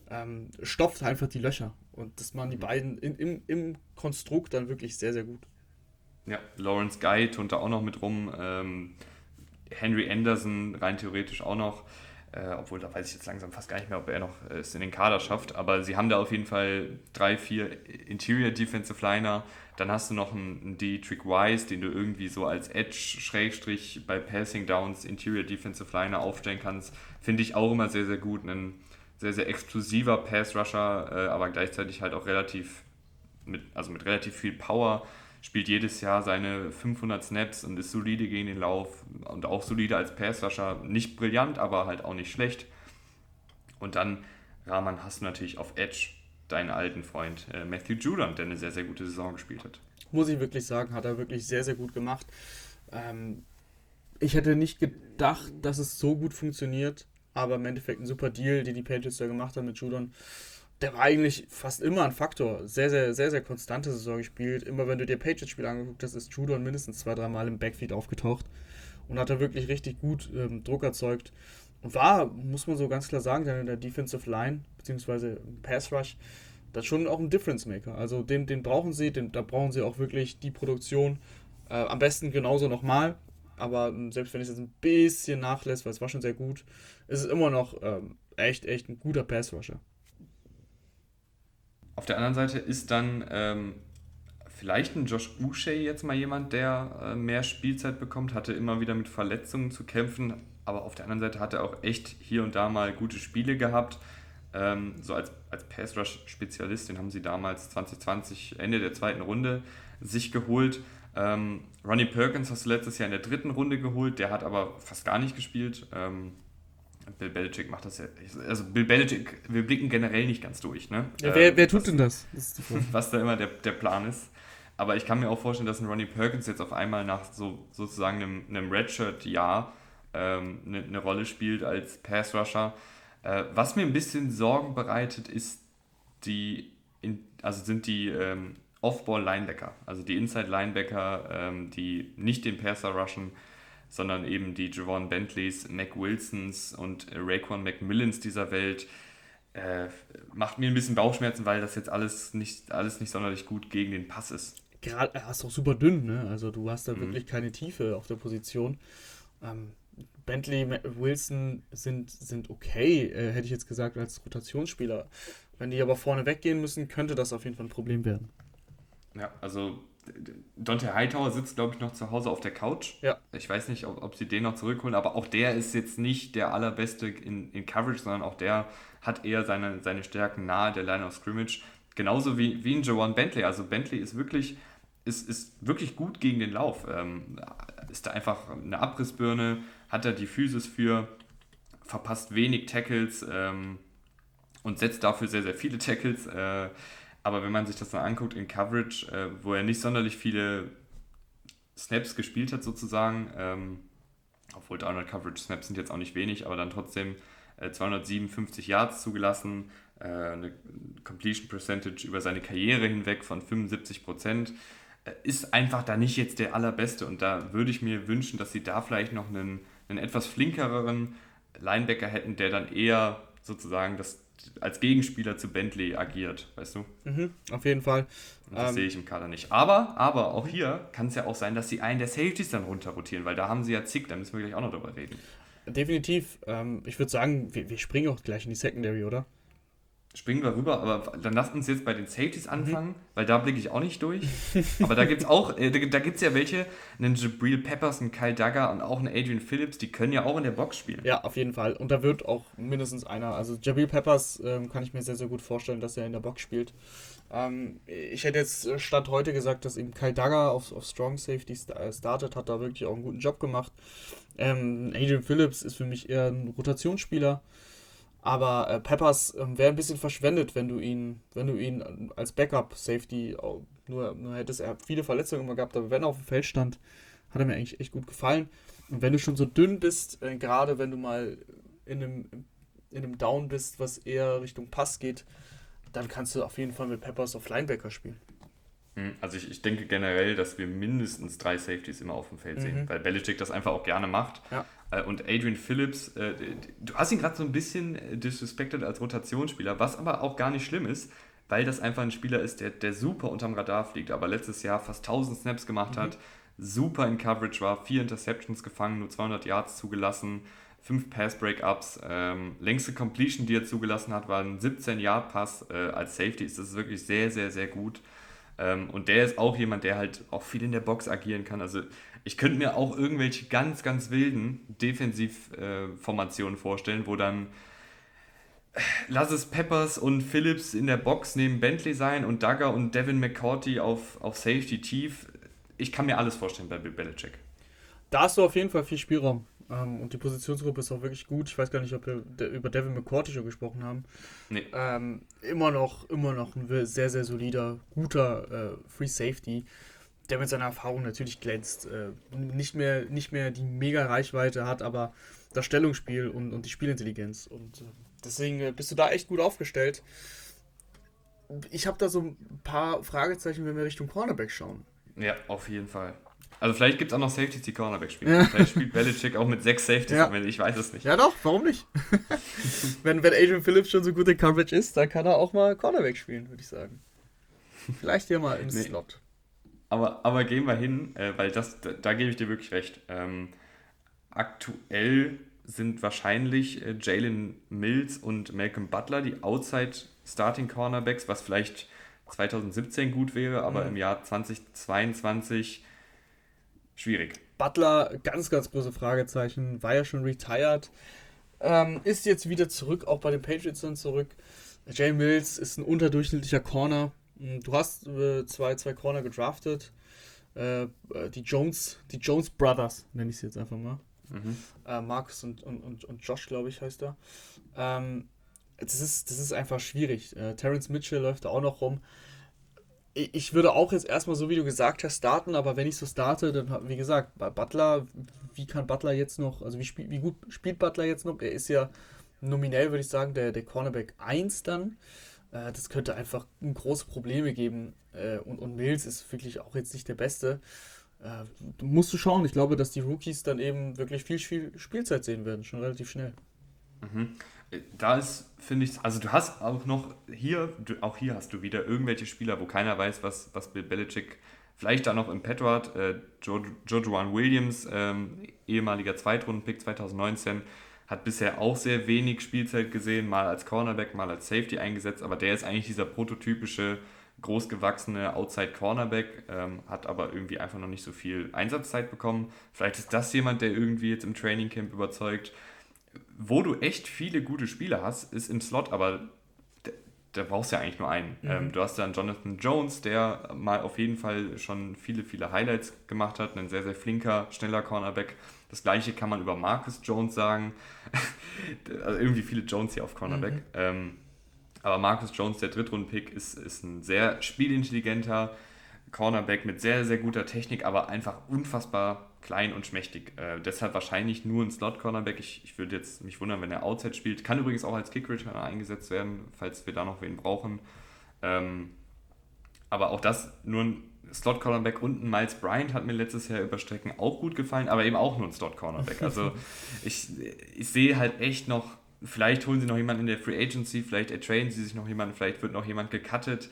ähm, stopft einfach die Löcher. Und das machen die beiden in, im, im Konstrukt dann wirklich sehr, sehr gut. Ja, Lawrence Guy tut da auch noch mit rum. Ähm, Henry Anderson rein theoretisch auch noch. Äh, obwohl, da weiß ich jetzt langsam fast gar nicht mehr, ob er noch äh, es in den Kader schafft. Aber sie haben da auf jeden Fall drei, vier Interior Defensive Liner. Dann hast du noch einen, einen Dietrich Wise, den du irgendwie so als Edge, bei Passing Downs Interior Defensive Liner aufstellen kannst. Finde ich auch immer sehr, sehr gut. Ein sehr, sehr explosiver Pass-Rusher, äh, aber gleichzeitig halt auch relativ, mit, also mit relativ viel Power spielt jedes Jahr seine 500 Snaps und ist solide gegen den Lauf und auch solide als Passrusher. Nicht brillant, aber halt auch nicht schlecht. Und dann, Rahman, hast du natürlich auf Edge deinen alten Freund äh, Matthew Judon, der eine sehr, sehr gute Saison gespielt hat. Muss ich wirklich sagen, hat er wirklich sehr, sehr gut gemacht. Ähm, ich hätte nicht gedacht, dass es so gut funktioniert, aber im Endeffekt ein super Deal, die die Patriots da gemacht haben mit Judon der war eigentlich fast immer ein Faktor. Sehr, sehr, sehr, sehr konstante Saison gespielt. Immer wenn du dir Patriots-Spiele angeguckt hast, ist Judon mindestens zwei, dreimal im Backfield aufgetaucht und hat da wirklich richtig gut ähm, Druck erzeugt. Und war, muss man so ganz klar sagen, dann in der Defensive Line, beziehungsweise Pass Rush, das schon auch ein Difference Maker. Also den, den brauchen sie, den, da brauchen sie auch wirklich die Produktion. Äh, am besten genauso nochmal. Aber ähm, selbst wenn es jetzt ein bisschen nachlässt, weil es war schon sehr gut, ist es immer noch ähm, echt, echt ein guter Pass Rusher. Auf der anderen Seite ist dann ähm, vielleicht ein Josh Uche jetzt mal jemand, der äh, mehr Spielzeit bekommt, hatte immer wieder mit Verletzungen zu kämpfen, aber auf der anderen Seite hat er auch echt hier und da mal gute Spiele gehabt. Ähm, so als, als Pass-Rush-Spezialist, den haben sie damals 2020, Ende der zweiten Runde, sich geholt. Ähm, Ronnie Perkins hast du letztes Jahr in der dritten Runde geholt, der hat aber fast gar nicht gespielt. Ähm, Bill Belichick macht das ja. Also Bill Belichick, wir blicken generell nicht ganz durch, ne? Ja, wer, wer tut was, denn das? das was da immer der, der Plan ist. Aber ich kann mir auch vorstellen, dass ein Ronnie Perkins jetzt auf einmal nach so sozusagen einem, einem Redshirt-Jahr ähm, eine, eine, Rolle spielt als Pass-Rusher. Äh, was mir ein bisschen Sorgen bereitet, ist die, in, also sind die ähm, Off-Ball-Linebacker, also die Inside-Linebacker, ähm, die nicht den Passer rushen, sondern eben die Javon Bentleys, Mac Wilsons und Raekwon McMillans dieser Welt. Äh, macht mir ein bisschen Bauchschmerzen, weil das jetzt alles nicht, alles nicht sonderlich gut gegen den Pass ist. Gerade, er ist auch super dünn, ne? Also du hast da mhm. wirklich keine Tiefe auf der Position. Ähm, Bentley, Wilson sind, sind okay, äh, hätte ich jetzt gesagt, als Rotationsspieler. Wenn die aber vorne weggehen müssen, könnte das auf jeden Fall ein Problem werden. Ja, also Dante Hightower sitzt, glaube ich, noch zu Hause auf der Couch. Ja. Ich weiß nicht, ob, ob, sie den noch zurückholen, aber auch der ist jetzt nicht der allerbeste in, in Coverage, sondern auch der hat eher seine, seine Stärken nahe der Line of Scrimmage. Genauso wie, wie ein Jawan Bentley. Also Bentley ist wirklich, ist, ist wirklich gut gegen den Lauf. Ähm, ist da einfach eine Abrissbirne, hat er die Physis für, verpasst wenig Tackles ähm, und setzt dafür sehr, sehr viele Tackles. Äh, aber wenn man sich das dann anguckt in Coverage, äh, wo er nicht sonderlich viele Snaps gespielt hat, sozusagen, ähm, obwohl 300 Coverage Snaps sind jetzt auch nicht wenig, aber dann trotzdem äh, 257 Yards zugelassen, äh, eine Completion Percentage über seine Karriere hinweg von 75 Prozent äh, ist einfach da nicht jetzt der allerbeste. Und da würde ich mir wünschen, dass sie da vielleicht noch einen, einen etwas flinkereren Linebacker hätten, der dann eher sozusagen das als Gegenspieler zu Bentley agiert, weißt du? Mhm, auf jeden Fall. Und das ähm, sehe ich im Kader nicht. Aber, aber auch hier kann es ja auch sein, dass sie einen der Safeties dann runterrotieren, weil da haben sie ja zig, da müssen wir gleich auch noch drüber reden. Definitiv. Ähm, ich würde sagen, wir, wir springen auch gleich in die Secondary, oder? Springen wir rüber, aber dann lasst uns jetzt bei den Safeties mhm. anfangen, mhm. weil da blicke ich auch nicht durch. aber da gibt es auch, äh, da, gibt es ja welche, einen Jabril Peppers, einen Kyle Duggar und auch einen Adrian Phillips, die können ja auch in der Box spielen. Ja, auf jeden Fall. Und da wird auch mindestens einer, also Jabril Peppers ähm, kann ich mir sehr, sehr gut vorstellen, dass er in der Box spielt. Ähm, ich hätte jetzt äh, Stand heute gesagt, dass eben Kyle Duggar auf, auf Strong Safety äh, startet, hat da wirklich auch einen guten Job gemacht. Ähm, Adrian Phillips ist für mich eher ein Rotationsspieler. Aber äh, Peppers äh, wäre ein bisschen verschwendet, wenn du ihn, wenn du ihn als Backup-Safety nur, nur hättest. Er hat viele Verletzungen immer gehabt, aber wenn er auf dem Feld stand, hat er mir eigentlich echt gut gefallen. Und wenn du schon so dünn bist, äh, gerade wenn du mal in einem, in einem Down bist, was eher Richtung Pass geht, dann kannst du auf jeden Fall mit Peppers auf Linebacker spielen. Hm, also ich, ich denke generell, dass wir mindestens drei Safeties immer auf dem Feld mhm. sehen, weil Belichick das einfach auch gerne macht. Ja. Äh, und Adrian Phillips, äh, du hast ihn gerade so ein bisschen äh, disrespected als Rotationsspieler, was aber auch gar nicht schlimm ist, weil das einfach ein Spieler ist, der, der super unterm Radar fliegt, aber letztes Jahr fast 1000 Snaps gemacht mhm. hat, super in Coverage war, vier Interceptions gefangen, nur 200 Yards zugelassen, fünf Pass-Breakups, ähm, längste Completion, die er zugelassen hat, war ein 17-Yard-Pass äh, als Safety, ist das wirklich sehr, sehr, sehr gut. Ähm, und der ist auch jemand, der halt auch viel in der Box agieren kann. Also ich könnte mir auch irgendwelche ganz, ganz wilden Defensivformationen äh, vorstellen, wo dann äh, lass es Peppers und Phillips in der Box neben Bentley sein und Duggar und Devin McCourty auf, auf Safety tief. Ich kann mir alles vorstellen bei Bill Belichick. Da hast du auf jeden Fall viel Spielraum. Ähm, und die Positionsgruppe ist auch wirklich gut. Ich weiß gar nicht, ob wir über Devin McCourty schon gesprochen haben. Nee. Ähm, immer noch, immer noch ein sehr, sehr solider, guter äh, Free Safety, der mit seiner Erfahrung natürlich glänzt. Äh, nicht, mehr, nicht mehr die mega Reichweite hat, aber das Stellungsspiel und, und die Spielintelligenz. Und äh, deswegen äh, bist du da echt gut aufgestellt. Ich habe da so ein paar Fragezeichen, wenn wir Richtung Cornerback schauen. Ja, auf jeden Fall. Also vielleicht gibt es auch noch Safeties, die Cornerback spielen. Ja. Vielleicht spielt Belichick auch mit sechs Safeties, ja. ich weiß es nicht. Ja doch, warum nicht? wenn, wenn Adrian Phillips schon so gut in Coverage ist, dann kann er auch mal Cornerback spielen, würde ich sagen. Vielleicht hier mal im nee. Slot. Aber, aber gehen wir hin, äh, weil das, da, da, gebe ich dir wirklich recht. Ähm, aktuell sind wahrscheinlich äh, Jalen Mills und Malcolm Butler die Outside Starting Cornerbacks, was vielleicht 2017 gut wäre, aber mhm. im Jahr 2022 schwierig. Butler, ganz, ganz große Fragezeichen, war ja schon retired, ähm, ist jetzt wieder zurück, auch bei den Patriots dann zurück. Jay Mills ist ein unterdurchschnittlicher Corner. Hm, du hast äh, zwei, zwei Corner gedraftet. Äh, äh, die Jones, die Jones Brothers, nenne ich sie jetzt einfach mal. Mhm. Äh, Markus und, und, und, und Josh, glaube ich, heißt er. Ähm, das, ist, das ist einfach schwierig. Äh, Terence Mitchell läuft da auch noch rum. Ich, würde auch jetzt erstmal, so wie du gesagt hast, starten, aber wenn ich so starte, dann, wie gesagt, bei Butler, wie kann Butler jetzt noch, also wie, spiel, wie gut spielt Butler jetzt noch? Er ist ja nominell, würde ich sagen, der, der Cornerback 1 dann. Äh, das könnte einfach große Probleme geben. Äh, und, und Mills ist wirklich auch jetzt nicht der Beste. Äh, musst du schauen. Ich glaube, dass die Rookies dann eben wirklich viel, viel Spielzeit sehen werden, schon relativ schnell. Mhm. Da ist, finde ich, also du hast auch noch hier, du, auch hier hast du wieder irgendwelche Spieler, wo keiner weiß, was, was Bill Belichick vielleicht da noch im Petto hat. Äh, Jojuan Williams, ähm, ehemaliger Zweitrunden-Pick 2019, hat bisher auch sehr wenig Spielzeit gesehen, mal als Cornerback, mal als Safety eingesetzt, aber der ist eigentlich dieser prototypische, großgewachsene Outside Cornerback, ähm, hat aber irgendwie einfach noch nicht so viel Einsatzzeit bekommen. Vielleicht ist das jemand, der irgendwie jetzt im Training Camp überzeugt. Wo du echt viele gute Spieler hast, ist im Slot, aber da brauchst du ja eigentlich nur einen. Mhm. Ähm, du hast dann Jonathan Jones, der mal auf jeden Fall schon viele, viele Highlights gemacht hat, ein sehr, sehr flinker, schneller Cornerback. Das gleiche kann man über Marcus Jones sagen. also irgendwie viele Jones hier auf Cornerback. Mhm. Ähm, aber Marcus Jones, der Drittrunden-Pick, ist, ist ein sehr spielintelligenter Cornerback mit sehr, sehr guter Technik, aber einfach unfassbar klein und schmächtig. Äh, deshalb wahrscheinlich nur ein Slot-Cornerback. Ich, ich würde jetzt mich wundern, wenn er Outside spielt. Kann übrigens auch als Kick-Returner eingesetzt werden, falls wir da noch wen brauchen. Ähm, aber auch das nur ein Slot-Cornerback und ein Miles Bryant hat mir letztes Jahr über Strecken auch gut gefallen, aber eben auch nur ein Slot-Cornerback. Also ich, ich sehe halt echt noch, vielleicht holen sie noch jemanden in der Free Agency, vielleicht ertrainen sie sich noch jemanden, vielleicht wird noch jemand gecuttet.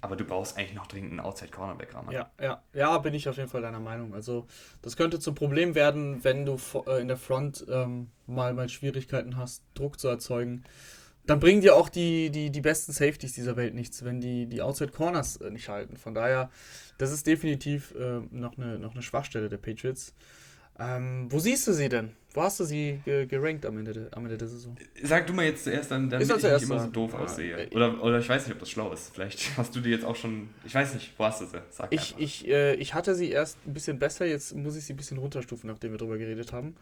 Aber du brauchst eigentlich noch dringend einen Outside-Cornerback, Rahman. Ja, ja, ja, bin ich auf jeden Fall deiner Meinung. Also, das könnte zum Problem werden, wenn du äh, in der Front ähm, mal, mal Schwierigkeiten hast, Druck zu erzeugen dann bringen dir auch die, die, die besten Safeties dieser Welt nichts, wenn die, die Outside Corners äh, nicht halten. Von daher, das ist definitiv äh, noch, eine, noch eine Schwachstelle der Patriots. Ähm, wo siehst du sie denn? Wo hast du sie gerankt am Ende, de, am Ende der Saison? Sag du mal jetzt zuerst, dann, damit ich nicht immer so doof ah, aussehe. Äh, oder, oder ich weiß nicht, ob das schlau ist. Vielleicht hast du die jetzt auch schon. Ich weiß nicht, wo hast du sie? Sag ich, ich, äh, ich hatte sie erst ein bisschen besser, jetzt muss ich sie ein bisschen runterstufen, nachdem wir drüber geredet haben.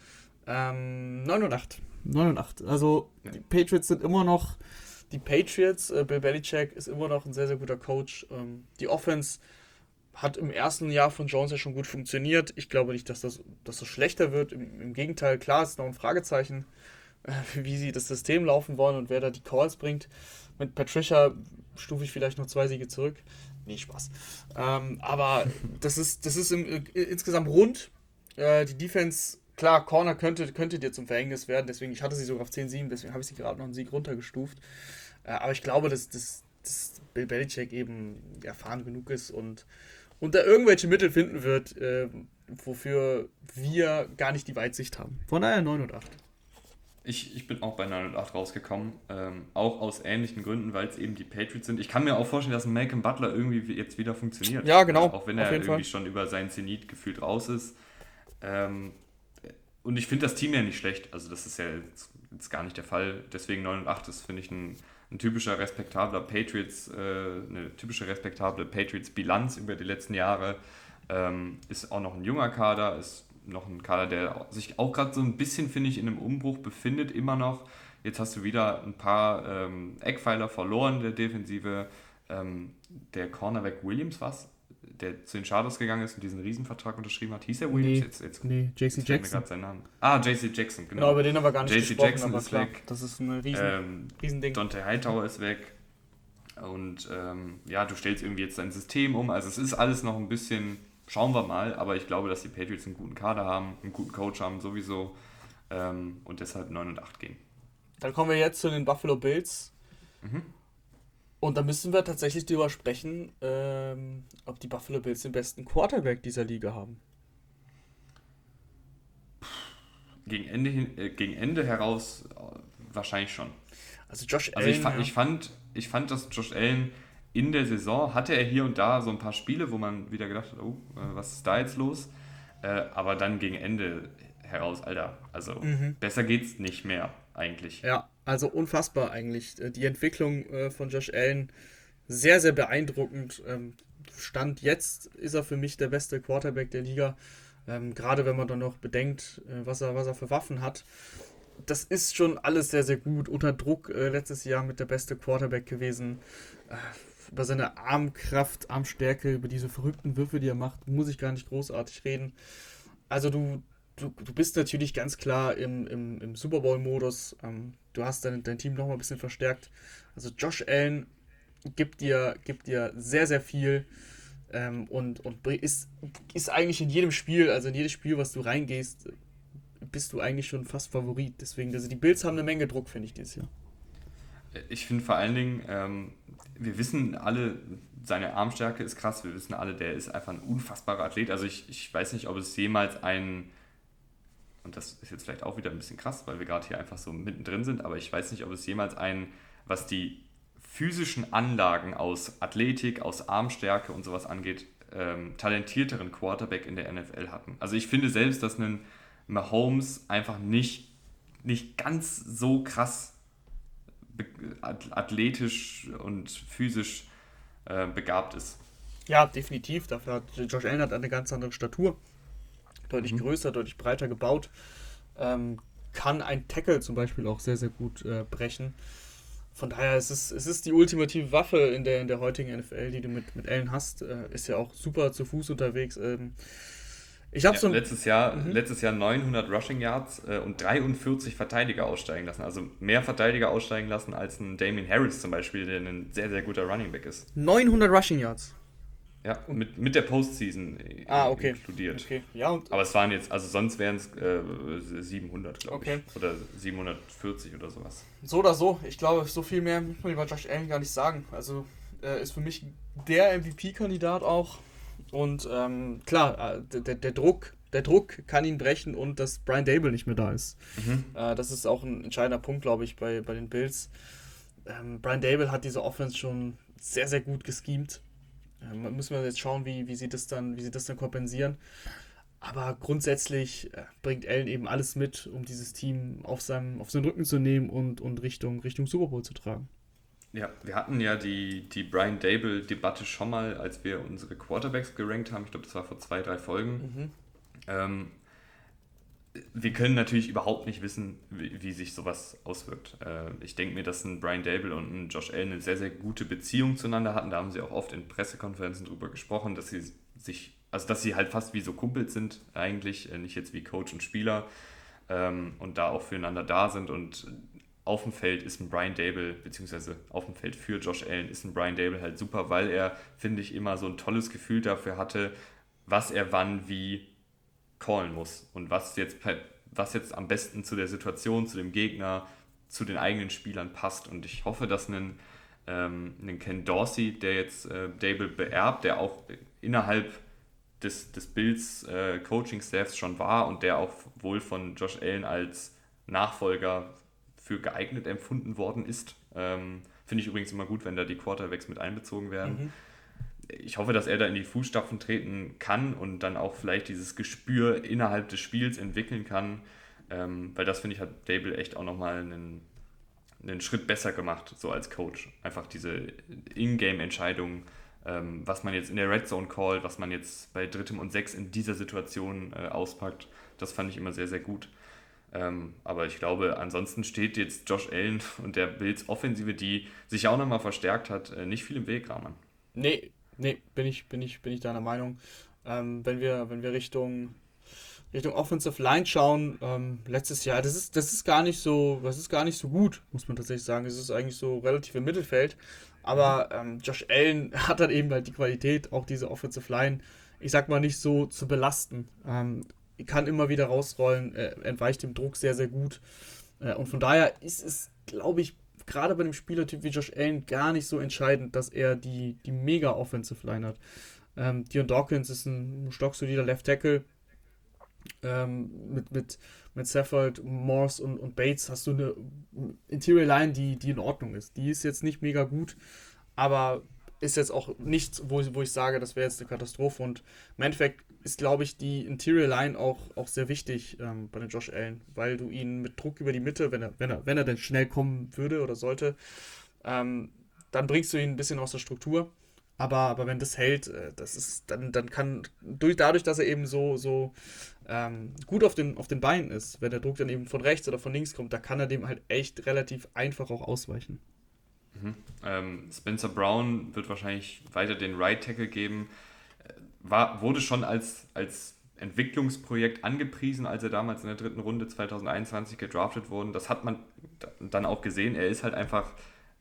Ähm, 9 und 8. 9 und 8. Also ja. die Patriots sind immer noch die Patriots. Äh, Bill Belichick ist immer noch ein sehr, sehr guter Coach. Ähm, die Offense hat im ersten Jahr von Jones ja schon gut funktioniert. Ich glaube nicht, dass das, dass das schlechter wird. Im, Im, Gegenteil, klar, ist noch ein Fragezeichen, äh, wie sie das System laufen wollen und wer da die Calls bringt. Mit Patricia stufe ich vielleicht noch zwei Siege zurück. Nee, Spaß. Ähm, aber das ist, das ist im, äh, insgesamt rund. Äh, die Defense klar, Corner könnte, könnte dir zum Verhängnis werden, deswegen, ich hatte sie sogar auf 10-7, deswegen habe ich sie gerade noch einen Sieg runtergestuft. Äh, aber ich glaube, dass, dass, dass Bill Belichick eben erfahren genug ist und, und da irgendwelche Mittel finden wird, äh, wofür wir gar nicht die Weitsicht haben. Von daher 9 und 8. Ich, ich bin auch bei 9 und 8 rausgekommen, ähm, auch aus ähnlichen Gründen, weil es eben die Patriots sind. Ich kann mir auch vorstellen, dass Malcolm Butler irgendwie jetzt wieder funktioniert. Ja, genau. Auch wenn er irgendwie Fall. schon über seinen Zenit gefühlt raus ist. Ähm, und ich finde das Team ja nicht schlecht. Also das ist ja jetzt, jetzt gar nicht der Fall. Deswegen 9 und 8 ist, finde ich, ein, ein, typischer respektabler Patriots, äh, eine typische respektable Patriots-Bilanz über die letzten Jahre. Ähm, ist auch noch ein junger Kader, ist noch ein Kader, der sich auch gerade so ein bisschen, finde ich, in einem Umbruch befindet, immer noch. Jetzt hast du wieder ein paar ähm, Eckpfeiler verloren der Defensive. Ähm, der Cornerback Williams, was? Der zu den Chargers gegangen ist und diesen Riesenvertrag unterschrieben hat. Hieß er Williams? Nee, jetzt, jetzt, nee JC Jackson. Mir seinen Namen. Ah, JC Jackson, genau. Genau, über den haben wir gar nicht JC gesprochen, Jackson ist klar, weg. Das ist ein riesen, ähm, Riesending. Dante Hightower ist weg. Und ähm, ja, du stellst irgendwie jetzt dein System um. Also es ist alles noch ein bisschen, schauen wir mal, aber ich glaube, dass die Patriots einen guten Kader haben, einen guten Coach haben sowieso ähm, und deshalb 9 und 8 gehen. Dann kommen wir jetzt zu den Buffalo Bills. Mhm. Und da müssen wir tatsächlich darüber sprechen, ähm, ob die Buffalo Bills den besten Quarterback dieser Liga haben. Gegen Ende, hin, äh, gegen Ende heraus äh, wahrscheinlich schon. Also Josh Allen. Also ich, fand, ja. ich, fand, ich fand, dass Josh Allen in der Saison hatte er hier und da so ein paar Spiele, wo man wieder gedacht hat, oh, äh, was ist da jetzt los? Äh, aber dann gegen Ende heraus, Alter, also mhm. besser geht's nicht mehr eigentlich. Ja, also unfassbar eigentlich. Äh, die Entwicklung äh, von Josh Allen sehr, sehr beeindruckend. Ähm, Stand jetzt ist er für mich der beste Quarterback der Liga. Ähm, Gerade wenn man dann noch bedenkt, äh, was, er, was er für Waffen hat. Das ist schon alles sehr, sehr gut. Unter Druck letztes Jahr mit der beste Quarterback gewesen. Über seine Armkraft, Armstärke, über diese verrückten Würfe, die er macht, muss ich gar nicht großartig reden. Also du, du, du bist natürlich ganz klar im, im, im Super Bowl-Modus. Ähm, du hast dein, dein Team noch mal ein bisschen verstärkt. Also Josh Allen gibt dir, gibt dir sehr, sehr viel ähm, und, und ist, ist eigentlich in jedem Spiel, also in jedes Spiel, was du reingehst, bist du eigentlich schon fast Favorit. Deswegen, also die Bills haben eine Menge Druck, finde ich, dieses Jahr. Ich finde vor allen Dingen, ähm, wir wissen alle, seine Armstärke ist krass, wir wissen alle, der ist einfach ein unfassbarer Athlet. Also ich, ich weiß nicht, ob es jemals einen, und das ist jetzt vielleicht auch wieder ein bisschen krass, weil wir gerade hier einfach so mittendrin sind, aber ich weiß nicht, ob es jemals einen, was die physischen Anlagen aus Athletik, aus Armstärke und sowas angeht, ähm, talentierteren Quarterback in der NFL hatten. Also ich finde selbst, dass ein Mahomes einfach nicht, nicht ganz so krass athletisch und physisch äh, begabt ist. Ja, definitiv. Dafür hat Josh Allen hat eine ganz andere Statur. Deutlich mhm. größer, deutlich breiter gebaut. Ähm, kann ein Tackle zum Beispiel auch sehr, sehr gut äh, brechen von daher ist es, es ist die ultimative Waffe in der, in der heutigen NFL, die du mit, mit Allen hast. Äh, ist ja auch super zu Fuß unterwegs. Ähm, ich habe ja, so letztes Jahr mhm. letztes Jahr 900 Rushing Yards äh, und 43 Verteidiger aussteigen lassen. Also mehr Verteidiger aussteigen lassen als ein Damien Harris zum Beispiel, der ein sehr sehr guter Running Back ist. 900 Rushing Yards. Ja, mit, mit der Postseason ah, okay. inkludiert. Okay. Ja, und Aber es waren jetzt, also sonst wären es äh, 700, glaube okay. ich. Oder 740 oder sowas. So oder so. Ich glaube, so viel mehr muss man über Josh Allen gar nicht sagen. Also äh, ist für mich der MVP-Kandidat auch. Und ähm, klar, äh, der, der Druck, der Druck kann ihn brechen und dass Brian Dable nicht mehr da ist. Mhm. Äh, das ist auch ein entscheidender Punkt, glaube ich, bei, bei den Bills. Ähm, Brian Dable hat diese Offense schon sehr, sehr gut geschemt. Ähm, müssen wir jetzt schauen, wie, wie, sie das dann, wie sie das dann kompensieren. Aber grundsätzlich äh, bringt Allen eben alles mit, um dieses Team auf, seinem, auf seinen Rücken zu nehmen und, und Richtung, Richtung Super Bowl zu tragen. Ja, wir hatten ja die, die Brian Dable-Debatte schon mal, als wir unsere Quarterbacks gerankt haben. Ich glaube, das war vor zwei, drei Folgen. Mhm. Ähm, wir können natürlich überhaupt nicht wissen, wie, wie sich sowas auswirkt. Äh, ich denke mir, dass ein Brian Dable und ein Josh Allen eine sehr, sehr gute Beziehung zueinander hatten. Da haben sie auch oft in Pressekonferenzen drüber gesprochen, dass sie sich, also dass sie halt fast wie so Kumpels sind eigentlich, äh, nicht jetzt wie Coach und Spieler ähm, und da auch füreinander da sind und auf dem Feld ist ein Brian Dable, beziehungsweise auf dem Feld für Josh Allen ist ein Brian Dable halt super, weil er, finde ich, immer so ein tolles Gefühl dafür hatte, was er wann wie callen muss und was jetzt, was jetzt am besten zu der Situation, zu dem Gegner, zu den eigenen Spielern passt. Und ich hoffe, dass ein, ähm, ein Ken Dorsey, der jetzt äh, Dable beerbt, der auch innerhalb des, des Bills äh, Coaching-Staffs schon war und der auch wohl von Josh Allen als Nachfolger für geeignet empfunden worden ist. Ähm, Finde ich übrigens immer gut, wenn da die Quarterbacks mit einbezogen werden. Mhm ich hoffe, dass er da in die Fußstapfen treten kann und dann auch vielleicht dieses Gespür innerhalb des Spiels entwickeln kann, ähm, weil das finde ich hat Dable echt auch nochmal einen, einen Schritt besser gemacht, so als Coach. Einfach diese Ingame-Entscheidungen, ähm, was man jetzt in der Red Zone callt, was man jetzt bei drittem und sechs in dieser Situation äh, auspackt, das fand ich immer sehr, sehr gut. Ähm, aber ich glaube, ansonsten steht jetzt Josh Allen und der Bills Offensive, die sich auch nochmal verstärkt hat, äh, nicht viel im Weg, Rahman. Nee, Nee, bin ich, bin ich, bin ich deiner Meinung. Ähm, wenn wir, wenn wir Richtung, Richtung Offensive Line schauen, ähm, letztes Jahr, das ist, das ist gar nicht so, das ist gar nicht so gut, muss man tatsächlich sagen. Es ist eigentlich so relativ im Mittelfeld. Aber ähm, Josh Allen hat dann eben halt die Qualität, auch diese Offensive Line, ich sag mal, nicht so zu belasten. Ähm, kann immer wieder rausrollen, äh, entweicht dem Druck sehr, sehr gut. Äh, und von daher ist es, glaube ich, gerade bei einem Spielertyp wie Josh Allen gar nicht so entscheidend, dass er die, die mega Offensive Line hat. Ähm, Dion Dawkins ist ein stocksolider Left Tackle. Ähm, mit, mit, mit Safford, Morse und, und Bates hast du eine Interior Line, die, die in Ordnung ist. Die ist jetzt nicht mega gut, aber ist jetzt auch nichts, wo, wo ich sage, das wäre jetzt eine Katastrophe. Und im Endeffekt ist, glaube ich, die Interior Line auch, auch sehr wichtig ähm, bei den Josh Allen, weil du ihn mit Druck über die Mitte, wenn er, wenn er, wenn er denn schnell kommen würde oder sollte, ähm, dann bringst du ihn ein bisschen aus der Struktur. Aber, aber wenn das hält, äh, das ist, dann, dann kann, durch, dadurch, dass er eben so, so ähm, gut auf den, auf den Beinen ist, wenn der Druck dann eben von rechts oder von links kommt, da kann er dem halt echt relativ einfach auch ausweichen. Mhm. Ähm, Spencer Brown wird wahrscheinlich weiter den Right Tackle geben. War, wurde schon als, als Entwicklungsprojekt angepriesen, als er damals in der dritten Runde 2021 gedraftet wurde. Das hat man dann auch gesehen. Er ist halt einfach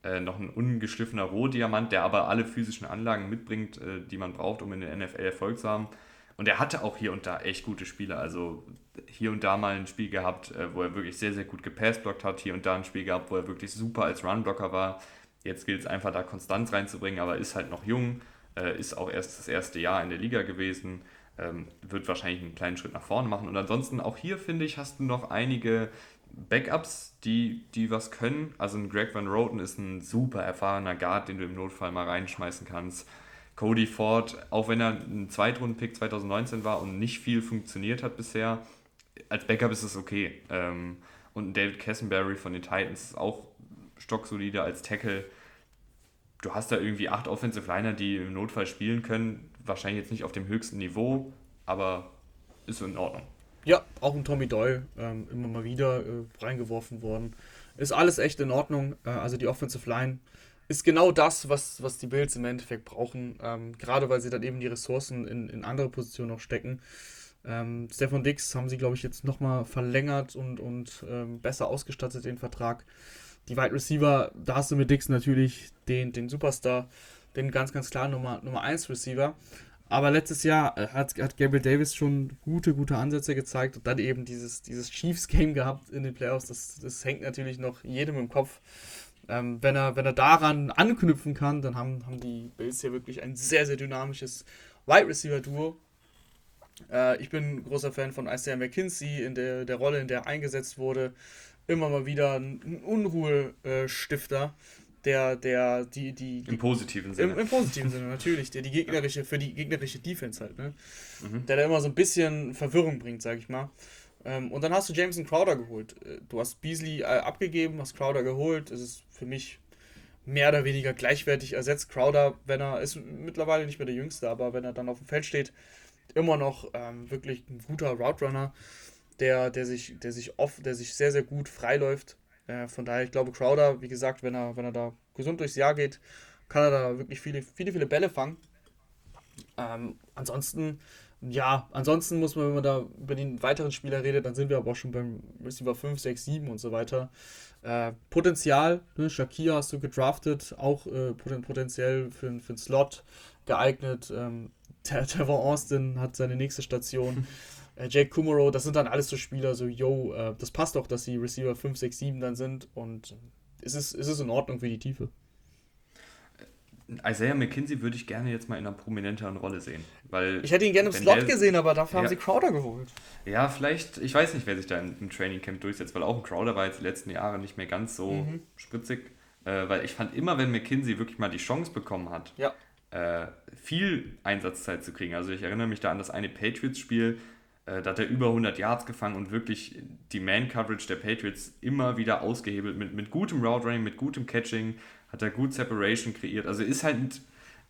äh, noch ein ungeschliffener Rohdiamant, der aber alle physischen Anlagen mitbringt, äh, die man braucht, um in der NFL Erfolg zu haben. Und er hatte auch hier und da echt gute Spiele. Also hier und da mal ein Spiel gehabt, äh, wo er wirklich sehr, sehr gut gepassblockt hat. Hier und da ein Spiel gehabt, wo er wirklich super als Runblocker war. Jetzt gilt es einfach da Konstanz reinzubringen, aber ist halt noch jung, äh, ist auch erst das erste Jahr in der Liga gewesen. Ähm, wird wahrscheinlich einen kleinen Schritt nach vorne machen. Und ansonsten auch hier, finde ich, hast du noch einige Backups, die, die was können. Also ein Greg Van Roten ist ein super erfahrener Guard, den du im Notfall mal reinschmeißen kannst. Cody Ford, auch wenn er ein Zweitrunden-Pick 2019 war und nicht viel funktioniert hat bisher, als Backup ist es okay. Ähm, und David Kessenberry von den Titans ist auch stocksolide als Tackle. Du hast da irgendwie acht Offensive Liner, die im Notfall spielen können. Wahrscheinlich jetzt nicht auf dem höchsten Niveau, aber ist in Ordnung. Ja, auch ein Tommy Doyle ähm, immer mal wieder äh, reingeworfen worden. Ist alles echt in Ordnung. Äh, also die Offensive Line ist genau das, was, was die Bills im Endeffekt brauchen. Ähm, gerade weil sie dann eben die Ressourcen in, in andere Positionen noch stecken. Ähm, Stefan Dix haben sie, glaube ich, jetzt nochmal verlängert und, und ähm, besser ausgestattet, den Vertrag. Die Wide Receiver, da hast du mit Dix natürlich den, den Superstar, den ganz, ganz klar Nummer, Nummer 1 Receiver. Aber letztes Jahr äh, hat, hat Gabriel Davis schon gute, gute Ansätze gezeigt und dann eben dieses, dieses Chiefs-Game gehabt in den Playoffs. Das, das hängt natürlich noch jedem im Kopf. Ähm, wenn, er, wenn er daran anknüpfen kann, dann haben, haben die Bills hier wirklich ein sehr, sehr dynamisches Wide Receiver-Duo. Äh, ich bin großer Fan von Isaiah McKinsey in der, der Rolle, in der er eingesetzt wurde. Immer mal wieder ein, Unruhestifter der, der, die, die. Im positiven Sinne. Im, im positiven Sinne, natürlich. Der die gegnerische, für die gegnerische Defense halt, ne? Mhm. Der da immer so ein bisschen Verwirrung bringt, sag ich mal. Ähm, und dann hast du Jameson Crowder geholt. Äh, du hast Beasley äh, abgegeben, hast Crowder geholt. Es ist für mich mehr oder weniger gleichwertig ersetzt. Crowder, wenn er, ist mittlerweile nicht mehr der Jüngste, aber wenn er dann auf dem Feld steht, immer noch ähm, wirklich ein guter Route Runner, der, der sich, der sich oft, der sich sehr, sehr gut freiläuft äh, von daher, ich glaube, Crowder, wie gesagt, wenn er, wenn er da gesund durchs Jahr geht, kann er da wirklich viele, viele, viele Bälle fangen. Ähm, ansonsten, ja, ansonsten muss man, wenn man da über den weiteren Spieler redet, dann sind wir aber auch schon beim Receiver 5, 6, 7 und so weiter. Äh, Potenzial, ne, Shakir hast du gedraftet, auch äh, potenziell für, für einen Slot geeignet. Ähm, Tavon Austin hat seine nächste Station. äh, Jake Kumaro, das sind dann alles so Spieler, so, yo, äh, das passt doch, dass die Receiver 5, 6, 7 dann sind und es ist, es ist in Ordnung für die Tiefe. Isaiah McKinsey würde ich gerne jetzt mal in einer prominenteren Rolle sehen. Weil ich hätte ihn gerne im Slot der, gesehen, aber dafür ja, haben sie Crowder geholt. Ja, vielleicht, ich weiß nicht, wer sich da im, im Training Camp durchsetzt, weil auch ein Crowder war jetzt die letzten Jahre nicht mehr ganz so mhm. spritzig. Äh, weil ich fand immer, wenn McKinsey wirklich mal die Chance bekommen hat, ja. äh, viel Einsatzzeit zu kriegen. Also ich erinnere mich da an das eine Patriots-Spiel, äh, da hat er über 100 Yards gefangen und wirklich die Man-Coverage der Patriots immer wieder ausgehebelt. Mit, mit gutem Route Running, mit gutem Catching, hat er gut Separation kreiert. Also ist halt,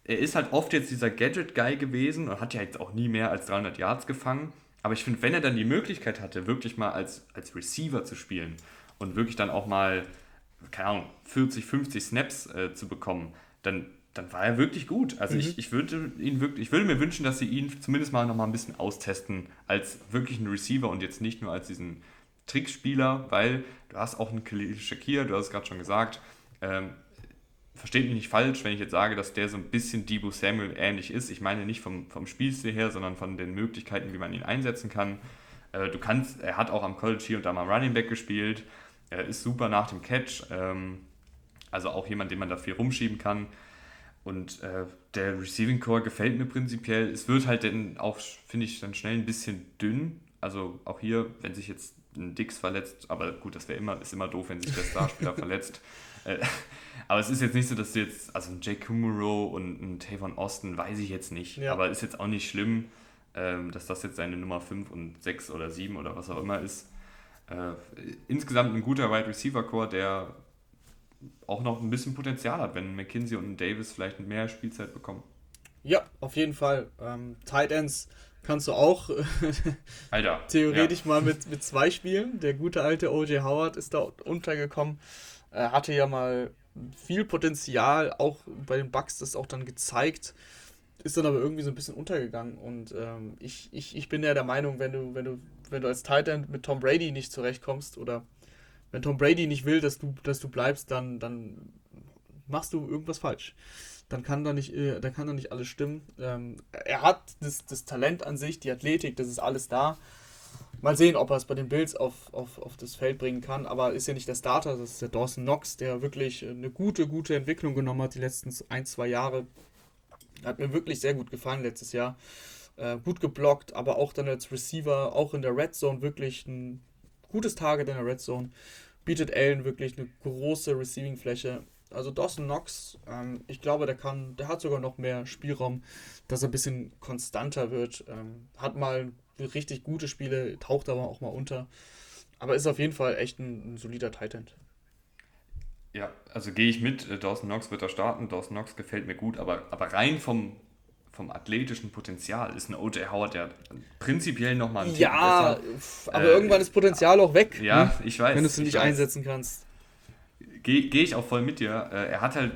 er ist halt oft jetzt dieser Gadget-Guy gewesen und hat ja jetzt auch nie mehr als 300 Yards gefangen. Aber ich finde, wenn er dann die Möglichkeit hatte, wirklich mal als, als Receiver zu spielen und wirklich dann auch mal, keine Ahnung, 40, 50 Snaps äh, zu bekommen, dann dann war er wirklich gut. Also mhm. ich, ich, würde ihn wirklich, ich würde mir wünschen, dass sie ihn zumindest mal noch mal ein bisschen austesten als wirklich einen Receiver und jetzt nicht nur als diesen Trickspieler, weil du hast auch einen Khalil Shakir, du hast es gerade schon gesagt. Ähm, versteht mich nicht falsch, wenn ich jetzt sage, dass der so ein bisschen Debo Samuel ähnlich ist. Ich meine nicht vom, vom Spielstil her, sondern von den Möglichkeiten, wie man ihn einsetzen kann. Äh, du kannst, er hat auch am College hier und da mal Running Back gespielt. Er ist super nach dem Catch. Ähm, also auch jemand, den man da viel rumschieben kann. Und äh, der Receiving Core gefällt mir prinzipiell. Es wird halt dann auch, finde ich, dann schnell ein bisschen dünn. Also auch hier, wenn sich jetzt ein Dix verletzt, aber gut, das wäre immer, ist immer doof, wenn sich der Starspieler verletzt. Äh, aber es ist jetzt nicht so, dass du jetzt, also ein Jake Kumuro und ein Tavon Austin weiß ich jetzt nicht, ja. aber ist jetzt auch nicht schlimm, ähm, dass das jetzt seine Nummer 5 und 6 oder 7 oder was auch immer ist. Äh, insgesamt ein guter Wide Receiver Core, der auch noch ein bisschen Potenzial hat, wenn McKinsey und Davis vielleicht mehr Spielzeit bekommen. Ja, auf jeden Fall. Ähm, Tight Ends kannst du auch Alter, theoretisch ja. mal mit, mit zwei spielen. Der gute alte O.J. Howard ist da untergekommen. Er hatte ja mal viel Potenzial, auch bei den Bucks das auch dann gezeigt, ist dann aber irgendwie so ein bisschen untergegangen. Und ähm, ich, ich, ich bin ja der Meinung, wenn du, wenn du, wenn du als Tight End mit Tom Brady nicht zurechtkommst oder wenn Tom Brady nicht will, dass du, dass du bleibst, dann, dann machst du irgendwas falsch dann kann da nicht, äh, dann kann da nicht alles stimmen. Ähm, er hat das, das Talent an sich, die Athletik, das ist alles da. Mal sehen, ob er es bei den Bills auf, auf, auf das Feld bringen kann. Aber ist ja nicht der Starter, das ist der Dawson Knox, der wirklich eine gute, gute Entwicklung genommen hat die letzten ein, zwei Jahre. Hat mir wirklich sehr gut gefallen letztes Jahr. Äh, gut geblockt, aber auch dann als Receiver, auch in der Red Zone wirklich ein gutes Target in der Red Zone. Bietet Allen wirklich eine große Receiving-Fläche. Also Dawson Knox, ähm, ich glaube, der kann, der hat sogar noch mehr Spielraum, dass er ein bisschen konstanter wird. Ähm, hat mal richtig gute Spiele, taucht aber auch mal unter. Aber ist auf jeden Fall echt ein, ein solider Titan. Ja, also gehe ich mit. Äh, Dawson Knox wird da starten. Dawson Knox gefällt mir gut, aber, aber rein vom, vom athletischen Potenzial ist ein O.J. Howard ja prinzipiell nochmal ein Ja, aber äh, irgendwann ist Potenzial auch weg. Ja, hm? ich weiß. Wenn du es nicht weiß. einsetzen kannst gehe geh ich auch voll mit dir. Äh, er hat halt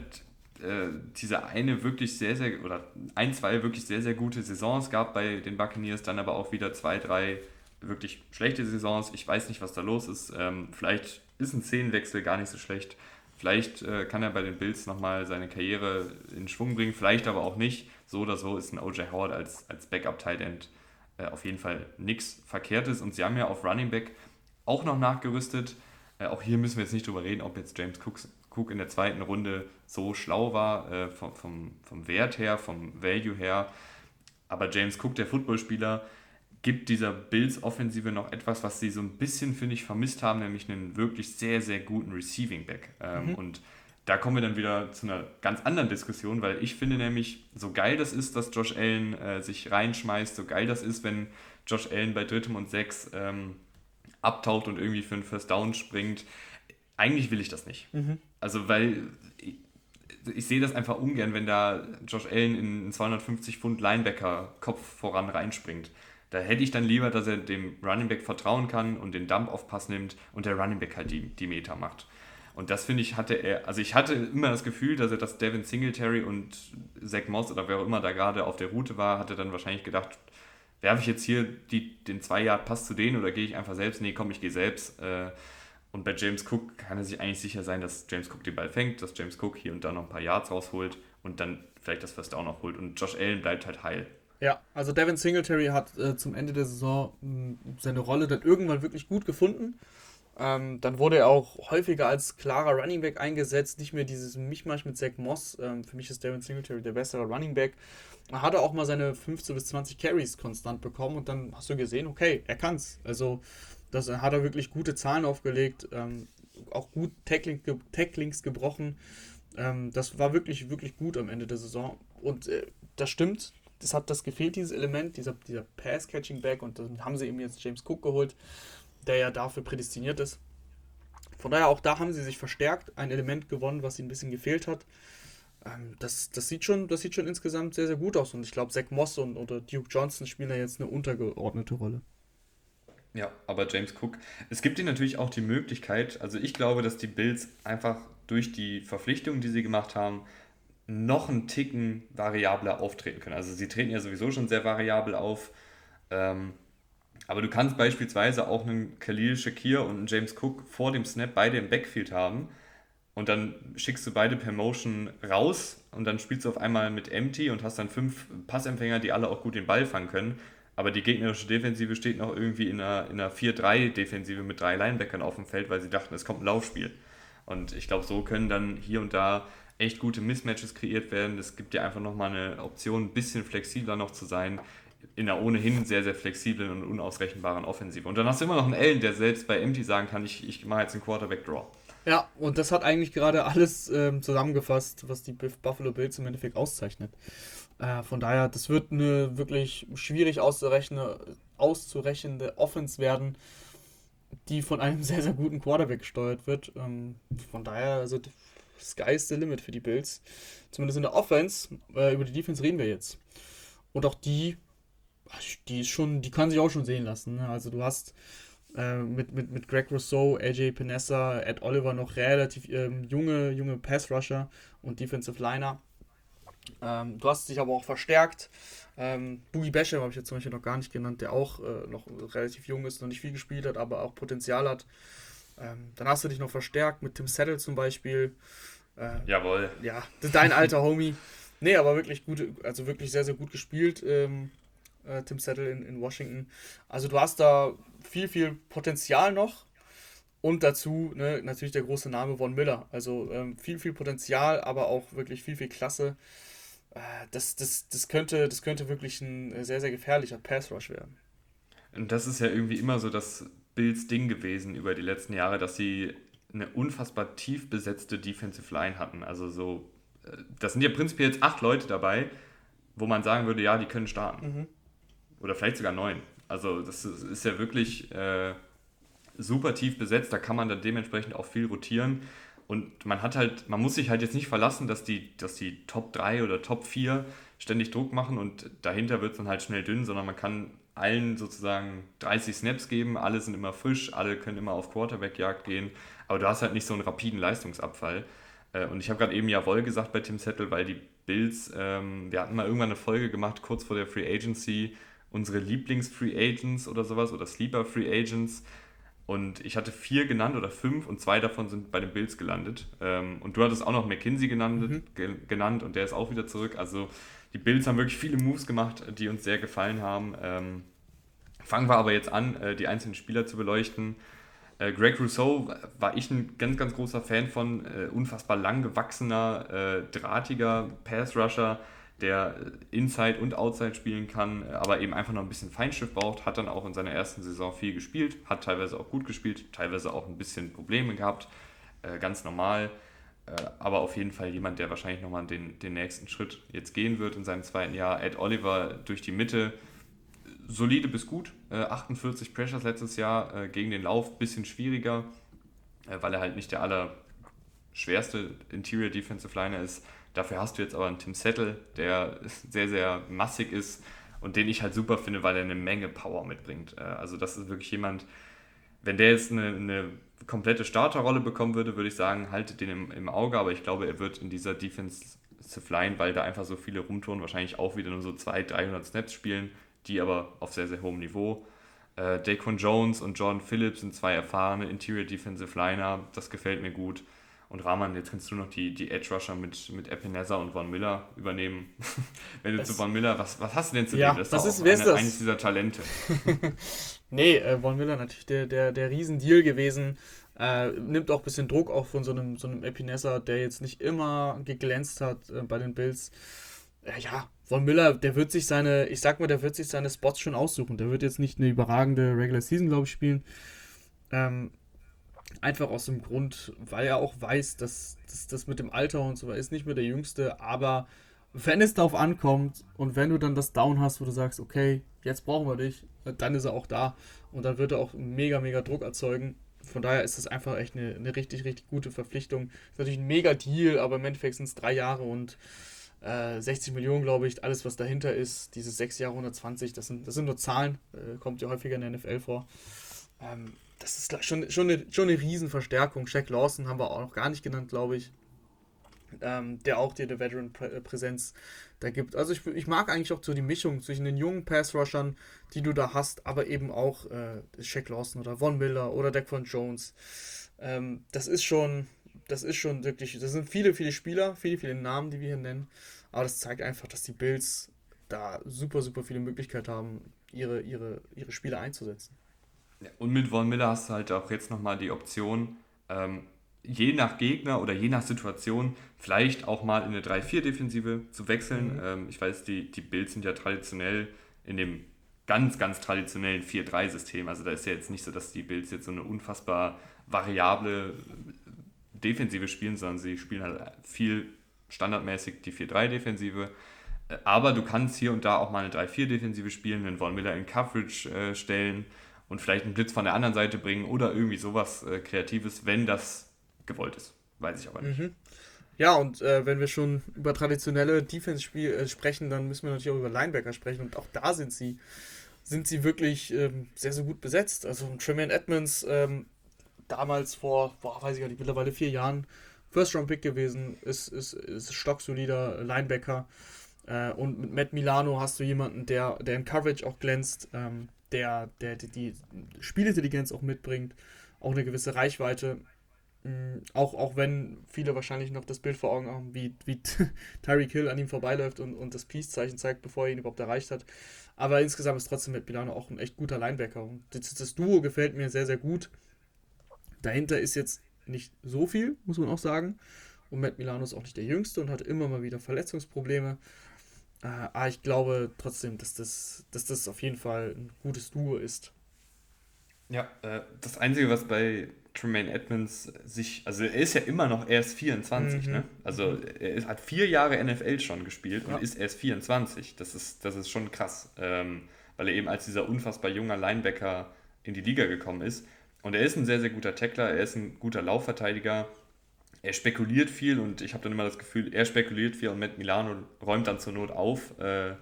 äh, diese eine wirklich sehr, sehr, oder ein, zwei wirklich sehr, sehr gute Saisons gehabt bei den Buccaneers, dann aber auch wieder zwei, drei wirklich schlechte Saisons. Ich weiß nicht, was da los ist. Ähm, vielleicht ist ein Szenenwechsel gar nicht so schlecht. Vielleicht äh, kann er bei den Bills nochmal seine Karriere in Schwung bringen, vielleicht aber auch nicht. So oder so ist ein O.J. Howard als, als Backup-Tight End äh, auf jeden Fall nichts Verkehrtes. Und sie haben ja auf Running Back auch noch nachgerüstet. Äh, auch hier müssen wir jetzt nicht drüber reden, ob jetzt James Cook, Cook in der zweiten Runde so schlau war, äh, vom, vom, vom Wert her, vom Value her. Aber James Cook, der Footballspieler, gibt dieser Bills-Offensive noch etwas, was sie so ein bisschen, finde ich, vermisst haben, nämlich einen wirklich sehr, sehr guten Receiving-Back. Ähm, mhm. Und da kommen wir dann wieder zu einer ganz anderen Diskussion, weil ich finde nämlich, so geil das ist, dass Josh Allen äh, sich reinschmeißt, so geil das ist, wenn Josh Allen bei drittem und sechs ähm, abtaucht und irgendwie für einen First Down springt. Eigentlich will ich das nicht. Mhm. Also, weil ich, ich, sehe das einfach ungern, wenn da Josh Allen in einen 250 Pfund Linebacker Kopf voran reinspringt. Da hätte ich dann lieber, dass er dem Running Back vertrauen kann und den Dump auf Pass nimmt und der Running Back halt die, die Meter macht. Und das finde ich, hatte er, also ich hatte immer das Gefühl, dass er das Devin Singletary und Zach Moss oder wer auch immer da gerade auf der Route war, hatte dann wahrscheinlich gedacht, werfe ich jetzt hier die, den zwei Yard Pass zu denen oder gehe ich einfach selbst? Nee, komm, ich gehe selbst. Äh, und bei James Cook kann er sich eigentlich sicher sein, dass James Cook den Ball fängt, dass James Cook hier und da noch ein paar Yards rausholt und dann vielleicht das First Down noch holt. Und Josh Allen bleibt halt heil. Ja, also Devin Singletary hat äh, zum Ende der Saison mh, seine Rolle dann irgendwann wirklich gut gefunden. Ähm, dann wurde er auch häufiger als klarer Running Back eingesetzt, nicht mehr dieses Mischmasch mit Zach Moss. Ähm, für mich ist Devin Singletary der bessere Running Back. Er hatte auch mal seine 15 bis 20 Carries konstant bekommen und dann hast du gesehen, okay, er kann's. Also das hat er wirklich gute Zahlen aufgelegt, ähm, auch gut Tackling, Tacklings gebrochen. Ähm, das war wirklich, wirklich gut am Ende der Saison. Und äh, das stimmt, das hat das gefehlt, dieses Element, dieser, dieser Pass-Catching-Back und dann haben sie eben jetzt James Cook geholt der ja dafür prädestiniert ist. Von daher auch da haben sie sich verstärkt, ein Element gewonnen, was ihnen ein bisschen gefehlt hat. Ähm, das, das, sieht schon, das sieht schon insgesamt sehr, sehr gut aus. Und ich glaube, Zach Moss und oder Duke Johnson spielen da jetzt eine untergeordnete Rolle. Ja, aber James Cook, es gibt ihnen natürlich auch die Möglichkeit, also ich glaube, dass die Bills einfach durch die Verpflichtungen, die sie gemacht haben, noch einen Ticken variabler auftreten können. Also sie treten ja sowieso schon sehr variabel auf. Ähm, aber du kannst beispielsweise auch einen Khalil Shakir und einen James Cook vor dem Snap beide im Backfield haben und dann schickst du beide per Motion raus und dann spielst du auf einmal mit Empty und hast dann fünf Passempfänger, die alle auch gut den Ball fangen können. Aber die gegnerische Defensive steht noch irgendwie in einer, in einer 4-3-Defensive mit drei Linebackern auf dem Feld, weil sie dachten, es kommt ein Laufspiel. Und ich glaube, so können dann hier und da echt gute Mismatches kreiert werden. Es gibt dir einfach nochmal eine Option, ein bisschen flexibler noch zu sein in einer ohnehin sehr, sehr flexiblen und unausrechenbaren Offensive. Und dann hast du immer noch einen Allen, der selbst bei Empty sagen kann, ich, ich mache jetzt einen Quarterback-Draw. Ja, und das hat eigentlich gerade alles ähm, zusammengefasst, was die Buffalo Bills im Endeffekt auszeichnet. Äh, von daher, das wird eine wirklich schwierig auszurechnende, auszurechnende Offense werden, die von einem sehr, sehr guten Quarterback gesteuert wird. Ähm, von daher, also Sky is the limit für die Bills. Zumindest in der Offense. Äh, über die Defense reden wir jetzt. Und auch die, die ist schon, die kann sich auch schon sehen lassen. Ne? Also du hast äh, mit, mit, mit Greg Rousseau, AJ Panessa, Ed Oliver noch relativ ähm, junge, junge Pass-Rusher und Defensive Liner. Ähm, du hast dich aber auch verstärkt. Ähm, Boogie Basham habe ich jetzt zum Beispiel noch gar nicht genannt, der auch äh, noch relativ jung ist, noch nicht viel gespielt hat, aber auch Potenzial hat. Ähm, dann hast du dich noch verstärkt mit Tim Settle zum Beispiel. Äh, Jawohl. Ja, dein alter Homie. Nee, aber wirklich gut, also wirklich sehr, sehr gut gespielt, ähm, äh, Tim Settle in, in Washington. Also du hast da viel, viel Potenzial noch. Und dazu ne, natürlich der große Name Von Miller. Also ähm, viel, viel Potenzial, aber auch wirklich viel, viel Klasse. Äh, das, das, das, könnte, das könnte wirklich ein sehr, sehr gefährlicher Pass-Rush werden. Und das ist ja irgendwie immer so das Bills Ding gewesen über die letzten Jahre, dass sie eine unfassbar tief besetzte Defensive Line hatten. Also so, äh, das sind ja prinzipiell jetzt acht Leute dabei, wo man sagen würde, ja, die können starten. Mhm. Oder vielleicht sogar neun. Also das ist ja wirklich äh, super tief besetzt, da kann man dann dementsprechend auch viel rotieren. Und man hat halt, man muss sich halt jetzt nicht verlassen, dass die, dass die Top 3 oder Top 4 ständig Druck machen und dahinter wird es dann halt schnell dünn, sondern man kann allen sozusagen 30 Snaps geben, alle sind immer frisch, alle können immer auf Quarterback-Jagd gehen, aber du hast halt nicht so einen rapiden Leistungsabfall. Äh, und ich habe gerade eben Jawohl gesagt bei Tim Settle, weil die Bills, ähm, wir hatten mal irgendwann eine Folge gemacht, kurz vor der Free Agency, unsere Lieblings-Free Agents oder sowas oder Sleeper-Free Agents. Und ich hatte vier genannt oder fünf und zwei davon sind bei den Bills gelandet. Ähm, und du hattest auch noch McKinsey genannt, mhm. ge genannt und der ist auch wieder zurück. Also die Bills haben wirklich viele Moves gemacht, die uns sehr gefallen haben. Ähm, fangen wir aber jetzt an, äh, die einzelnen Spieler zu beleuchten. Äh, Greg Rousseau war ich ein ganz, ganz großer Fan von. Äh, unfassbar lang gewachsener, drahtiger Pass-Rusher der Inside und Outside spielen kann, aber eben einfach noch ein bisschen Feinschiff braucht, hat dann auch in seiner ersten Saison viel gespielt, hat teilweise auch gut gespielt, teilweise auch ein bisschen Probleme gehabt, äh, ganz normal, äh, aber auf jeden Fall jemand, der wahrscheinlich nochmal den, den nächsten Schritt jetzt gehen wird in seinem zweiten Jahr. Ed Oliver durch die Mitte, solide bis gut, äh, 48 Pressures letztes Jahr äh, gegen den Lauf, bisschen schwieriger, äh, weil er halt nicht der allerschwerste Interior Defensive Liner ist, Dafür hast du jetzt aber einen Tim Settle, der sehr, sehr massig ist und den ich halt super finde, weil er eine Menge Power mitbringt. Äh, also das ist wirklich jemand, wenn der jetzt eine, eine komplette Starterrolle bekommen würde, würde ich sagen, haltet den im, im, Auge, aber ich glaube, er wird in dieser Defensive Line, weil da einfach so viele rumtouren, wahrscheinlich auch wieder nur so 200, 300 Snaps spielen, die aber auf sehr, sehr hohem Niveau. Äh, Daquan Jones und Jordan Phillips sind zwei erfahrene Interior Defensive Liner, das gefällt mir gut. Und Rahman, jetzt kannst du noch die, die Edge Rusher mit, mit Epinesa und Von Miller übernehmen. Wenn du zu Von Miller, was, was hast du denn zu ja, dem? Das, das ist, wer ist das? eines dieser Talente. nee, äh, Von Miller natürlich der, der, der Riesendeal gewesen. Äh, nimmt auch ein bisschen Druck auch von so einem, so einem Epinesa, der jetzt nicht immer geglänzt hat äh, bei den Bills. Äh, ja, Von Miller, der wird sich seine, ich sag mal, der wird sich seine Spots schon aussuchen. Der wird jetzt nicht eine überragende Regular Season, glaube ich, spielen. Ähm, Einfach aus dem Grund, weil er auch weiß, dass, das mit dem Alter und so, er ist nicht mehr der Jüngste, aber wenn es darauf ankommt und wenn du dann das Down hast, wo du sagst, okay, jetzt brauchen wir dich, dann ist er auch da und dann wird er auch mega, mega Druck erzeugen. Von daher ist das einfach echt eine, eine richtig, richtig gute Verpflichtung. Ist natürlich ein mega Deal, aber im Endeffekt sind es drei Jahre und äh, 60 Millionen, glaube ich, alles, was dahinter ist, diese sechs Jahre 120, das sind, das sind nur Zahlen, äh, kommt ja häufiger in der NFL vor. Ähm, das ist schon, schon, eine, schon eine Riesenverstärkung. Shaq Lawson haben wir auch noch gar nicht genannt, glaube ich. Ähm, der auch dir eine Veteran-Präsenz da gibt. Also ich, ich mag eigentlich auch so die Mischung zwischen den jungen Pass-Rushern, die du da hast, aber eben auch äh, Shaq Lawson oder Von Miller oder Dequan Jones. Ähm, das ist schon, das ist schon wirklich, das sind viele, viele Spieler, viele, viele Namen, die wir hier nennen. Aber das zeigt einfach, dass die Bills da super, super viele Möglichkeiten haben, ihre, ihre, ihre Spieler einzusetzen. Und mit Von Miller hast du halt auch jetzt nochmal die Option, ähm, je nach Gegner oder je nach Situation vielleicht auch mal in eine 3-4-Defensive zu wechseln. Mhm. Ähm, ich weiß, die, die Bills sind ja traditionell in dem ganz, ganz traditionellen 4-3-System. Also da ist ja jetzt nicht so, dass die Bills jetzt so eine unfassbar variable Defensive spielen, sondern sie spielen halt viel standardmäßig die 4-3-Defensive. Aber du kannst hier und da auch mal eine 3-4-Defensive spielen, einen Von Miller in Coverage äh, stellen und vielleicht einen Blitz von der anderen Seite bringen oder irgendwie sowas äh, Kreatives, wenn das gewollt ist. Weiß ich aber nicht. Mhm. Ja, und äh, wenn wir schon über traditionelle Defense äh, sprechen, dann müssen wir natürlich auch über Linebacker sprechen. Und auch da sind sie, sind sie wirklich ähm, sehr, sehr gut besetzt. Also Tremaine Edmonds, ähm, damals vor, boah, weiß ich gar nicht, mittlerweile vier Jahren First-Round-Pick gewesen, ist, ist, ist stocksolider Linebacker. Äh, und mit Matt Milano hast du jemanden, der, der in Coverage auch glänzt, ähm, der, der die, die Spielintelligenz auch mitbringt, auch eine gewisse Reichweite. Mhm, auch, auch wenn viele wahrscheinlich noch das Bild vor Augen haben, wie, wie Tyreek Hill an ihm vorbeiläuft und, und das Peace-Zeichen zeigt, bevor er ihn überhaupt erreicht hat. Aber insgesamt ist trotzdem mit Milano auch ein echt guter Linebacker. Und das, das Duo gefällt mir sehr, sehr gut. Dahinter ist jetzt nicht so viel, muss man auch sagen. Und Matt Milano ist auch nicht der Jüngste und hat immer mal wieder Verletzungsprobleme. Äh, aber ich glaube trotzdem, dass das, dass das auf jeden Fall ein gutes Duo ist. Ja, äh, das Einzige, was bei Tremaine Edmonds sich, also er ist ja immer noch erst 24, mhm. ne? Also er ist, hat vier Jahre NFL schon gespielt ja. und ist erst 24. Das ist, das ist schon krass, ähm, weil er eben als dieser unfassbar junger Linebacker in die Liga gekommen ist. Und er ist ein sehr, sehr guter Tackler, er ist ein guter Laufverteidiger. Er spekuliert viel und ich habe dann immer das Gefühl, er spekuliert viel und Matt Milano räumt dann zur Not auf. Äh,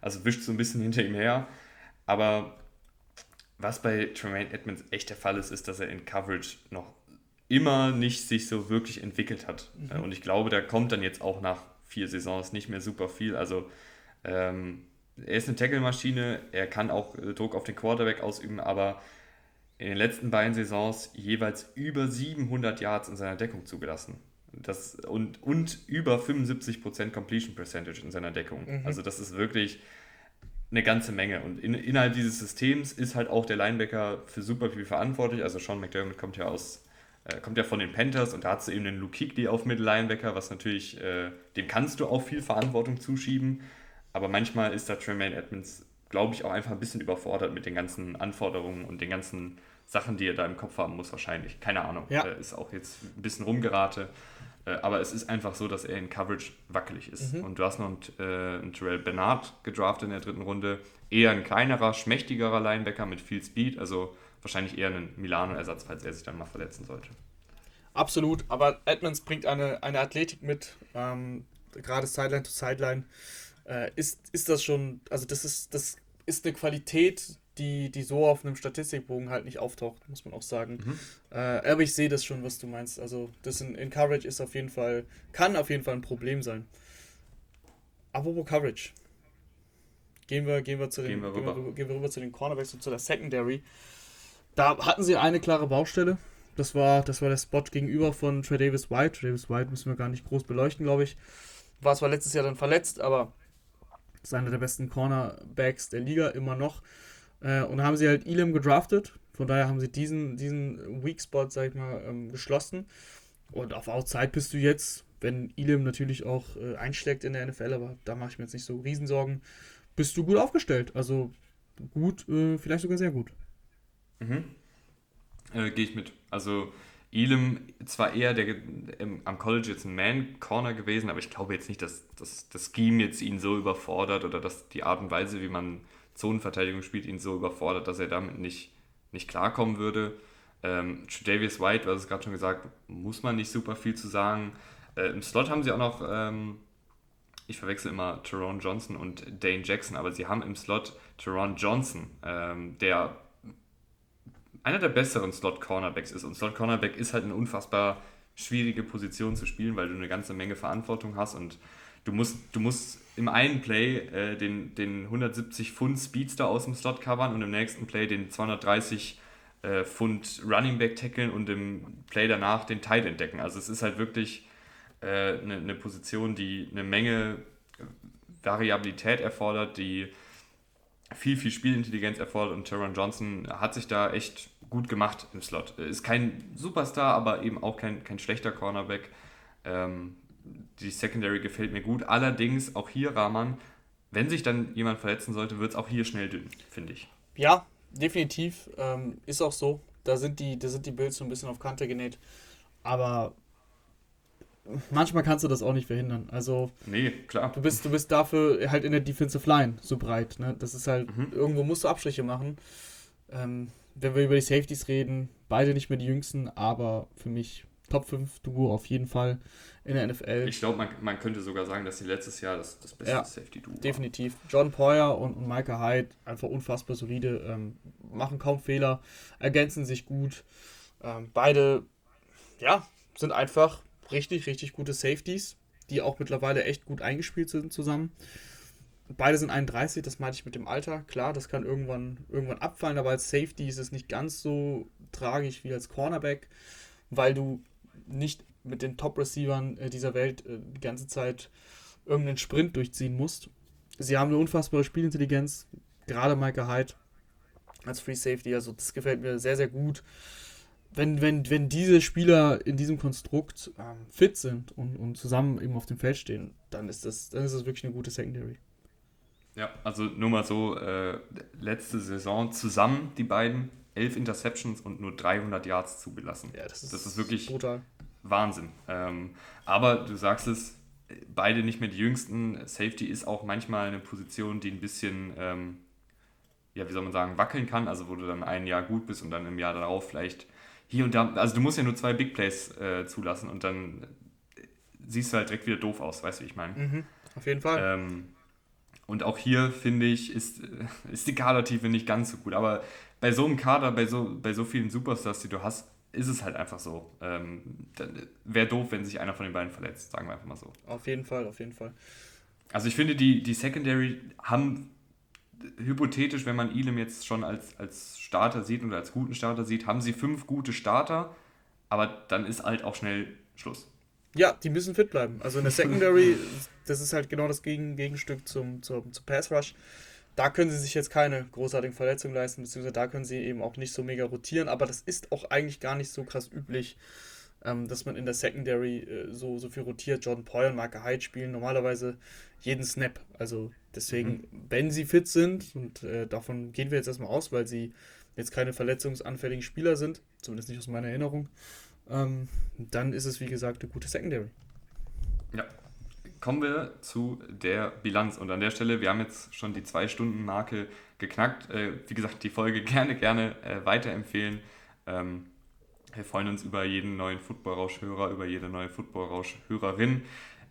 also wischt so ein bisschen hinter ihm her. Aber was bei Tremaine Edmonds echt der Fall ist, ist, dass er in Coverage noch immer nicht sich so wirklich entwickelt hat. Mhm. Und ich glaube, da kommt dann jetzt auch nach vier Saisons nicht mehr super viel. Also ähm, er ist eine Tackle-Maschine, er kann auch äh, Druck auf den Quarterback ausüben, aber in den letzten beiden Saisons jeweils über 700 Yards in seiner Deckung zugelassen. Das, und, und über 75% Completion Percentage in seiner Deckung. Mhm. Also das ist wirklich eine ganze Menge. Und in, innerhalb dieses Systems ist halt auch der Linebacker für super viel verantwortlich. Also Sean McDermott kommt ja aus, äh, kommt ja von den Panthers und da hast du eben den Luke Kuechly auf Mittellinebacker, was natürlich, äh, dem kannst du auch viel Verantwortung zuschieben. Aber manchmal ist da Tremaine Edmonds, glaube ich, auch einfach ein bisschen überfordert mit den ganzen Anforderungen und den ganzen Sachen, die er da im Kopf haben muss, wahrscheinlich. Keine Ahnung. Ja. Äh, ist auch jetzt ein bisschen rumgerate. Äh, aber es ist einfach so, dass er in Coverage wackelig ist. Mhm. Und du hast noch einen, äh, einen Terrell Bernard gedraftet in der dritten Runde. Eher ein kleinerer, schmächtigerer Linebacker mit viel Speed. Also wahrscheinlich eher ein Milano-Ersatz, falls er sich dann mal verletzen sollte. Absolut, aber Edmonds bringt eine, eine Athletik mit, ähm, gerade Sideline to Sideline. Äh, ist, ist das schon, also das ist, das ist eine Qualität, die, die so auf einem Statistikbogen halt nicht auftaucht, muss man auch sagen. Mhm. Äh, aber ich sehe das schon, was du meinst. Also das in, in Coverage ist auf jeden Fall, kann auf jeden Fall ein Problem sein. Apropos Coverage. Gehen wir, gehen wir, zu den, gehen wir, rüber. Gehen wir, gehen wir rüber zu den Cornerbacks und zu der Secondary. Da hatten sie eine klare Baustelle. Das war, das war der Spot gegenüber von Trey Davis White. Trey Davis White müssen wir gar nicht groß beleuchten, glaube ich. War zwar letztes Jahr dann verletzt, aber ist einer der besten Cornerbacks der Liga immer noch. Äh, und haben sie halt Elam gedraftet. Von daher haben sie diesen, diesen Weak Spot, sag ich mal, ähm, geschlossen. Und auf Outside bist du jetzt, wenn Elam natürlich auch äh, einschlägt in der NFL, aber da mache ich mir jetzt nicht so Riesensorgen, bist du gut aufgestellt. Also gut, äh, vielleicht sogar sehr gut. Mhm. Äh, Gehe ich mit. Also Elam zwar eher der, im, am College jetzt ein Man-Corner gewesen, aber ich glaube jetzt nicht, dass, dass das Scheme jetzt ihn so überfordert oder dass die Art und Weise, wie man Zonenverteidigung spielt, ihn so überfordert, dass er damit nicht, nicht klarkommen würde. Ähm, Davis White, was es gerade schon gesagt, muss man nicht super viel zu sagen. Äh, Im Slot haben sie auch noch, ähm, ich verwechsel immer Teron Johnson und Dane Jackson, aber sie haben im Slot Teron Johnson, ähm, der einer der besseren Slot-Cornerbacks ist. Und Slot-Cornerback ist halt eine unfassbar schwierige Position zu spielen, weil du eine ganze Menge Verantwortung hast und du musst, du musst im einen Play äh, den, den 170 Pfund Speedster aus dem Slot covern und im nächsten Play den 230 äh, Pfund Running Back tackeln und im Play danach den Tight entdecken. Also es ist halt wirklich äh, eine, eine Position, die eine Menge Variabilität erfordert, die viel, viel Spielintelligenz erfordert und Teron Johnson hat sich da echt gut gemacht im Slot. Ist kein Superstar, aber eben auch kein, kein schlechter Cornerback. Ähm, die Secondary gefällt mir gut. Allerdings auch hier, Rahman, wenn sich dann jemand verletzen sollte, wird es auch hier schnell dünn, finde ich. Ja, definitiv. Ähm, ist auch so. Da sind die, da sind die Bills so ein bisschen auf Kante genäht. Aber manchmal kannst du das auch nicht verhindern. Also, nee, klar. Du bist, du bist dafür halt in der Defensive Line so breit. Ne? Das ist halt, mhm. irgendwo musst du Abstriche machen. Ähm, wenn wir über die Safeties reden, beide nicht mehr die jüngsten, aber für mich Top 5 Duo auf jeden Fall in der NFL. Ich glaube, man, man könnte sogar sagen, dass sie letztes Jahr das, das beste ja, Safety Duo Definitiv. War. John Poyer und, und Micah Hyde einfach unfassbar solide, ähm, machen kaum Fehler, ergänzen sich gut. Ähm, beide, ja, sind einfach richtig, richtig gute Safeties, die auch mittlerweile echt gut eingespielt sind zusammen. Beide sind 31, das meinte ich mit dem Alter. Klar, das kann irgendwann, irgendwann abfallen, aber als Safety ist es nicht ganz so tragisch wie als Cornerback, weil du nicht mit den Top-Receivern äh, dieser Welt äh, die ganze Zeit irgendeinen Sprint durchziehen musst. Sie haben eine unfassbare Spielintelligenz, gerade Micah Hyde als Free Safety, also das gefällt mir sehr, sehr gut. Wenn, wenn, wenn diese Spieler in diesem Konstrukt ähm, fit sind und, und zusammen eben auf dem Feld stehen, dann ist das, dann ist das wirklich eine gute Secondary. Ja, also nur mal so, äh, letzte Saison zusammen die beiden, elf Interceptions und nur 300 Yards zugelassen. Ja, das ist, das ist wirklich brutal. Wahnsinn. Ähm, aber du sagst es, beide nicht mehr die jüngsten. Safety ist auch manchmal eine Position, die ein bisschen, ähm, ja, wie soll man sagen, wackeln kann. Also wo du dann ein Jahr gut bist und dann im Jahr darauf vielleicht hier und da. Also du musst ja nur zwei Big Plays äh, zulassen und dann siehst du halt direkt wieder doof aus, weißt du, wie ich meine? Mhm, auf jeden Fall. Ähm, und auch hier, finde ich, ist, ist die Kadertiefe nicht ganz so gut. Aber bei so einem Kader, bei so, bei so vielen Superstars, die du hast, ist es halt einfach so. Ähm, Wäre doof, wenn sich einer von den beiden verletzt, sagen wir einfach mal so. Auf jeden Fall, auf jeden Fall. Also ich finde, die, die Secondary haben hypothetisch, wenn man Elam jetzt schon als, als Starter sieht oder als guten Starter sieht, haben sie fünf gute Starter, aber dann ist halt auch schnell Schluss. Ja, die müssen fit bleiben. Also in der Secondary, das ist halt genau das Gegen Gegenstück zum, zum, zum Pass Rush. Da können sie sich jetzt keine großartigen Verletzungen leisten, beziehungsweise da können sie eben auch nicht so mega rotieren, aber das ist auch eigentlich gar nicht so krass üblich, ähm, dass man in der Secondary äh, so, so viel rotiert. Jordan Poyer und Marke Hyde spielen normalerweise jeden Snap. Also deswegen, mhm. wenn sie fit sind, und äh, davon gehen wir jetzt erstmal aus, weil sie jetzt keine verletzungsanfälligen Spieler sind, zumindest nicht aus meiner Erinnerung, ähm, dann ist es wie gesagt eine gute Secondary. Ja. Kommen wir zu der Bilanz. Und an der Stelle, wir haben jetzt schon die Zwei-Stunden-Marke geknackt. Äh, wie gesagt, die Folge gerne, gerne äh, weiterempfehlen. Ähm, wir freuen uns über jeden neuen Football-Rausch-Hörer, über jede neue Football-Rausch-Hörerin,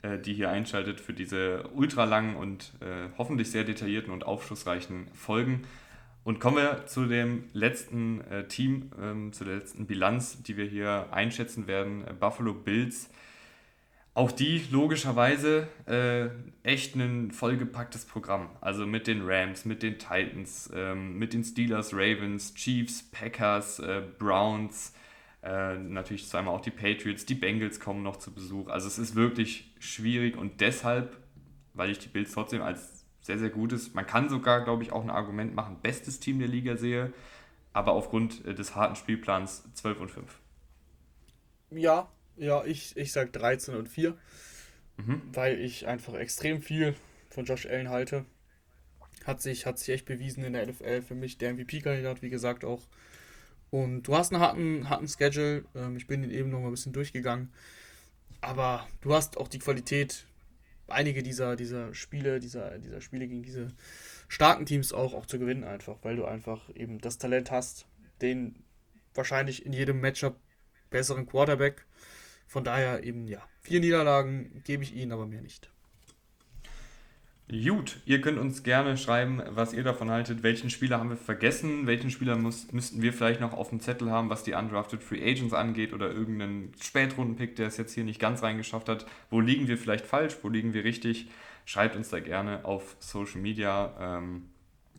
äh, die hier einschaltet für diese ultralangen und äh, hoffentlich sehr detaillierten und aufschlussreichen Folgen. Und kommen wir zu dem letzten äh, Team, ähm, zu der letzten Bilanz, die wir hier einschätzen werden. Äh, Buffalo Bills. Auch die logischerweise äh, echt ein vollgepacktes Programm. Also mit den Rams, mit den Titans, ähm, mit den Steelers, Ravens, Chiefs, Packers, äh, Browns, äh, natürlich zweimal auch die Patriots, die Bengals kommen noch zu Besuch. Also es ist wirklich schwierig und deshalb, weil ich die Bills trotzdem als sehr, sehr gutes, man kann sogar, glaube ich, auch ein Argument machen, bestes Team der Liga sehe, aber aufgrund äh, des harten Spielplans 12 und 5. Ja, ja, ich, ich sage 13 und 4, mhm. weil ich einfach extrem viel von Josh Allen halte. Hat sich, hat sich echt bewiesen in der NFL. Für mich der MVP-Kandidat, wie gesagt, auch. Und du hast einen harten, harten Schedule. Ähm, ich bin den eben noch mal ein bisschen durchgegangen. Aber du hast auch die Qualität, einige dieser, dieser Spiele, dieser, dieser Spiele gegen diese starken Teams auch, auch zu gewinnen einfach, weil du einfach eben das Talent hast, den wahrscheinlich in jedem Matchup besseren Quarterback. Von daher eben, ja, vier Niederlagen gebe ich ihnen, aber mehr nicht. Gut, ihr könnt uns gerne schreiben, was ihr davon haltet. Welchen Spieler haben wir vergessen? Welchen Spieler muss, müssten wir vielleicht noch auf dem Zettel haben, was die Undrafted Free Agents angeht oder irgendeinen Spätrundenpick, der es jetzt hier nicht ganz reingeschafft hat? Wo liegen wir vielleicht falsch? Wo liegen wir richtig? Schreibt uns da gerne auf Social Media. Ähm,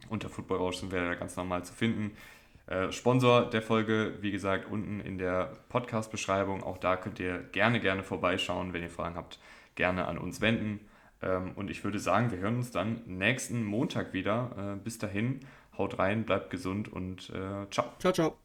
unter Football Rausch sind da ganz normal zu finden. Äh, Sponsor der Folge, wie gesagt, unten in der Podcast-Beschreibung. Auch da könnt ihr gerne, gerne vorbeischauen. Wenn ihr Fragen habt, gerne an uns wenden. Ähm, und ich würde sagen, wir hören uns dann nächsten Montag wieder. Äh, bis dahin, haut rein, bleibt gesund und äh, ciao. Ciao, ciao.